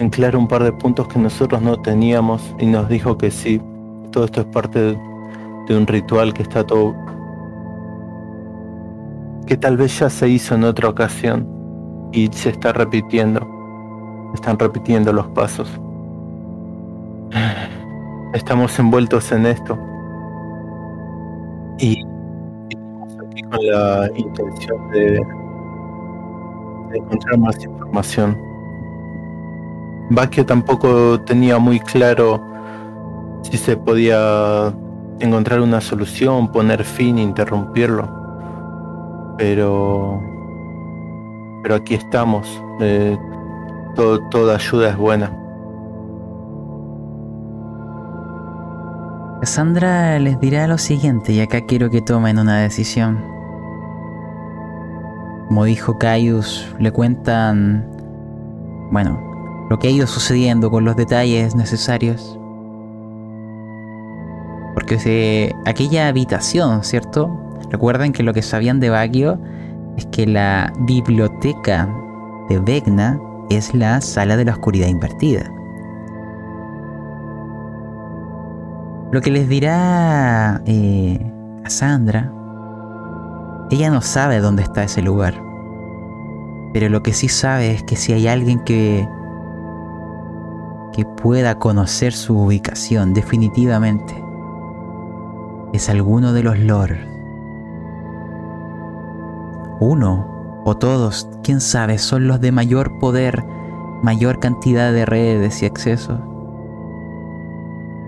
en claro un par de puntos que nosotros no teníamos y nos dijo que sí, todo esto es parte de, un ritual que está todo... que tal vez ya se hizo en otra ocasión y se está repitiendo. Están repitiendo los pasos. Estamos envueltos en esto. Y estamos aquí con la intención de, de encontrar más información. Bakio tampoco tenía muy claro si se podía encontrar una solución, poner fin, interrumpirlo. Pero pero aquí estamos. eh, todo- toda ayuda es buena. Cassandra les dirá lo siguiente y acá quiero que tomen una decisión. Como dijo Caius, le cuentan, bueno, lo que ha ido sucediendo con los detalles necesarios. Porque aquella habitación, ¿cierto? Recuerden que lo que sabían de Baguio es que la biblioteca de Vecna es la sala de la oscuridad invertida. Lo que les dirá eh, Cassandra, ella no sabe dónde está ese lugar. Pero lo que sí sabe es que si hay alguien que que pueda conocer su ubicación definitivamente es alguno de los lords. Uno o todos, quién sabe, son los de mayor poder, mayor cantidad de redes y accesos.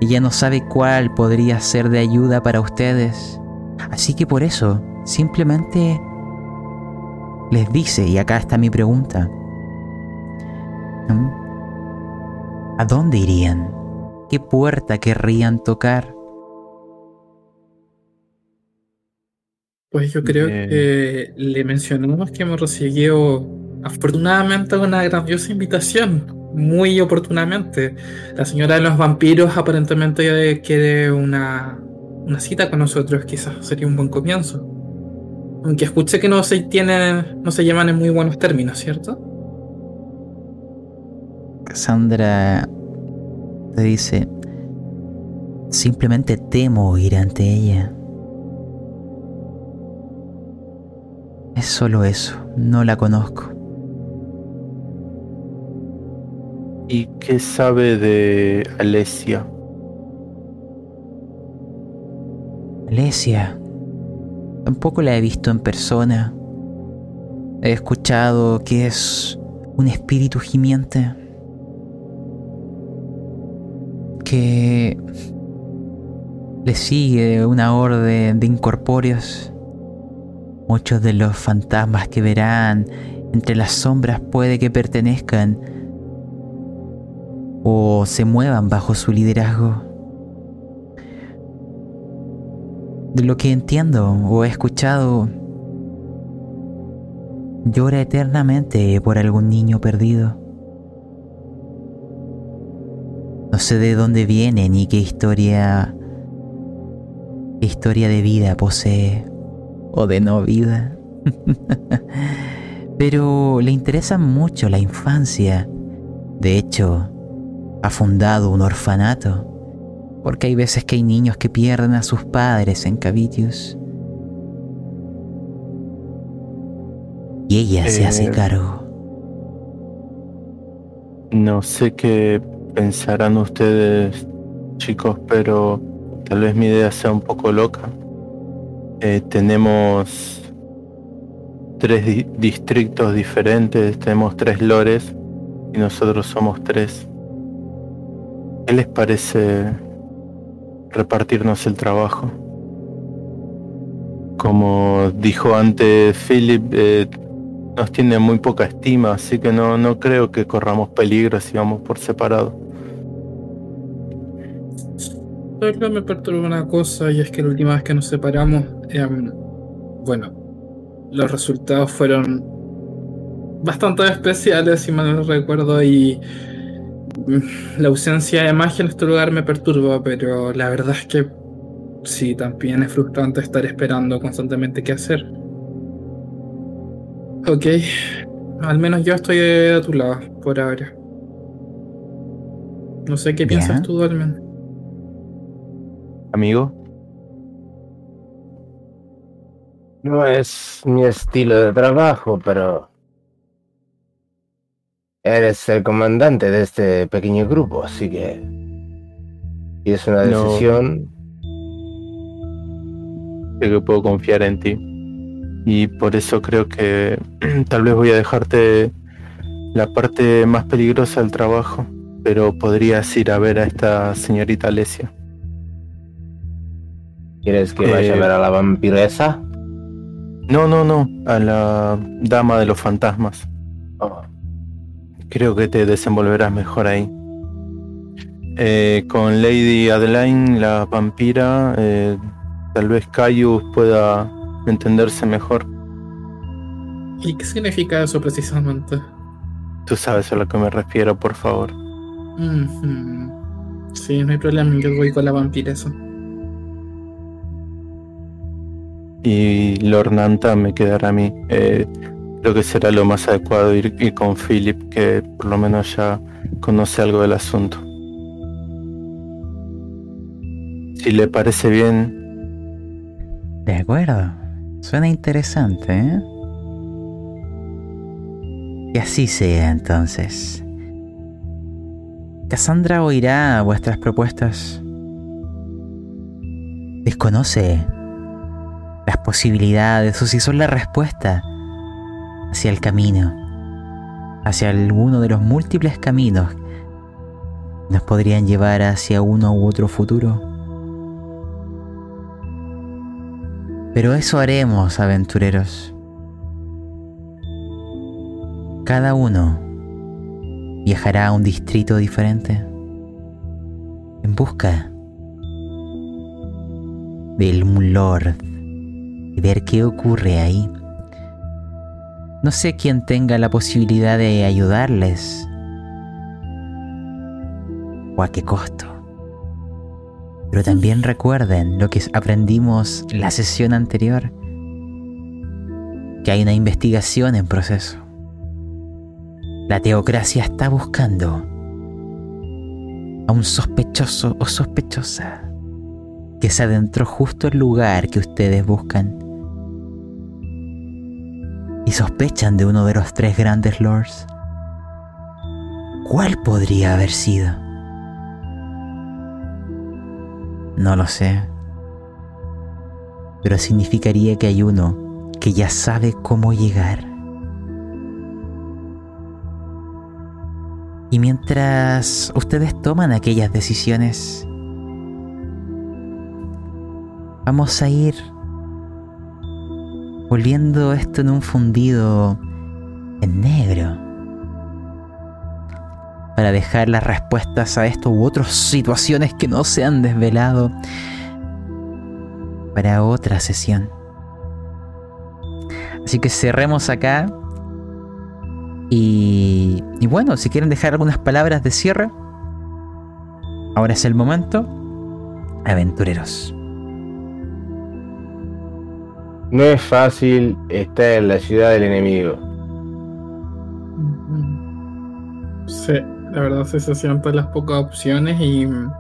Ella no sabe cuál podría ser de ayuda para ustedes. Así que por eso, simplemente les dice, y acá está mi pregunta. ¿Mm? ¿A dónde irían? ¿Qué puerta querrían tocar? Pues yo creo Bien. que le mencionamos que hemos recibido afortunadamente una grandiosa invitación, muy oportunamente. La señora de los vampiros aparentemente quiere una, una cita con nosotros, quizás sería un buen comienzo. Aunque escuché que no se tienen, no se llevan en muy buenos términos, ¿cierto? Cassandra te dice, simplemente temo ir ante ella. Es solo eso, no la conozco. ¿Y qué sabe de Alesia? Alesia, tampoco la he visto en persona. He escuchado que es un espíritu gimiente. Que le sigue una orden de incorpóreos. Muchos de los fantasmas que verán entre las sombras puede que pertenezcan o se muevan bajo su liderazgo. De lo que entiendo o he escuchado, llora eternamente por algún niño perdido. No sé de dónde viene ni qué historia qué historia de vida posee o de no vida. Pero le interesa mucho la infancia. De hecho, ha fundado un orfanato. Porque hay veces que hay niños que pierden a sus padres en Cavitius. Y ella se Eh, hace cargo. No sé qué pensarán ustedes, chicos, pero tal vez mi idea sea un poco loca. Eh, tenemos tres di- distritos diferentes, tenemos tres lores y nosotros somos tres. ¿Qué les parece repartirnos el trabajo? Como dijo antes Philip, eh, nos tiene muy poca estima, así que no, no creo que corramos peligro si vamos por separado. Solo me perturba una cosa y es que la última vez que nos separamos, em, bueno, los resultados fueron bastante especiales, si mal no recuerdo, y mm, la ausencia de magia en este lugar me perturba, pero la verdad es que sí, también es frustrante estar esperando constantemente qué hacer. Ok, al menos yo estoy de tu lado por ahora. No sé qué Bien. piensas tú, Dolmen. Amigo, No es mi estilo de trabajo, pero eres el comandante de este pequeño grupo, así que si es una No. decisión, sé que puedo confiar en ti. Y por eso creo que tal vez voy a dejarte la parte más peligrosa del trabajo, pero podrías ir a ver a esta señorita Alesia. ¿quieres que vaya a Eh, ver a la vampiresa? No, no, no, a la dama de los fantasmas. Oh, Creo que te desenvolverás mejor ahí. Eh, con Lady Adeline, la vampira, eh, tal vez Caius pueda entenderse mejor. ¿Y qué significa eso precisamente? Tú sabes a lo que me refiero, por favor. Sí, no hay problema, yo voy con la vampiresa. Y Lord Nanta me quedará a mí. Eh, creo que será lo más adecuado ir, ir con Philip, que por lo menos ya conoce algo del asunto. Si le parece bien, De acuerdo. Suena interesante, ¿eh? Y así sea entonces. Cassandra oirá vuestras propuestas. Desconoce las posibilidades o si son la respuesta hacia el camino, hacia alguno de los múltiples caminos que nos podrían llevar hacia uno u otro futuro. Pero eso haremos, aventureros. Cada uno viajará a un distrito diferente en busca del Lord y ver qué ocurre ahí. No sé quién tenga la posibilidad de ayudarles o a qué costo. Pero también recuerden lo que aprendimos la sesión anterior, que hay una investigación en proceso. La teocracia está buscando a un sospechoso o sospechosa que se adentró justo al lugar que ustedes buscan. Y sospechan de uno de los tres grandes lords. ¿Cuál podría haber sido? No lo sé. Pero significaría que hay uno que ya sabe cómo llegar. Y mientras ustedes toman aquellas decisiones, vamos a ir volviendo esto en un fundido en negro para dejar las respuestas a esto u otras situaciones que no se han desvelado para otra sesión. Así que cerremos acá. Y, y bueno, si quieren dejar algunas palabras de cierre, ahora es el momento. Aventureros. No es fácil estar en la ciudad del enemigo. Sí, la verdad se sienten las pocas opciones y mm,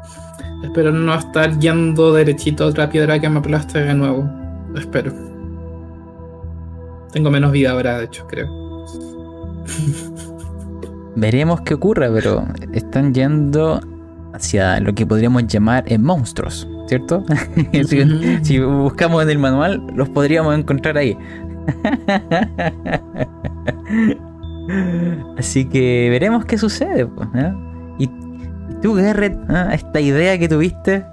espero no estar yendo derechito a otra piedra que me aplaste de nuevo. Espero. Tengo menos vida ahora, de hecho, creo. Veremos qué ocurre, pero están yendo hacia lo que podríamos llamar eh, monstruos, ¿cierto? si, si buscamos en el manual, los podríamos encontrar ahí. Así que veremos qué sucede. Pues, ¿eh? y, tú, Garrett, ¿eh? esta idea que tuviste,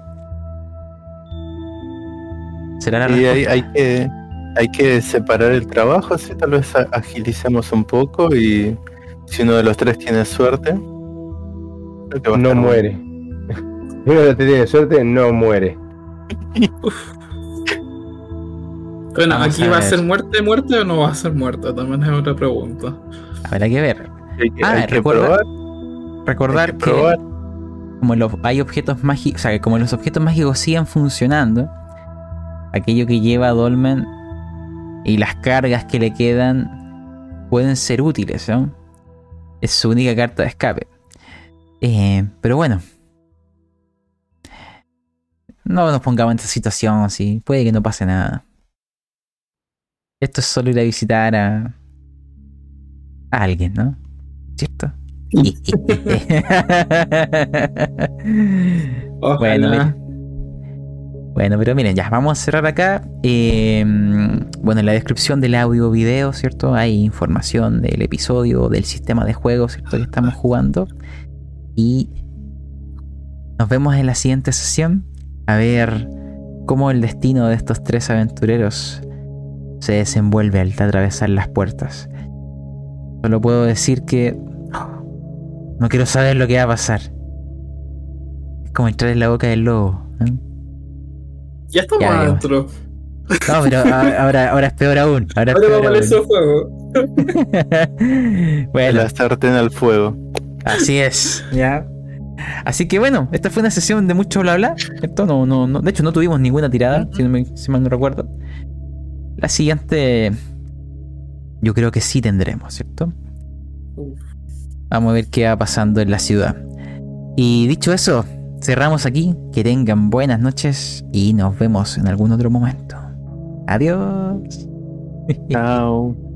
será la y hay, hay que hay que separar el trabajo, así tal vez a- agilicemos un poco y si uno de los tres tiene suerte, No muere. Si uno tiene suerte, no muere. Bueno, Vamos aquí a va a ser muerte, muerte o no va a ser muerte, también es otra pregunta. Habrá que ver. bueno. Hay que, Ah, hay que recuerda- probar, Recordar hay que, como los, hay objetos mágicos, o sea, que como los objetos mágicos siguen funcionando, aquello que lleva a Dolmen y las cargas que le quedan pueden ser útiles, ¿no? Es su única carta de escape. Eh, pero bueno. No nos pongamos en esta situación así. Puede que no pase nada. Esto es solo ir a visitar a, a alguien, ¿no? ¿Cierto? Bueno. Bueno, pero miren, ya, vamos a cerrar acá. Eh, bueno, en la descripción del audio video, ¿cierto? Hay información del episodio, del sistema de juego, ¿cierto? Que estamos jugando. Y nos vemos en la siguiente sesión. A ver cómo el destino de estos tres aventureros se desenvuelve al atravesar las puertas. Solo puedo decir que no quiero saber lo que va a pasar. Es como entrar en la boca del lobo. ¿eh? Ya estamos Ya, adentro. No, pero ahora, ahora es peor aún. Ahora es Ahora peor vamos a aún. ese juego. bueno, La sartén al fuego. así es. Ya. Así que bueno, esta fue una sesión de mucho bla bla. Esto no, no, no- de hecho no tuvimos ninguna tirada, si, no me- si mal no recuerdo. La siguiente, yo creo que sí tendremos, ¿cierto? Vamos a ver qué va pasando en la ciudad. Y dicho eso, cerramos aquí. Que tengan buenas noches y nos vemos en algún otro momento. Adiós. Chao.